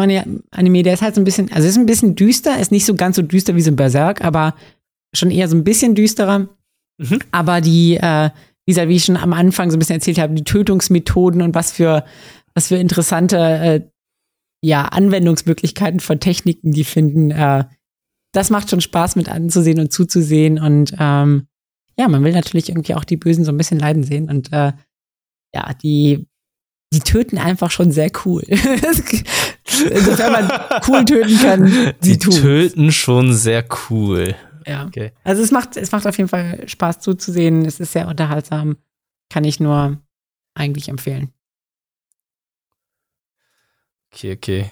Anime. Der ist halt so ein bisschen, also ist ein bisschen düster, ist nicht so ganz so düster wie so ein Berserk, aber schon eher so ein bisschen düsterer. Mhm. Aber die, äh, wie ich schon am Anfang so ein bisschen erzählt habe, die Tötungsmethoden und was für, was für interessante, äh, ja, Anwendungsmöglichkeiten von Techniken die finden, äh, das macht schon Spaß mit anzusehen und zuzusehen. Und ähm, ja, man will natürlich irgendwie auch die Bösen so ein bisschen leiden sehen. Und äh, ja, die die töten einfach schon sehr cool. Insofern man cool töten kann, die, die töten schon sehr cool. Ja. Okay. Also es macht, es macht auf jeden Fall Spaß zuzusehen. Es ist sehr unterhaltsam. Kann ich nur eigentlich empfehlen. Okay, okay.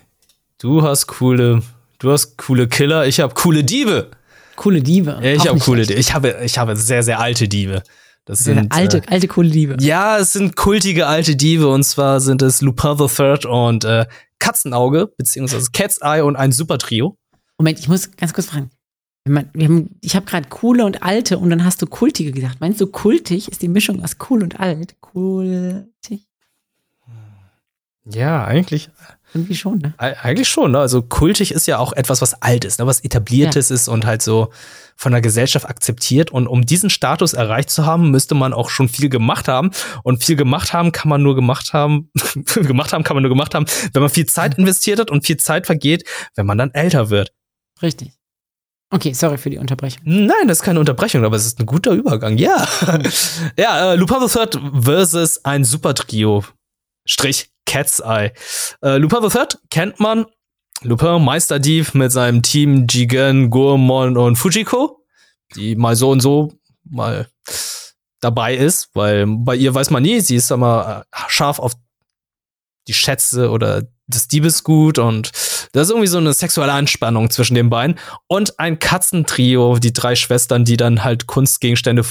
Du hast coole, du hast coole Killer, ich habe coole Diebe. Coole Diebe. Ich habe coole Diebe. Ich habe, ich habe sehr, sehr alte Diebe. Das sind alte, äh, alte coole Diebe. Ja, es sind kultige alte Diebe und zwar sind es Lupin the Third und äh, Katzenauge, beziehungsweise Cat's Eye und ein Super Trio. Moment, ich muss ganz kurz fragen. Wir haben, ich habe gerade coole und alte und dann hast du kultige gesagt. Meinst du, kultig ist die Mischung aus cool und alt? Kultig? Ja, eigentlich. Irgendwie schon, ne? Eigentlich schon, ne? Also kultig ist ja auch etwas, was alt ist, ne? was etabliertes ja. ist und halt so von der Gesellschaft akzeptiert. Und um diesen Status erreicht zu haben, müsste man auch schon viel gemacht haben. Und viel gemacht haben kann man nur gemacht haben, gemacht haben kann man nur gemacht haben, wenn man viel Zeit investiert hat und viel Zeit vergeht, wenn man dann älter wird. Richtig. Okay, sorry für die Unterbrechung. Nein, das ist keine Unterbrechung, aber es ist ein guter Übergang. Ja. ja, äh, Lupin the Third versus ein Super-Trio. Strich Cat's Eye. Äh, Lupin the Third kennt man. Lupin Meisterdieb mit seinem Team Jigen, Goemon und Fujiko, die mal so und so mal dabei ist, weil bei ihr weiß man nie, sie ist immer äh, scharf auf die Schätze oder das Diebesgut und das ist irgendwie so eine sexuelle Anspannung zwischen den beiden und ein Katzentrio, die drei Schwestern, die dann halt Kunstgegenstände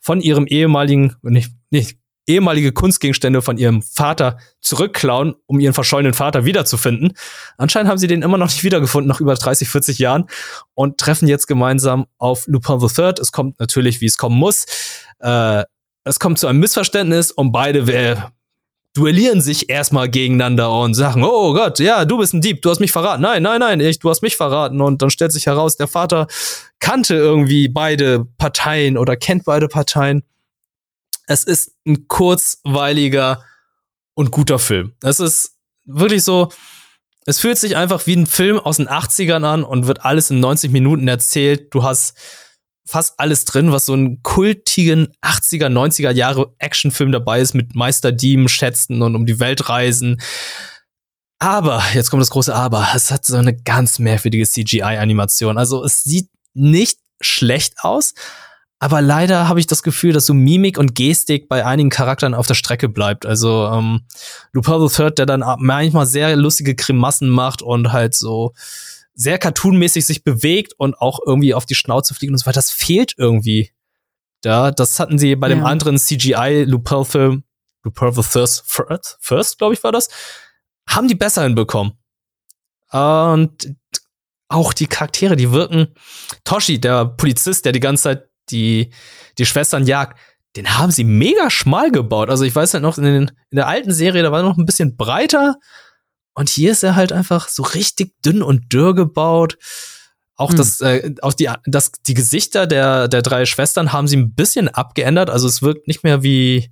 von ihrem ehemaligen, nicht, nicht ehemalige Kunstgegenstände von ihrem Vater zurückklauen, um ihren verschollenen Vater wiederzufinden. Anscheinend haben sie den immer noch nicht wiedergefunden, nach über 30, 40 Jahren, und treffen jetzt gemeinsam auf Lupin the Third. Es kommt natürlich, wie es kommen muss. Äh, es kommt zu einem Missverständnis und beide wer, duellieren sich erstmal gegeneinander und sagen, oh Gott, ja, du bist ein Dieb, du hast mich verraten. Nein, nein, nein, ich, du hast mich verraten. Und dann stellt sich heraus, der Vater kannte irgendwie beide Parteien oder kennt beide Parteien. Es ist ein kurzweiliger und guter Film. Es ist wirklich so, es fühlt sich einfach wie ein Film aus den 80ern an und wird alles in 90 Minuten erzählt. Du hast fast alles drin, was so einen kultigen 80er, 90er Jahre Actionfilm dabei ist mit Meisterdieben, Schätzen und um die Welt reisen. Aber, jetzt kommt das große Aber, es hat so eine ganz merkwürdige CGI-Animation. Also es sieht nicht schlecht aus, aber leider habe ich das Gefühl, dass so Mimik und Gestik bei einigen Charakteren auf der Strecke bleibt. Also ähm, Lupin the Third, der dann manchmal sehr lustige Grimassen macht und halt so sehr cartoonmäßig sich bewegt und auch irgendwie auf die Schnauze fliegt und so weiter. Das fehlt irgendwie. Da, das hatten sie bei ja. dem anderen CGI Lupin-Film, Lupin the First, First, First glaube ich, war das, haben die besser hinbekommen. Und auch die Charaktere, die wirken. Toshi, der Polizist, der die ganze Zeit die, die Schwestern jagt, den haben sie mega schmal gebaut. Also ich weiß halt noch, in, den, in der alten Serie, da war er noch ein bisschen breiter und hier ist er halt einfach so richtig dünn und dürr gebaut. Auch hm. das, äh, auch die, das, die Gesichter der, der drei Schwestern haben sie ein bisschen abgeändert. Also es wirkt nicht mehr wie,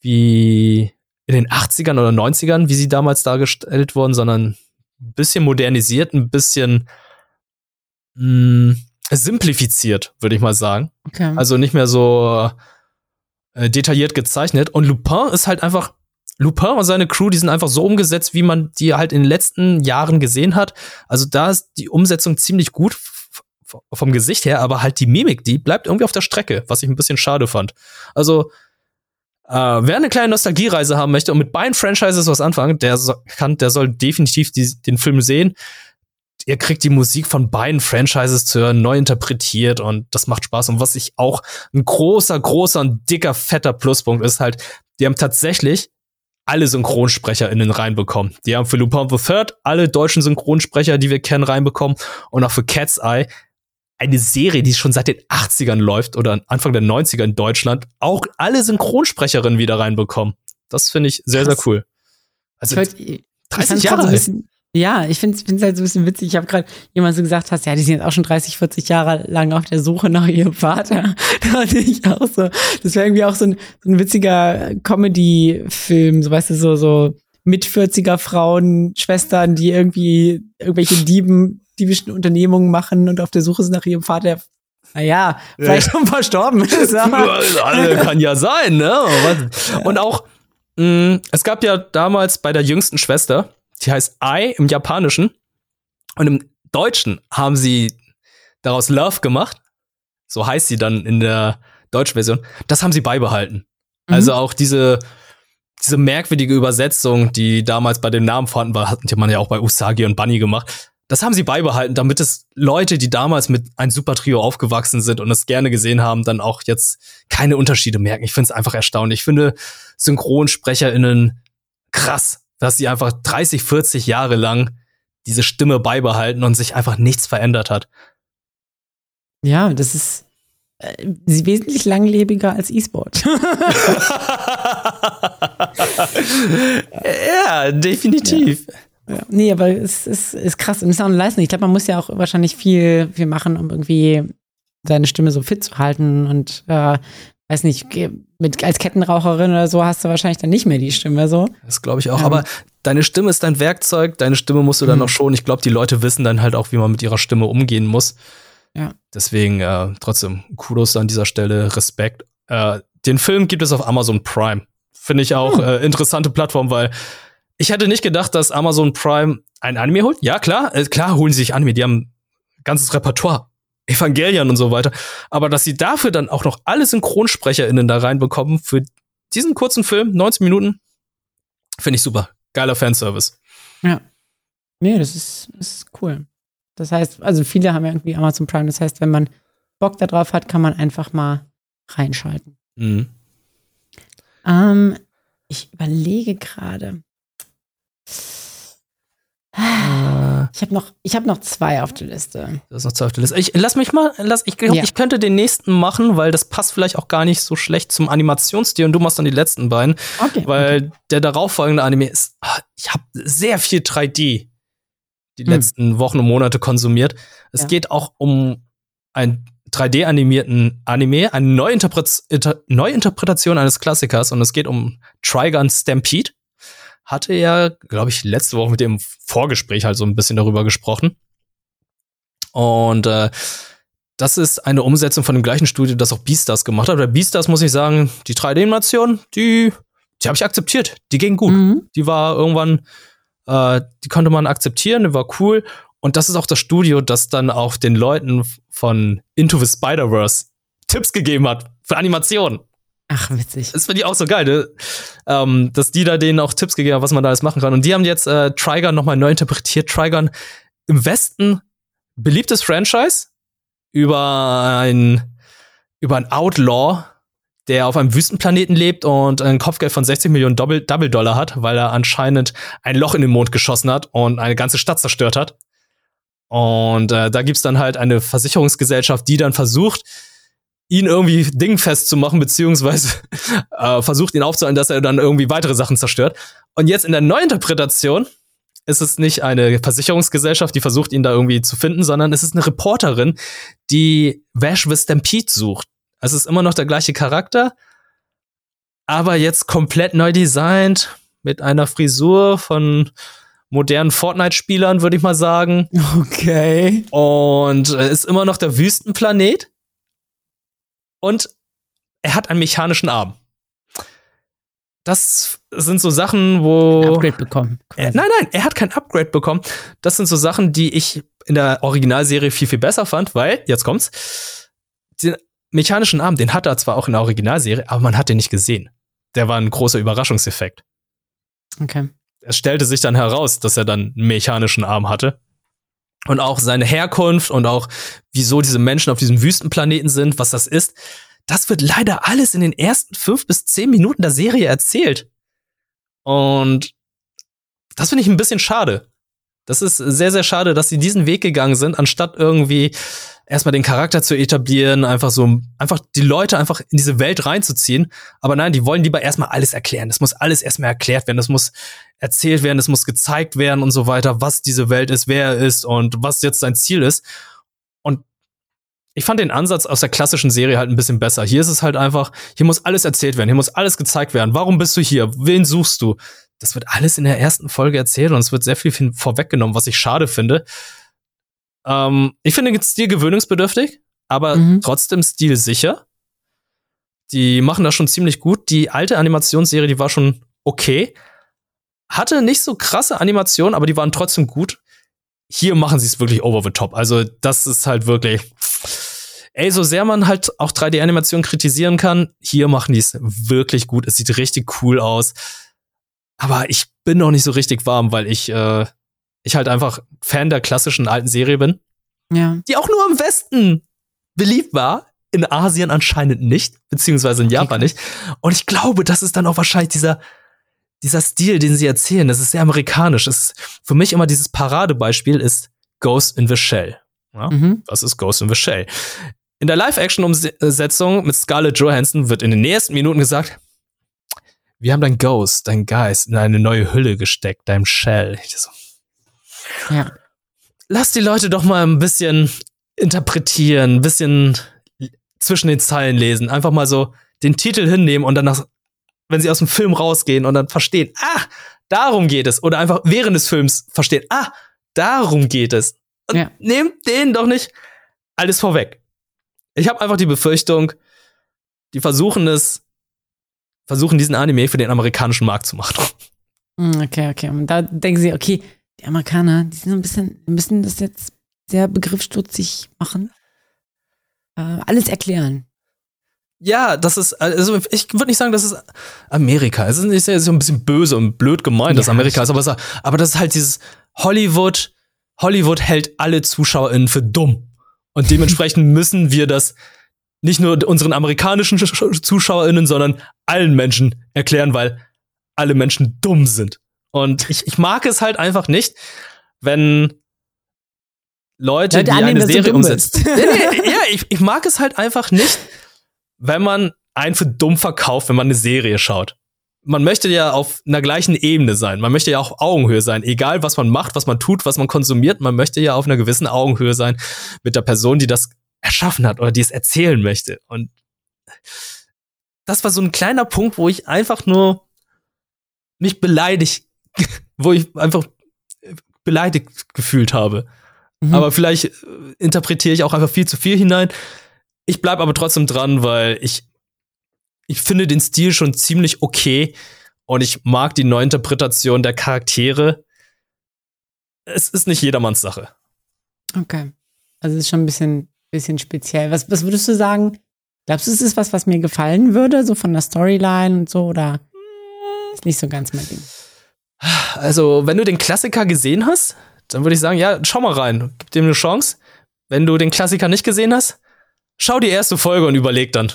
wie in den 80ern oder 90ern, wie sie damals dargestellt wurden, sondern ein bisschen modernisiert, ein bisschen mh, hm, simplifiziert, würde ich mal sagen. Okay. Also nicht mehr so äh, detailliert gezeichnet. Und Lupin ist halt einfach Lupin und seine Crew, die sind einfach so umgesetzt, wie man die halt in den letzten Jahren gesehen hat. Also da ist die Umsetzung ziemlich gut vom Gesicht her, aber halt die Mimik, die bleibt irgendwie auf der Strecke, was ich ein bisschen schade fand. Also äh, wer eine kleine Nostalgiereise haben möchte und mit beiden Franchises was anfangen, der so, kann, der soll definitiv die, den Film sehen. Ihr kriegt die Musik von beiden Franchises zu hören, neu interpretiert und das macht Spaß. Und was ich auch ein großer, großer und dicker, fetter Pluspunkt ist halt, die haben tatsächlich alle SynchronsprecherInnen reinbekommen. Die haben für Lupin the Third alle deutschen Synchronsprecher, die wir kennen, reinbekommen. Und auch für Cat's Eye eine Serie, die schon seit den 80ern läuft oder Anfang der 90er in Deutschland, auch alle Synchronsprecherinnen wieder reinbekommen. Das finde ich sehr, Krass. sehr cool. Also, 30 Jahre alt. Ja, ich finde es halt so ein bisschen witzig. Ich habe gerade jemand so gesagt hast, ja, die sind jetzt auch schon 30, 40 Jahre lang auf der Suche nach ihrem Vater. Da hatte ich auch so, das wäre irgendwie auch so ein, so ein witziger Comedy-Film, so weißt du, so, so mit 40er Frauen, Schwestern, die irgendwie irgendwelche Dieben, diebischen Unternehmungen machen und auf der Suche sind nach ihrem Vater. Naja, vielleicht ja. schon verstorben ist. Alle kann ja sein, ne? Und auch, mh, mm, es gab ja damals bei der jüngsten Schwester, die heißt I im Japanischen. Und im Deutschen haben sie daraus Love gemacht. So heißt sie dann in der deutschen Version. Das haben sie beibehalten. Mhm. Also auch diese, diese merkwürdige Übersetzung, die damals bei dem Namen vorhanden war, hat man ja auch bei Usagi und Bunny gemacht. Das haben sie beibehalten, damit es Leute, die damals mit ein Super Trio aufgewachsen sind und es gerne gesehen haben, dann auch jetzt keine Unterschiede merken. Ich finde es einfach erstaunlich. Ich finde SynchronsprecherInnen krass dass sie einfach 30, 40 Jahre lang diese Stimme beibehalten und sich einfach nichts verändert hat. Ja, das ist äh, wesentlich langlebiger als E-Sport. ja, definitiv. Ja. Ja. Nee, aber es ist, ist krass und es ist auch eine Leistung. Ich glaube, man muss ja auch wahrscheinlich viel, viel machen, um irgendwie seine Stimme so fit zu halten und äh, weiß nicht, mit, als Kettenraucherin oder so hast du wahrscheinlich dann nicht mehr die Stimme so. Das glaube ich auch. Ähm. Aber deine Stimme ist dein Werkzeug, deine Stimme musst du dann mhm. noch schon. Ich glaube, die Leute wissen dann halt auch, wie man mit ihrer Stimme umgehen muss. Ja. Deswegen äh, trotzdem Kudos an dieser Stelle, Respekt. Äh, den Film gibt es auf Amazon Prime. Finde ich auch mhm. äh, interessante Plattform, weil ich hätte nicht gedacht, dass Amazon Prime ein Anime holt. Ja, klar, äh, klar holen sie sich Anime. Die haben ganzes Repertoire Evangelion und so weiter. Aber dass sie dafür dann auch noch alle SynchronsprecherInnen da reinbekommen für diesen kurzen Film, 90 Minuten, finde ich super. Geiler Fanservice. Ja. Nee, das ist, das ist cool. Das heißt, also viele haben ja irgendwie Amazon Prime. Das heißt, wenn man Bock darauf hat, kann man einfach mal reinschalten. Mhm. Ähm, ich überlege gerade. Ich habe noch, ich hab noch zwei auf der Liste. Das ist noch zwei auf der Liste. Ich lass mich mal, lass, ich glaube, Ja. ich könnte den nächsten machen, weil das passt vielleicht auch gar nicht so schlecht zum Animationsstil und du machst dann die letzten beiden. Okay. Weil der darauffolgende Anime ist, ah, ich habe sehr viel 3D die Hm. letzten Wochen und Monate konsumiert. Es Ja. geht auch um einen 3D-animierten Anime, eine Neuinterpret Inter Neuinterpretation eines Klassikers und es geht um Trigun Stampede. Hatte ja, glaube ich, letzte Woche mit dem Vorgespräch halt so ein bisschen darüber gesprochen. Und äh, das ist eine Umsetzung von dem gleichen Studio, das auch Beastars gemacht hat. Bei Beastars muss ich sagen, die 3D-Animation, die, die habe ich akzeptiert. Die ging gut. Mhm. Die war irgendwann, äh, die konnte man akzeptieren, die war cool. Und das ist auch das Studio, das dann auch den Leuten von Into the Spider-Verse Tipps gegeben hat für Animationen. Ach, witzig. Das finde ich auch so geil, ne? ähm, dass die da denen auch Tipps gegeben haben, was man da alles machen kann. Und die haben jetzt äh, Trigun nochmal neu interpretiert. Trigun im Westen beliebtes Franchise über ein über ein Outlaw, der auf einem Wüstenplaneten lebt und ein Kopfgeld von 60 Millionen Double, Double Dollar hat, weil er anscheinend ein Loch in den Mond geschossen hat und eine ganze Stadt zerstört hat. Und äh, da gibt's dann halt eine Versicherungsgesellschaft, die dann versucht, ihn irgendwie dingfest zu machen, beziehungsweise äh, versucht ihn aufzuhalten, dass er dann irgendwie weitere Sachen zerstört. Und jetzt in der Neuinterpretation ist es nicht eine Versicherungsgesellschaft, die versucht, ihn da irgendwie zu finden, sondern es ist eine Reporterin, die Vash the Stampede sucht. Es ist immer noch der gleiche Charakter, aber jetzt komplett neu designt, mit einer Frisur von modernen Fortnite-Spielern, würde ich mal sagen. Okay. Und äh, ist immer noch der Wüstenplanet. Und er hat einen mechanischen Arm. Das sind so Sachen, wo. Upgrade bekommen. Äh, nein, nein, er hat kein Upgrade bekommen. Das sind so Sachen, die ich in der Originalserie viel, viel besser fand, weil, jetzt kommt's, den mechanischen Arm, den hat er zwar auch in der Originalserie, aber man hat den nicht gesehen. Der war ein großer Überraschungseffekt. Okay. Es stellte sich dann heraus, dass er dann einen mechanischen Arm hatte. Und auch seine Herkunft und auch wieso diese Menschen auf diesem Wüstenplaneten sind, was das ist, das wird leider alles in den ersten fünf bis zehn Minuten der Serie erzählt. Und das finde ich ein bisschen schade. Das ist sehr, sehr schade, dass sie diesen Weg gegangen sind, anstatt irgendwie erstmal den Charakter zu etablieren, einfach so, einfach die Leute einfach in diese Welt reinzuziehen. Aber nein, die wollen lieber erstmal alles erklären. Das muss alles erstmal erklärt werden. Das muss erzählt werden, es muss gezeigt werden und so weiter, was diese Welt ist, wer er ist und was jetzt sein Ziel ist. Und ich fand den Ansatz aus der klassischen Serie halt ein bisschen besser. Hier ist es halt einfach, hier muss alles erzählt werden, hier muss alles gezeigt werden. Warum bist du hier? Wen suchst du? Das wird alles in der ersten Folge erzählt und es wird sehr viel vorweggenommen, was ich schade finde. Ähm, ich finde den Stil gewöhnungsbedürftig, aber Mhm. trotzdem stilsicher. Die machen das schon ziemlich gut. Die alte Animationsserie, die war schon okay. Hatte nicht so krasse Animationen, aber die waren trotzdem gut. Hier machen sie es wirklich over the top. Also, das ist halt wirklich. Ey, so sehr man halt auch 3D-Animationen kritisieren kann, hier machen die es wirklich gut. Es sieht richtig cool aus. Aber ich bin noch nicht so richtig warm, weil ich, äh, ich halt einfach Fan der klassischen alten Serie bin Ja. die auch nur im Westen beliebt war, in Asien anscheinend nicht, beziehungsweise in Japan nicht. Und ich glaube, das ist dann auch wahrscheinlich dieser, dieser Stil, den sie erzählen. Das ist sehr amerikanisch. Das ist für mich immer dieses Paradebeispiel ist Ghost in the Shell. Ja? Mhm. Was ist Ghost in the Shell? In der Live-Action-Umsetzung mit Scarlett Johansson wird in den nächsten Minuten gesagt, wir haben dein Ghost, dein Geist in eine neue Hülle gesteckt, deinem Shell. Ich so, Ja. lass die Leute doch mal ein bisschen interpretieren, ein bisschen zwischen den Zeilen lesen. Einfach mal so den Titel hinnehmen und danach, wenn sie aus dem Film rausgehen und dann verstehen, ah, darum geht es. Oder einfach während des Films verstehen, ah, darum geht es. Und Ja. nehmt denen doch nicht alles vorweg. Ich habe einfach die Befürchtung, die versuchen es, versuchen diesen Anime für den amerikanischen Markt zu machen. Hm, Okay, okay. Und da denken sie, okay, die Amerikaner, die sind so ein bisschen, müssen das jetzt sehr begriffsstutzig machen. Äh, alles erklären. Ja, das ist, also ich würde nicht sagen, das ist Amerika. Es ist nicht sehr, so ein bisschen böse und blöd gemeint, dass Ja, Amerika ist, aber, es, aber das ist halt dieses Hollywood, Hollywood hält alle ZuschauerInnen für dumm. Und dementsprechend müssen wir das nicht nur unseren amerikanischen Sch- ZuschauerInnen, sondern allen Menschen erklären, weil alle Menschen dumm sind. Und ich, ich mag es halt einfach nicht, wenn Leute, Leute die annehmen, eine Serie nee, nee, ja, ich, ich mag es halt einfach nicht, wenn man einen für dumm verkauft, wenn man eine Serie schaut. Man möchte ja auf einer gleichen Ebene sein. Man möchte ja auf Augenhöhe sein. Egal, was man macht, was man tut, was man konsumiert, man möchte ja auf einer gewissen Augenhöhe sein mit der Person, die das erschaffen hat oder die es erzählen möchte. Und das war so ein kleiner Punkt, wo ich einfach nur mich beleidigt, wo ich einfach beleidigt gefühlt habe. Mhm. Aber vielleicht äh, interpretiere ich auch einfach viel zu viel hinein. Ich bleibe aber trotzdem dran, weil ich, ich finde den Stil schon ziemlich okay und ich mag die Neuinterpretation der Charaktere. Es ist nicht jedermanns Sache. Okay. Also es ist schon ein bisschen, bisschen speziell. Was, was würdest du sagen? Glaubst du, es ist was, was mir gefallen würde, so von der Storyline und so, oder ist nicht so ganz mein Ding? Also, wenn du den Klassiker gesehen hast, dann würde ich sagen, ja, schau mal rein, gib dem eine Chance. Wenn du den Klassiker nicht gesehen hast, schau die erste Folge und überleg dann.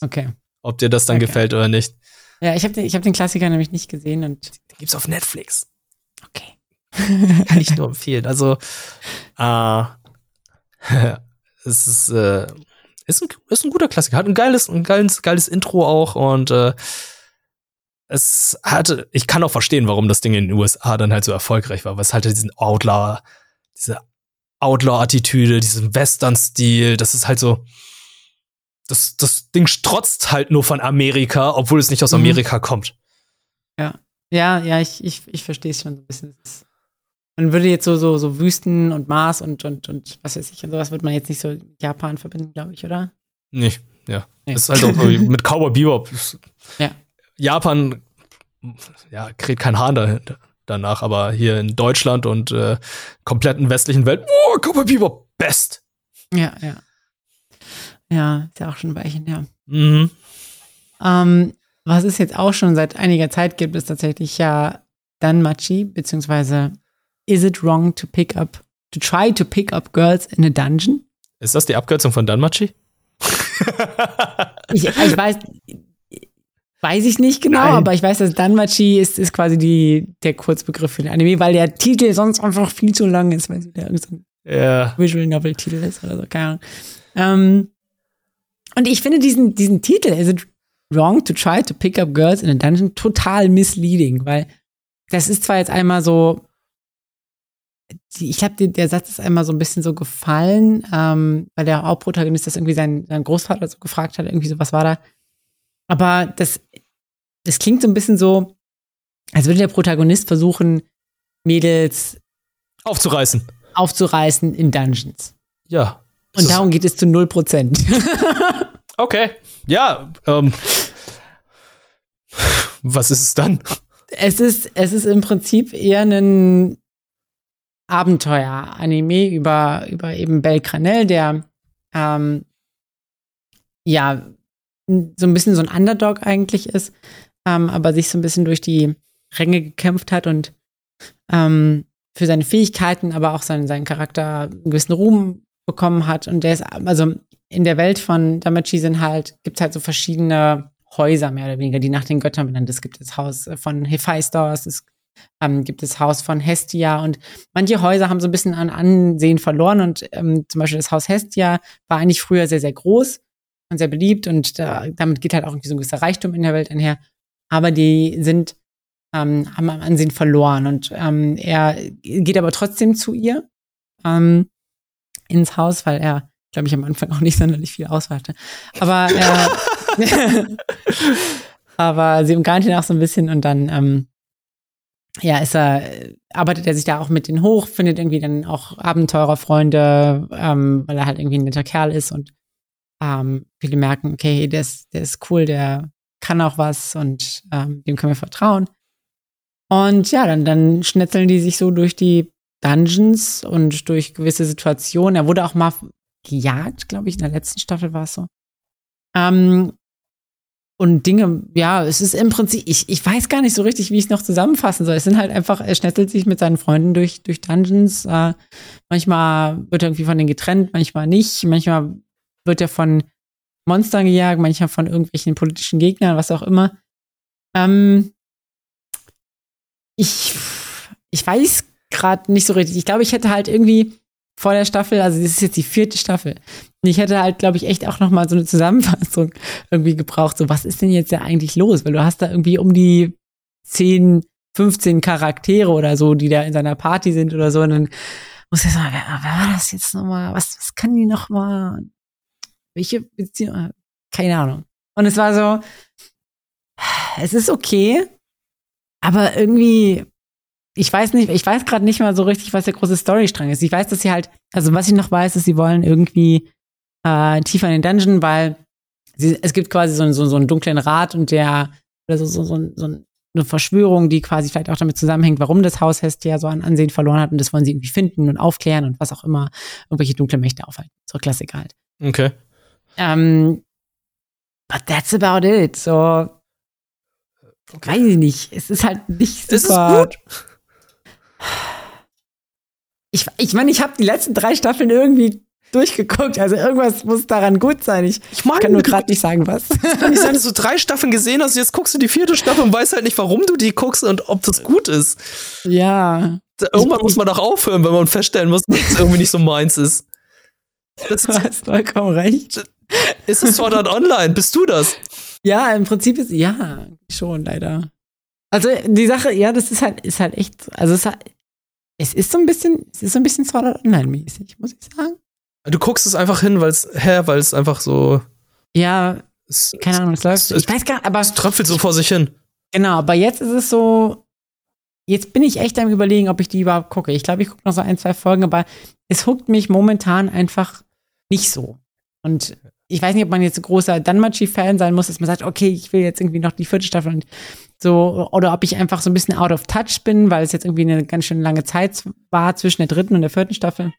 Okay. Ob dir das dann okay. gefällt oder nicht. Ja, ich habe den, hab den Klassiker nämlich nicht gesehen und. Den gibt's auf Netflix. Okay. Kann ich nur empfehlen. Also, äh, es ist, äh, ist, ein, ist ein guter Klassiker. Hat ein geiles, ein geiles, geiles Intro auch und äh, es hatte, ich kann auch verstehen, warum das Ding in den USA dann halt so erfolgreich war, weil es halt diesen Outlaw, diese Outlaw-Attitüde, diesen Western-Stil, das ist halt so, das, das Ding strotzt halt nur von Amerika, obwohl es nicht aus mhm. Amerika mhm. kommt. Ja, ja, ja, ich, ich, ich verstehe es schon so ein bisschen. Man würde jetzt so, so, so Wüsten und Mars und, und, und was weiß ich, und sowas würde man jetzt nicht so mit Japan verbinden, glaube ich, oder? Nee, ja. Nee. Das ist halt auch mit Cowboy Bebop. Ja. Japan, ja, kriegt kein Hahn dahinter, danach, aber hier in Deutschland und äh, kompletten westlichen Welt, oh, Cowboy Bebop, best. Ja, ja. Ja, ist ja auch schon ein Weilchen her. Mhm. Ähm, was es jetzt auch schon seit einiger Zeit gibt, ist tatsächlich ja Danmachi, beziehungsweise Is it wrong to pick up, to try to pick up girls in a dungeon? Ist das die Abkürzung von Danmachi? ich, ich weiß, Weiß ich nicht genau, Nein. aber ich weiß, dass Danmachi ist, ist quasi die, der Kurzbegriff für den Anime, weil der Titel sonst einfach viel zu lang ist, weil der irgendein ja. Visual Novel Titel ist oder so, keine Ahnung. Ähm, und ich finde diesen, diesen Titel, Is it wrong to try to pick up girls in a dungeon, total misleading, weil das ist zwar jetzt einmal so, ich habe der Satz ist einmal so ein bisschen so gefallen, ähm, weil der Hauptprotagonist das irgendwie sein, sein Großvater so gefragt hat, irgendwie so, was war da? Aber das, das klingt so ein bisschen so, als würde der Protagonist versuchen, Mädels aufzureißen. Aufzureißen in Dungeons. Ja. Und darum geht es zu 0%. okay. Ja. Ähm. Was ist es dann? Es ist, es ist im Prinzip eher ein Abenteuer-Anime über, über eben Belcranel, der ähm, ja so ein bisschen so ein Underdog eigentlich ist, ähm, aber sich so ein bisschen durch die Ränge gekämpft hat und ähm, für seine Fähigkeiten, aber auch seinen, seinen Charakter einen gewissen Ruhm bekommen hat. Und der ist, also in der Welt von Damachi sind halt, gibt es halt so verschiedene Häuser, mehr oder weniger, die nach den Göttern benannt sind. Es gibt das Haus von Hephaistos, es ähm, gibt das Haus von Hestia und manche Häuser haben so ein bisschen an Ansehen verloren und ähm, zum Beispiel das Haus Hestia war eigentlich früher sehr, sehr groß und sehr beliebt und da, damit geht halt auch irgendwie so ein gewisser Reichtum in der Welt einher. Aber die sind, ähm, haben am Ansehen verloren und ähm, er geht aber trotzdem zu ihr ähm, ins Haus, weil er, glaube ich, am Anfang auch nicht sonderlich viel Auswahl hatte. Aber äh, aber sie umgarnt ihn auch so ein bisschen und dann ähm, ja, ist er, arbeitet er sich da auch mit denen hoch, findet irgendwie dann auch Abenteurerfreunde, ähm, weil er halt irgendwie ein netter Kerl ist und ähm, viele merken, okay, der ist, der ist cool, der kann auch was und ähm, dem können wir vertrauen. Und ja, dann, dann schnetzeln die sich so durch die Dungeons und durch gewisse Situationen. Er wurde auch mal gejagt, glaube ich, in der letzten Staffel war es so. Ähm, und Dinge, ja, es ist im Prinzip, ich, ich weiß gar nicht so richtig, wie ich es noch zusammenfassen soll. Es sind halt einfach, er schnetzelt sich mit seinen Freunden durch, durch Dungeons. Äh, manchmal wird er irgendwie von denen getrennt, manchmal nicht. Manchmal wird er von Monstern gejagt, manchmal von irgendwelchen politischen Gegnern, was auch immer. Ähm, ich, ich weiß gerade nicht so richtig. Ich glaube, ich hätte halt irgendwie vor der Staffel, also das ist jetzt die vierte Staffel. Und ich hätte halt, glaube ich, echt auch noch mal so eine Zusammenfassung irgendwie gebraucht. So, was ist denn jetzt ja eigentlich los? Weil du hast da irgendwie um die 10, 15 Charaktere oder so, die da in seiner Party sind oder so. Und dann muss ich sagen, wer, wer war das jetzt nochmal? Was, was kann die nochmal? Welche Beziehung? Keine Ahnung. Und es war so, es ist okay, aber irgendwie ich weiß nicht, ich weiß gerade nicht mal so richtig, was der große Storystrang ist. Ich weiß, dass sie halt, also was ich noch weiß, ist, sie wollen irgendwie äh, tiefer in den Dungeon, weil sie, es gibt quasi so, so, so einen dunklen Rat und der, oder so, so, so, so eine Verschwörung, die quasi vielleicht auch damit zusammenhängt, warum das Haus Hestia so an Ansehen verloren hat und das wollen sie irgendwie finden und aufklären und was auch immer, irgendwelche dunkle Mächte aufhalten. So Klassiker halt. Okay. Ähm, but that's about it. So, okay. weiß ich nicht. Es ist halt nicht super. Es ist gut. Ich, ich meine, ich habe die letzten drei Staffeln irgendwie durchgeguckt. Also irgendwas muss daran gut sein. Ich, ich kann nur gerade nicht sagen, was. Kann nicht sein, dass du drei Staffeln gesehen hast, jetzt guckst du die vierte Staffel und weißt halt nicht, warum du die guckst und ob das gut ist. Ja. Irgendwann ich, muss man doch aufhören, wenn man feststellen muss, dass es irgendwie nicht so meins ist. Das du hast vollkommen recht. Ist es Sword Art Online? Bist du das? Ja, im Prinzip ist ja schon leider. Also die Sache, ja, das ist halt, ist halt echt, also es, es ist so ein bisschen, es ist so ein bisschen Sword Art Online mäßig, muss ich sagen. Du guckst es einfach hin, weil es, hä, weil es einfach so. Ja, es, keine Ahnung, es läuft. ich weiß gar nicht, aber. Es tröpfelt so vor sich hin. Genau, aber jetzt ist es so, jetzt bin ich echt am überlegen, ob ich die überhaupt gucke. Ich glaube, ich gucke noch so ein, zwei Folgen, aber es huckt mich momentan einfach nicht so. Und ich weiß nicht, ob man jetzt ein großer Danmachi-Fan sein muss, dass man sagt, okay, ich will jetzt irgendwie noch die vierte Staffel und so, oder ob ich einfach so ein bisschen out of touch bin, weil es jetzt irgendwie eine ganz schön lange Zeit war zwischen der dritten und der vierten Staffel.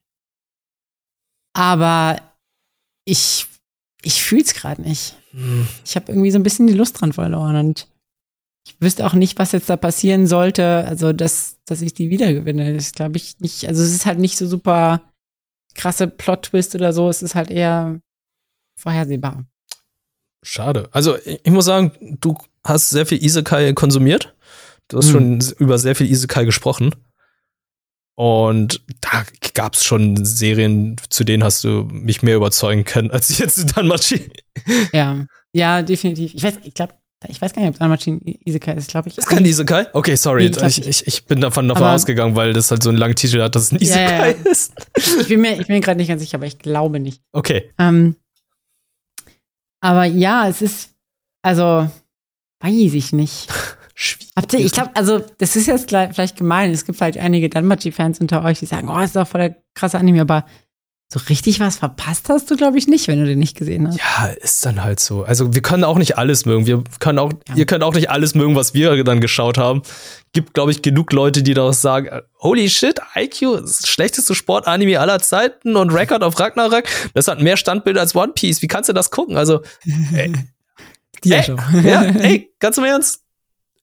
Aber ich, ich fühle es gerade nicht. Hm. Ich habe irgendwie so ein bisschen die Lust dran verloren und ich wüsste auch nicht, was jetzt da passieren sollte, also dass, dass ich die wiedergewinne. Das glaube ich nicht. Also es ist halt nicht so super krasse Plot-Twist oder so. Es ist halt eher vorhersehbar. Schade. Also ich muss sagen, du hast sehr viel Isekai konsumiert. Du hast hm. schon über sehr viel Isekai gesprochen. Und da gab es schon Serien, zu denen hast du mich mehr überzeugen können, als jetzt Danmachi. Ja, ja, definitiv. Ich weiß, ich glaube, ich weiß gar nicht, ob Danmachi ein Isekai ist, glaube ich. Ist kein Isekai? Okay, sorry. Ich, ich, ich bin davon, davon ausgegangen, weil das halt so einen langen Titel hat, dass es ein Isekai ja, ja. ist. Ich bin mir, ich bin mir gerade nicht ganz sicher, aber ich glaube nicht. Okay. Ähm, aber ja, es ist, also, weiß ich nicht. Habt ihr, ich glaube, also, das ist jetzt vielleicht gemein. Es gibt vielleicht einige Danmachi-Fans unter euch, die sagen, oh, ist doch voll der krasse Anime, aber so richtig was verpasst hast du, glaube ich, nicht, wenn du den nicht gesehen hast. Ja, ist dann halt so. Also, wir können auch nicht alles mögen. Wir können auch, ja. ihr könnt auch nicht alles mögen, was wir dann geschaut haben. Gibt, glaube ich, genug Leute, die daraus sagen, holy shit, IQ ist schlechteste Sportanime aller Zeiten und Record of Ragnarok, das hat mehr Standbilder als One Piece. Wie kannst du das gucken? Also, ey, ja, ey, ja, ey, ganz im Ernst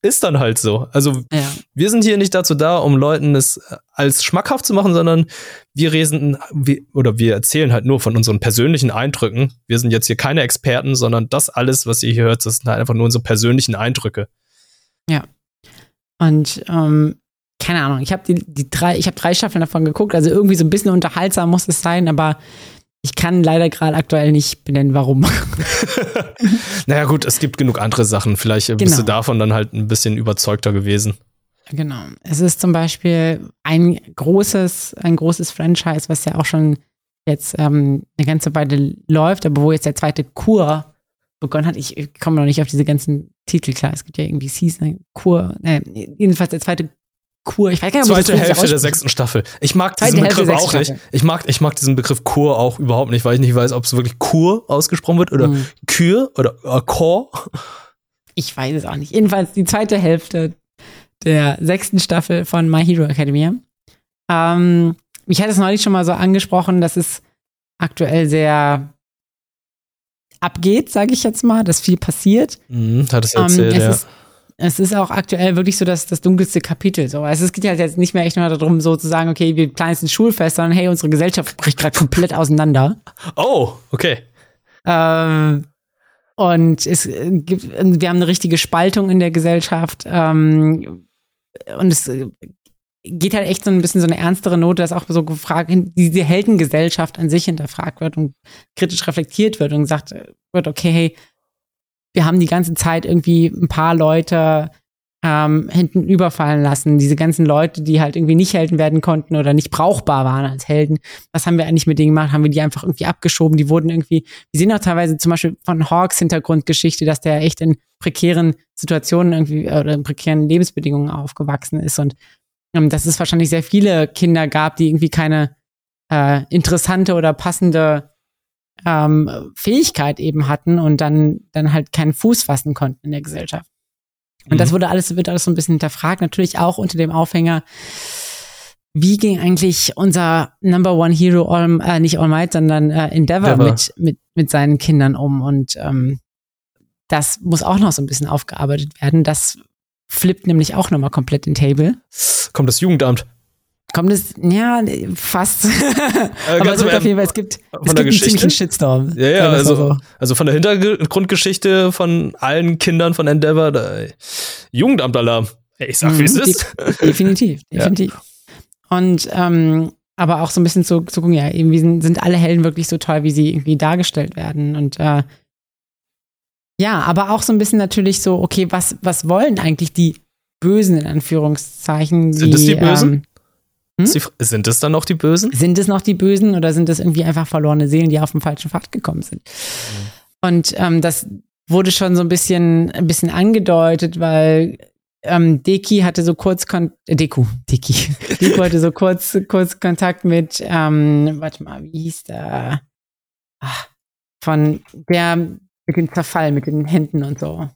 ist dann halt so. Also ja. wir sind hier nicht dazu da, um Leuten es als schmackhaft zu machen, sondern wir reden wir, oder wir erzählen halt nur von unseren persönlichen Eindrücken. Wir sind jetzt hier keine Experten, sondern das alles, was ihr hier hört, das sind halt einfach nur unsere persönlichen Eindrücke. Ja. Und ähm, keine Ahnung, ich habe die, die drei, ich habe drei Staffeln davon geguckt, also irgendwie so ein bisschen unterhaltsam muss es sein, aber ich kann leider gerade aktuell nicht benennen, warum. naja, gut, es gibt genug andere Sachen. Vielleicht genau. bist du genau. davon dann halt ein bisschen überzeugter gewesen. Genau. Es ist zum Beispiel ein großes, ein großes Franchise, was ja auch schon jetzt ähm, eine ganze Weile läuft, aber wo jetzt der zweite Kur begonnen hat. Ich komme noch nicht auf diese ganzen Titel klar. Es gibt ja irgendwie Season, Kur, äh, jedenfalls der zweite Kur. Ich weiß gar nicht, ob Zweite Hälfte der sechsten Staffel. Ich mag Zweite diesen Begriff auch nicht. Ich mag, ich mag diesen Begriff Kur auch überhaupt nicht, weil ich nicht weiß, ob es wirklich Kur ausgesprochen wird oder mhm. Kür oder äh, Chor. Ich weiß es auch nicht. Jedenfalls die zweite Hälfte der sechsten Staffel von My Hero Academia. Ähm, ich hatte es neulich schon mal so angesprochen, dass es aktuell sehr abgeht, sage ich jetzt mal, dass viel passiert. Mhm, hat es erzählt, ähm, es ja. Ist, es ist auch aktuell wirklich so das, das dunkelste Kapitel. So. Also es geht halt jetzt nicht mehr echt nur darum, so zu sagen, okay, wir planen jetzt ein Schulfest, sondern hey, unsere Gesellschaft bricht gerade komplett auseinander. Oh, okay. Ähm, und es gibt, wir haben eine richtige Spaltung in der Gesellschaft. Ähm, und es geht halt echt so ein bisschen so eine ernstere Note, dass auch so gefragt, diese Heldengesellschaft an sich hinterfragt wird und kritisch reflektiert wird und gesagt wird, okay, hey, wir haben die ganze Zeit irgendwie ein paar Leute ähm, hinten überfallen lassen. Diese ganzen Leute, die halt irgendwie nicht Helden werden konnten oder nicht brauchbar waren als Helden. Was haben wir eigentlich mit denen gemacht? Haben wir die einfach irgendwie abgeschoben? Die wurden irgendwie, wir sehen auch teilweise zum Beispiel von Hawks Hintergrundgeschichte, dass der echt in prekären Situationen irgendwie oder in prekären Lebensbedingungen aufgewachsen ist und dass es wahrscheinlich sehr viele Kinder gab, die irgendwie keine äh, interessante oder passende ähm, Fähigkeit eben hatten und dann, dann halt keinen Fuß fassen konnten in der Gesellschaft. Und mhm. das wurde alles, wird alles so ein bisschen hinterfragt, natürlich auch unter dem Aufhänger, wie ging eigentlich unser Number One Hero, All, äh, nicht All Might, sondern äh, Endeavor, Endeavor, Mit, mit, mit seinen Kindern um. Und ähm, das muss auch noch so ein bisschen aufgearbeitet werden. Das flippt nämlich auch nochmal komplett den Table. Kommt das Jugendamt? Kommt es, ja, fast. Äh, Aber es, wird auf jeden Fall, es gibt, es gibt einen ziemlichen Shitstorm. Ja, ja, also, so. also von der Hintergrundgeschichte von allen Kindern von Endeavor, da, Jugendamtalarm. Ich sag, wie es mhm, ist. Definitiv, definitiv. Ja. Und, ähm, aber auch so ein bisschen zu, zu gucken, ja, irgendwie sind, sind alle Helden wirklich so toll, wie sie irgendwie dargestellt werden. Und äh, ja, aber auch so ein bisschen natürlich so, okay, was, was wollen eigentlich die Bösen in Anführungszeichen? Sind die, es die Bösen? Ähm, hm? Sind es dann noch die Bösen? Sind es noch die Bösen oder sind es irgendwie einfach verlorene Seelen, die auf den falschen Pfad gekommen sind? Mhm. Und ähm, das wurde schon so ein bisschen, ein bisschen angedeutet, weil ähm, Deki hatte so kurz Kon äh, Deku, Deki. Deku hatte so kurz, kurz Kontakt mit, ähm, warte mal, wie hieß der? Ach, von der mit dem Zerfall, mit den Händen und so.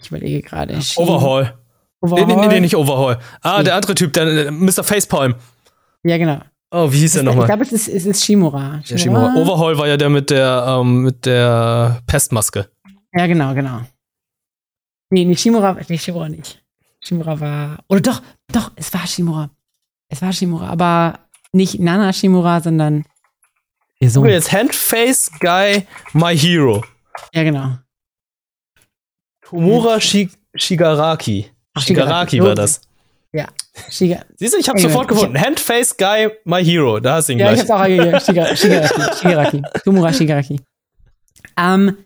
Ich überlege gerade. Overhaul. Overhaul? Nee, nee, nee, nicht Overhaul. Ah, der andere Typ, der, der Mr. Facepalm. Ja, genau. Oh, wie hieß der nochmal? Ich glaube, es ist, es ist Shimura. Shimura. Ja, Shimura. Overhaul war ja der mit der, ähm, mit der Pestmaske. Ja, genau, genau. Nee, nee, Shimura, nee, Shimura nicht. Shimura war, oder doch, doch, es war Shimura. Es war Shimura, aber nicht Nana Shimura, sondern ihr Sohn. Jetzt Handface Guy, My Hero. Ja, genau. Tomura Shigaraki. Shigaraki war das. Ja. Shiga Siehst du, ich hab's sofort gefunden. Handface Guy, My Hero. Da hast du ihn ja, gleich. Ich hab's auch eingegeben. Shiga Shigaraki. Shigaraki. Tomura Shigaraki. Ähm,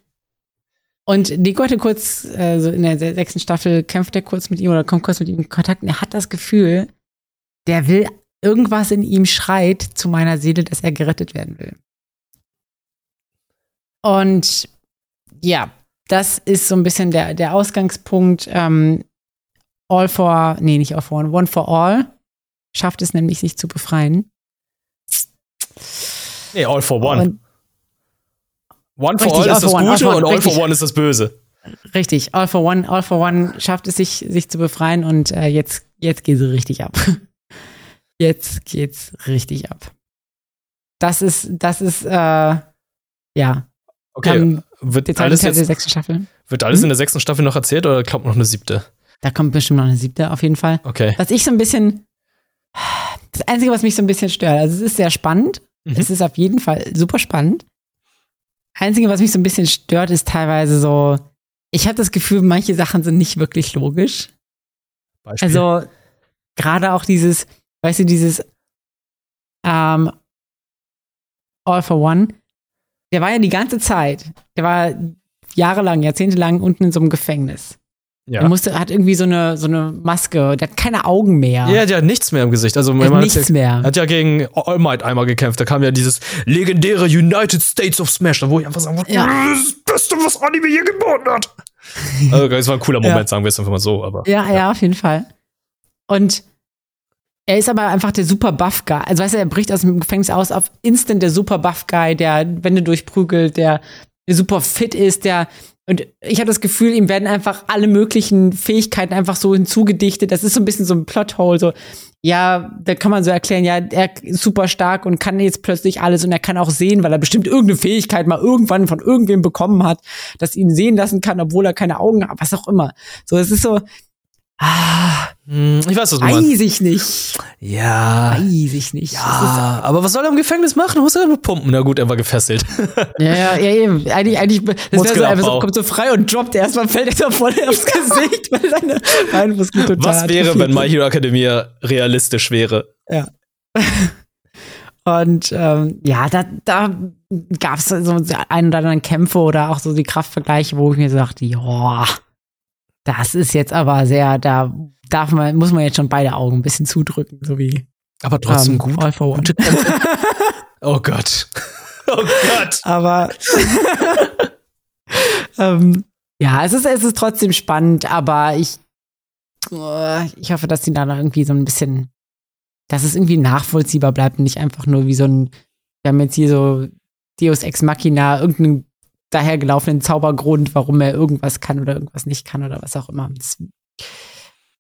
und Nico hatte kurz, äh, so in der sechsten Staffel kämpft er kurz mit ihm oder kommt kurz mit ihm in Kontakt und er hat das Gefühl, der will, irgendwas in ihm schreit zu meiner Seele, dass er gerettet werden will. Und ja, das ist so ein bisschen der, der Ausgangspunkt. Ähm, all for, nee, nicht all for one, one for all schafft es nämlich, sich zu befreien. Nee, all for one. Und one for all ist das one, Gute all und all richtig. for one ist das Böse. Richtig, all for one, all for one schafft es sich, sich zu befreien und äh, jetzt, jetzt geht es richtig ab. Jetzt geht's richtig ab. Das ist, das ist, äh, ja. Okay, wird alles jetzt, der sechsten Staffel. Wird alles hm? in der sechsten Staffel noch erzählt oder kommt noch eine siebte? Da kommt bestimmt noch eine siebte, auf jeden Fall. Okay. Was ich so ein bisschen, das Einzige, was mich so ein bisschen stört, also es ist sehr spannend. Mhm. Es ist auf jeden Fall super spannend. Einzige, was mich so ein bisschen stört, ist teilweise so, ich habe das Gefühl, manche Sachen sind nicht wirklich logisch. Beispiel? Also gerade auch dieses, weißt du, dieses ähm, All for One, der war ja die ganze Zeit, der war jahrelang, jahrzehntelang unten in so einem Gefängnis. Ja. Er musste, hat irgendwie so eine, so eine Maske, der hat keine Augen mehr. Ja, der hat nichts mehr im Gesicht. Also, man nichts ja, mehr. hat ja gegen All Might einmal gekämpft. Da kam ja dieses legendäre United States of Smash, da wo ich einfach sagen wollte, ja. das ist das Beste, was Anime je geboten hat. also, das war ein cooler Moment, ja. sagen wir es einfach mal so. Aber, ja, ja, ja, auf jeden Fall. Und er ist aber einfach der super Buff Guy. Also weißt du, er bricht aus dem Gefängnis aus auf instant der super Buff Guy, der Wände durchprügelt, der super fit ist, der und ich habe das Gefühl, ihm werden einfach alle möglichen Fähigkeiten einfach so hinzugedichtet. Das ist so ein bisschen so ein Plothole. So, ja, da kann man so erklären, ja, er ist super stark und kann jetzt plötzlich alles und er kann auch sehen, weil er bestimmt irgendeine Fähigkeit mal irgendwann von irgendwem bekommen hat, dass ihn sehen lassen kann, obwohl er keine Augen hat, was auch immer. So, es ist so, Ah, Ich weiß, was du meinst. weiß ich nicht. Ja. Weiß ich nicht. Ja, aber was soll er im Gefängnis machen? Musst ja nur pumpen. Na gut, er war gefesselt. Ja, ja, ja, eben. Eigentlich, eigentlich, das wäre so, einfach so, kommt so frei und droppt erstmal, fällt er so voll aufs Gesicht, weil seine total Was wäre, wenn My. Hero Academia realistisch wäre? Ja. Und ähm, ja, da, da gab es so ein oder anderen Kämpfe oder auch so die Kraftvergleiche, wo ich mir so dachte, ja, das ist jetzt aber sehr, da darf man, muss man jetzt schon beide Augen ein bisschen zudrücken, so wie Aber trotzdem ähm, gut. All for One. Oh Gott. Oh Gott. Aber ähm, ja, es ist, es ist trotzdem spannend, aber ich, äh, ich hoffe, dass die da noch irgendwie so ein bisschen, dass es irgendwie nachvollziehbar bleibt und nicht einfach nur wie so ein, wir haben jetzt hier so Deus Ex Machina, irgendeinen dahergelaufenen Zaubergrund, warum er irgendwas kann oder irgendwas nicht kann oder was auch immer. Das,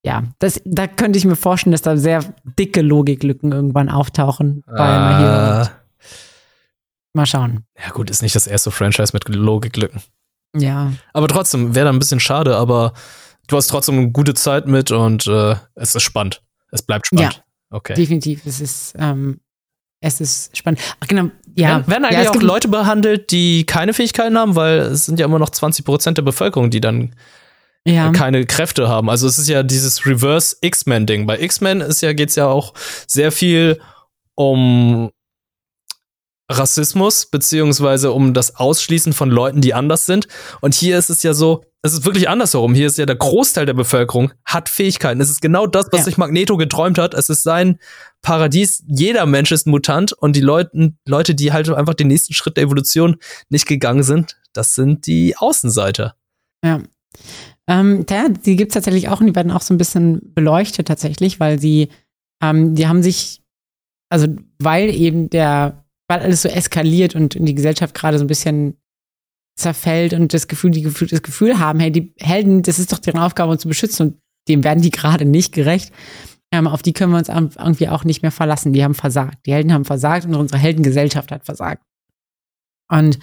ja, das, da könnte ich mir vorstellen, dass da sehr dicke Logiklücken irgendwann auftauchen. Ah, Mal schauen. ja gut, ist nicht das erste Franchise mit Logiklücken. Ja, Aber trotzdem, wäre da ein bisschen schade, aber du hast trotzdem eine gute Zeit mit und äh, es ist spannend. Es bleibt spannend. Okay. Definitiv, es ist, ähm, es ist spannend. Ach, genau, ja. Werden, werden ja, eigentlich es auch Leute behandelt, die keine Fähigkeiten haben, weil es sind ja immer noch 20 Prozent der Bevölkerung, die dann ja, keine Kräfte haben. Also es ist ja dieses Reverse X-Men-Ding. Bei X-Men ist ja, geht's ja auch sehr viel um Rassismus, beziehungsweise um das Ausschließen von Leuten, die anders sind. Und hier ist es ja so, es ist wirklich andersherum. Hier ist ja der Großteil der Bevölkerung hat Fähigkeiten. Es ist genau das, was Ja. sich Magneto geträumt hat. Es ist sein Paradies. Jeder Mensch ist Mutant und die Leute, Leute, die halt einfach den nächsten Schritt der Evolution nicht gegangen sind, das sind die Außenseiter. ja. Ähm, ja, die gibt es tatsächlich auch und die werden auch so ein bisschen beleuchtet tatsächlich, weil sie, ähm, die haben sich, also weil eben der, weil alles so eskaliert und die Gesellschaft gerade so ein bisschen zerfällt und das Gefühl, die Gefühl, das Gefühl haben, hey, die Helden, das ist doch deren Aufgabe, uns zu beschützen und dem werden die gerade nicht gerecht. Ähm, auf die können wir uns irgendwie auch nicht mehr verlassen. Die haben versagt. Die Helden haben versagt und unsere Heldengesellschaft hat versagt. Und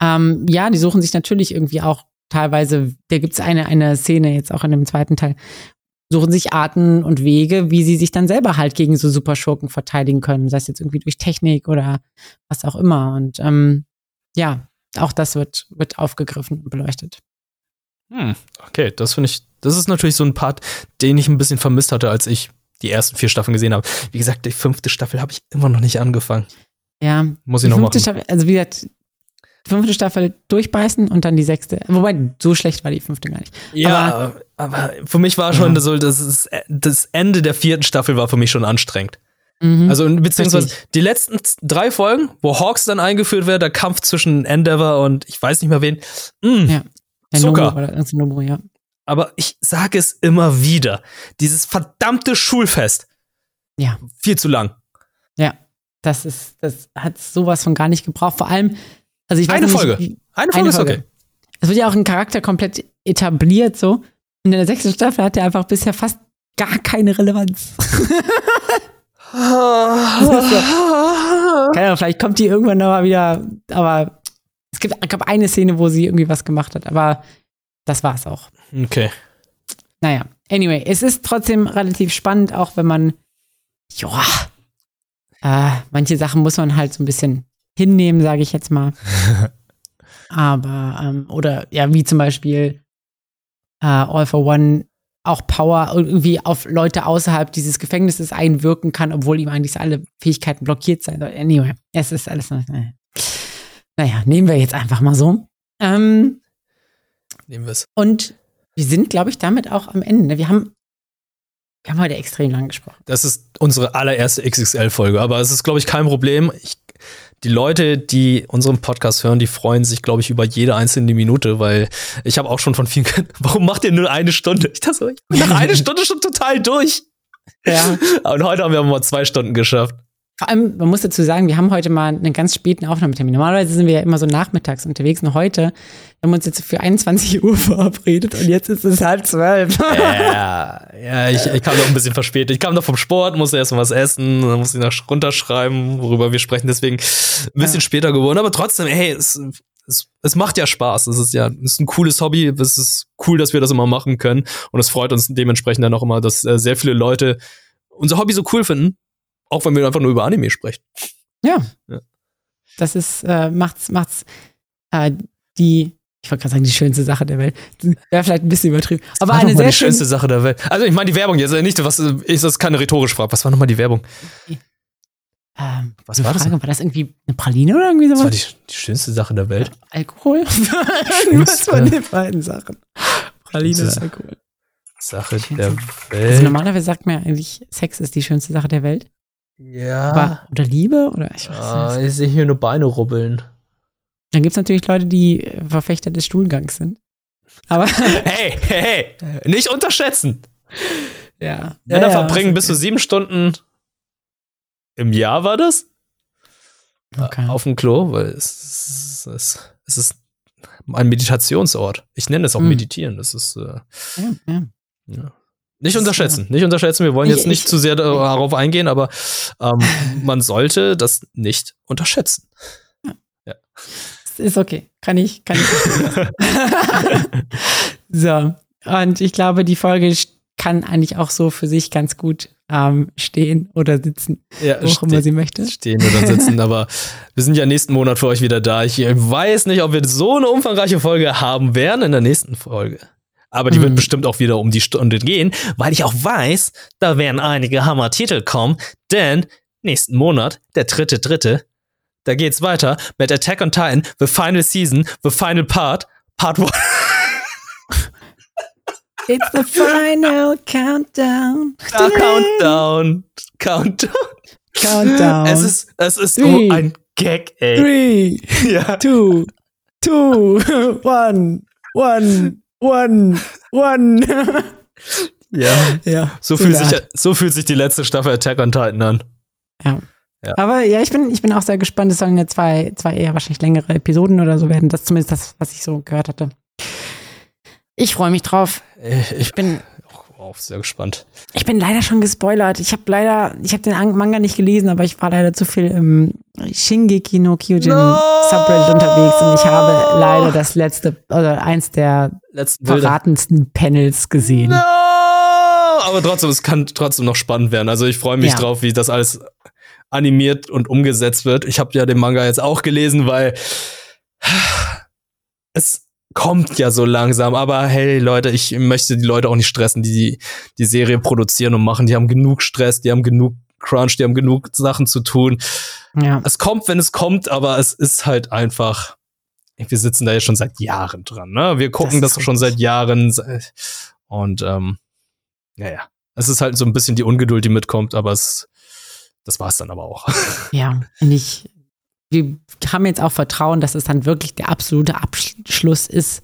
ähm, ja, die suchen sich natürlich irgendwie auch teilweise, da gibt es eine, eine Szene jetzt auch in dem zweiten Teil, suchen sich Arten und Wege, wie sie sich dann selber halt gegen so Superschurken verteidigen können, sei es jetzt irgendwie durch Technik oder was auch immer. Und ähm, ja, auch das wird, wird aufgegriffen und beleuchtet. Hm, okay, das finde ich, das ist natürlich so ein Part, den ich ein bisschen vermisst hatte, als ich die ersten vier Staffeln gesehen habe. Wie gesagt, die fünfte Staffel habe ich immer noch nicht angefangen. Ja, Muss ich noch fünfte machen. Staffel, also wie gesagt, die fünfte Staffel durchbeißen und dann die sechste. Wobei, so schlecht war die fünfte gar nicht. Ja, aber, für mich war schon Ja. so, das, ist, das Ende der vierten Staffel war für mich schon anstrengend. Mhm. Also beziehungsweise Richtig. die letzten drei Folgen, wo Hawks dann eingeführt wird, der Kampf zwischen Endeavor und ich weiß nicht mehr wen. Mm, Ja. Der Zucker. Nobu, ja. Aber ich sage es immer wieder. Dieses verdammte Schulfest. Ja. Viel zu lang. Ja, das ist, das hat sowas von gar nicht gebraucht. Vor allem, also ich weiß Eine nicht, Folge. wie- Eine Folge Eine ist Folge. okay. Es wird ja auch ein Charakter komplett etabliert so. Und in der sechsten Staffel hat er einfach bisher fast gar keine Relevanz. Keine Ahnung, vielleicht kommt die irgendwann noch mal wieder, aber es gibt, es gab eine Szene, wo sie irgendwie was gemacht hat, aber das war's auch. Okay. Naja, anyway, es ist trotzdem relativ spannend, auch wenn man, ja, äh, manche Sachen muss man halt so ein bisschen hinnehmen, sage ich jetzt mal. Aber, ähm, oder ja, wie zum Beispiel äh, All for One auch Power irgendwie auf Leute außerhalb dieses Gefängnisses einwirken kann, obwohl ihm eigentlich alle Fähigkeiten blockiert sein sollen. Anyway, es ist alles. noch- Naja, nehmen wir jetzt einfach mal so. Ähm, Nehmen wir es. und wir sind, glaube ich, damit auch am Ende. ne? Wir haben, wir haben heute extrem lang gesprochen. Das ist unsere allererste XXL-Folge, aber es ist, glaube ich, kein Problem. Ich, die Leute, die unseren Podcast hören, die freuen sich, glaube ich, über jede einzelne Minute, weil ich habe auch schon von vielen gehört, warum macht ihr nur eine Stunde? Ich dachte so, ich bin nach einer Stunde schon total durch. Ja. Und heute haben wir mal zwei Stunden geschafft. Vor allem, man muss dazu sagen, wir haben heute mal einen ganz späten Aufnahmetermin. Normalerweise sind wir ja immer so nachmittags unterwegs und heute haben wir uns jetzt für 21 Uhr verabredet und jetzt ist es halb zwölf. Ja, ja ich, ich kam noch ein bisschen verspätet. Ich kam noch vom Sport, musste erst mal was essen, dann musste ich noch runterschreiben, worüber wir sprechen. Deswegen ein bisschen Ja. später geworden. Aber trotzdem, hey, es, es es, macht ja Spaß. Es ist ja, es ist ein cooles Hobby. Es ist cool, dass wir das immer machen können. Und es freut uns dementsprechend dann auch immer, dass äh, sehr viele Leute unser Hobby so cool finden. Auch wenn wir einfach nur über Anime sprechen. Ja. Ja. Das ist, äh, macht's, macht's äh, die, ich wollte gerade sagen, die schönste Sache der Welt. Wäre vielleicht ein bisschen übertrieben. Aber war eine sehr die schönste Sache der Welt. Also ich meine die Werbung jetzt äh, nicht, was ist das keine rhetorische Frage. Was war nochmal die Werbung? Ähm, Was war das Frage, War das irgendwie eine Praline oder irgendwie Das war sowas? die, die schönste Sache der Welt. Alkohol? Was von den beiden Sachen? Praline oder Alkohol? Sache der Also Welt. normalerweise sagt man ja eigentlich, Sex ist die schönste Sache der Welt. Ja. Aber, oder Liebe? Oder ich weiß Ah, nicht. ich sehe hier nur Beine rubbeln. Dann gibt es natürlich Leute, die Verfechter des Stuhlgangs sind. Aber Hey, hey, hey, nicht unterschätzen. ja. Männer ja, verbringen ist bis zu sieben Stunden im Jahr, war das? Okay. Auf dem Klo, weil es, es, es ist ein Meditationsort. Ich nenne es auch Hm. Meditieren. Das ist äh, Ja, ja. ja. Nicht unterschätzen. Nicht unterschätzen. Wir wollen jetzt nicht ich- zu sehr darauf eingehen, aber ähm, man sollte das nicht unterschätzen. Ist okay. Kann ich, kann ich. so. Und ich glaube, die Folge kann eigentlich auch so für sich ganz gut ähm, stehen oder sitzen, Ja, wo auch immer sie möchte. stehen oder sitzen, aber wir sind ja nächsten Monat für euch wieder da. Ich weiß nicht, ob wir so eine umfangreiche Folge haben werden in der nächsten Folge. Aber die wird Hm. bestimmt auch wieder um die Stunde gehen, weil ich auch weiß, da werden einige Hammer-Titel kommen, denn nächsten Monat, der dritte, dritte, da geht's weiter mit Attack on Titan, The Final Season, The Final Part, Part 1. It's the final countdown. Countdown, Countdown. Countdown. Es ist, es ist so Three. ein Gag, ey. Three, Ja. two, two, one, one, one, one. Ja. ja. So fühlt, sich, so fühlt sich die letzte Staffel Attack on Titan an. Ja. Ja. Aber ja, ich bin, ich bin auch sehr gespannt. Es sollen ja zwei, zwei eher wahrscheinlich längere Episoden oder so werden. Das ist zumindest das, was ich so gehört hatte. Ich freue mich drauf. Ich, ich bin auch sehr gespannt. ich bin leider schon gespoilert. Ich habe leider, ich habe den An- Manga nicht gelesen, aber ich war leider zu viel im Shingeki no Kyojin No! Subreddit unterwegs und ich habe leider das letzte, oder eins der Letzten Bilder. verratensten Panels gesehen. No! Aber trotzdem, es kann trotzdem noch spannend werden. Also ich freue mich Ja. drauf, wie das alles animiert und umgesetzt wird. Ich habe ja den Manga jetzt auch gelesen, weil es kommt ja so langsam. Aber hey, Leute, ich möchte die Leute auch nicht stressen, die die, Serie produzieren und machen. Die haben genug Stress, die haben genug Crunch, die haben genug Sachen zu tun. Ja. es kommt, wenn es kommt, aber es ist halt einfach. Wir sitzen da jetzt schon seit Jahren dran, ne? Wir gucken Das das, schon seit Jahren. Und ähm, naja, es ist halt so ein bisschen die Ungeduld, die mitkommt, aber es, das war's dann aber auch. Ja, und ich, wir haben jetzt auch Vertrauen, dass es dann wirklich der absolute Abschluss ist.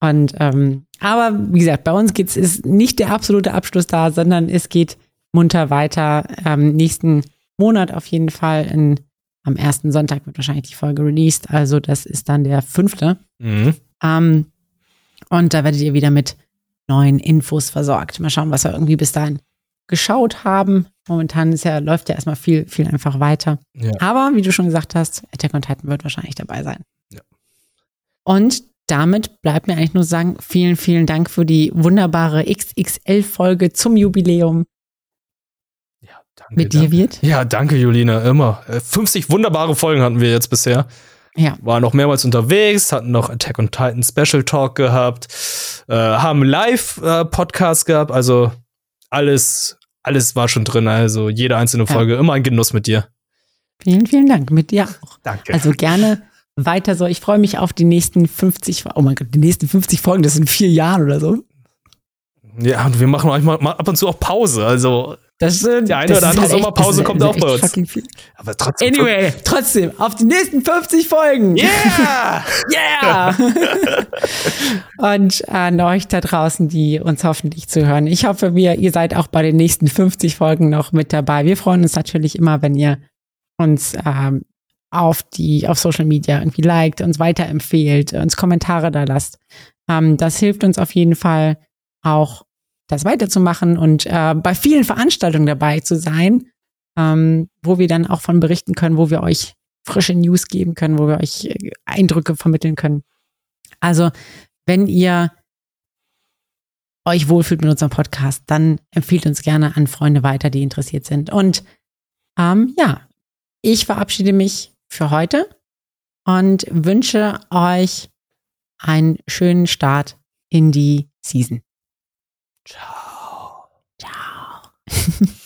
Und, ähm, aber wie gesagt, bei uns geht's, ist nicht der absolute Abschluss da, sondern es geht munter weiter. Ähm, nächsten Monat auf jeden Fall. In, am ersten Sonntag wird wahrscheinlich die Folge released. Also das ist dann der fünfte. Mhm. Ähm, und da werdet ihr wieder mit neuen Infos versorgt. Mal schauen, was wir irgendwie bis dahin geschaut haben. Momentan ist ja, läuft ja erstmal viel, viel einfach weiter. Ja. Aber wie du schon gesagt hast, Attack on Titan wird wahrscheinlich dabei sein. Ja. Und damit bleibt mir eigentlich nur sagen, vielen, vielen Dank für die wunderbare XXL-Folge zum Jubiläum ja danke, mit dir, danke. wird. Ja, danke, Julina, immer. Äh, 50 wunderbare Folgen hatten wir jetzt bisher. Ja. Waren noch mehrmals unterwegs, hatten noch Attack on Titan Special Talk gehabt, äh, haben Live-Podcast gehabt, also alles, alles war schon drin. Also jede einzelne Ja. Folge, immer ein Genuss mit dir. Vielen, vielen Dank. Mit dir auch. Danke. Also gerne weiter so. Ich freue mich auf die nächsten 50, oh mein Gott, die nächsten 50 Folgen, das sind vier Jahren oder so. ja, und wir machen manchmal mal ab und zu auch Pause. Also, Das stimmt. Die eine oder andere halt echt- Sommerpause ist kommt auch bei echt uns. aber trotzdem. Anyway, trotzdem, auf die nächsten 50 Folgen. Yeah! Yeah! Und an euch da draußen, die uns hoffentlich zuhören. Ich hoffe, wir, ihr seid auch bei den nächsten 50 Folgen noch mit dabei. Wir freuen uns natürlich immer, wenn ihr uns ähm, auf die, auf Social Media irgendwie liked, uns weiterempfehlt, uns Kommentare da lasst. Ähm, das hilft uns auf jeden Fall auch, das weiterzumachen und äh, bei vielen Veranstaltungen dabei zu sein, ähm, wo wir dann auch von berichten können, wo wir euch frische News geben können, wo wir euch äh, Eindrücke vermitteln können. Also, wenn ihr euch wohlfühlt mit unserem Podcast, dann empfiehlt uns gerne an Freunde weiter, die interessiert sind. Und ähm, ja, ich verabschiede mich für heute und wünsche euch einen schönen Start in die Season. Ciao. Ciao.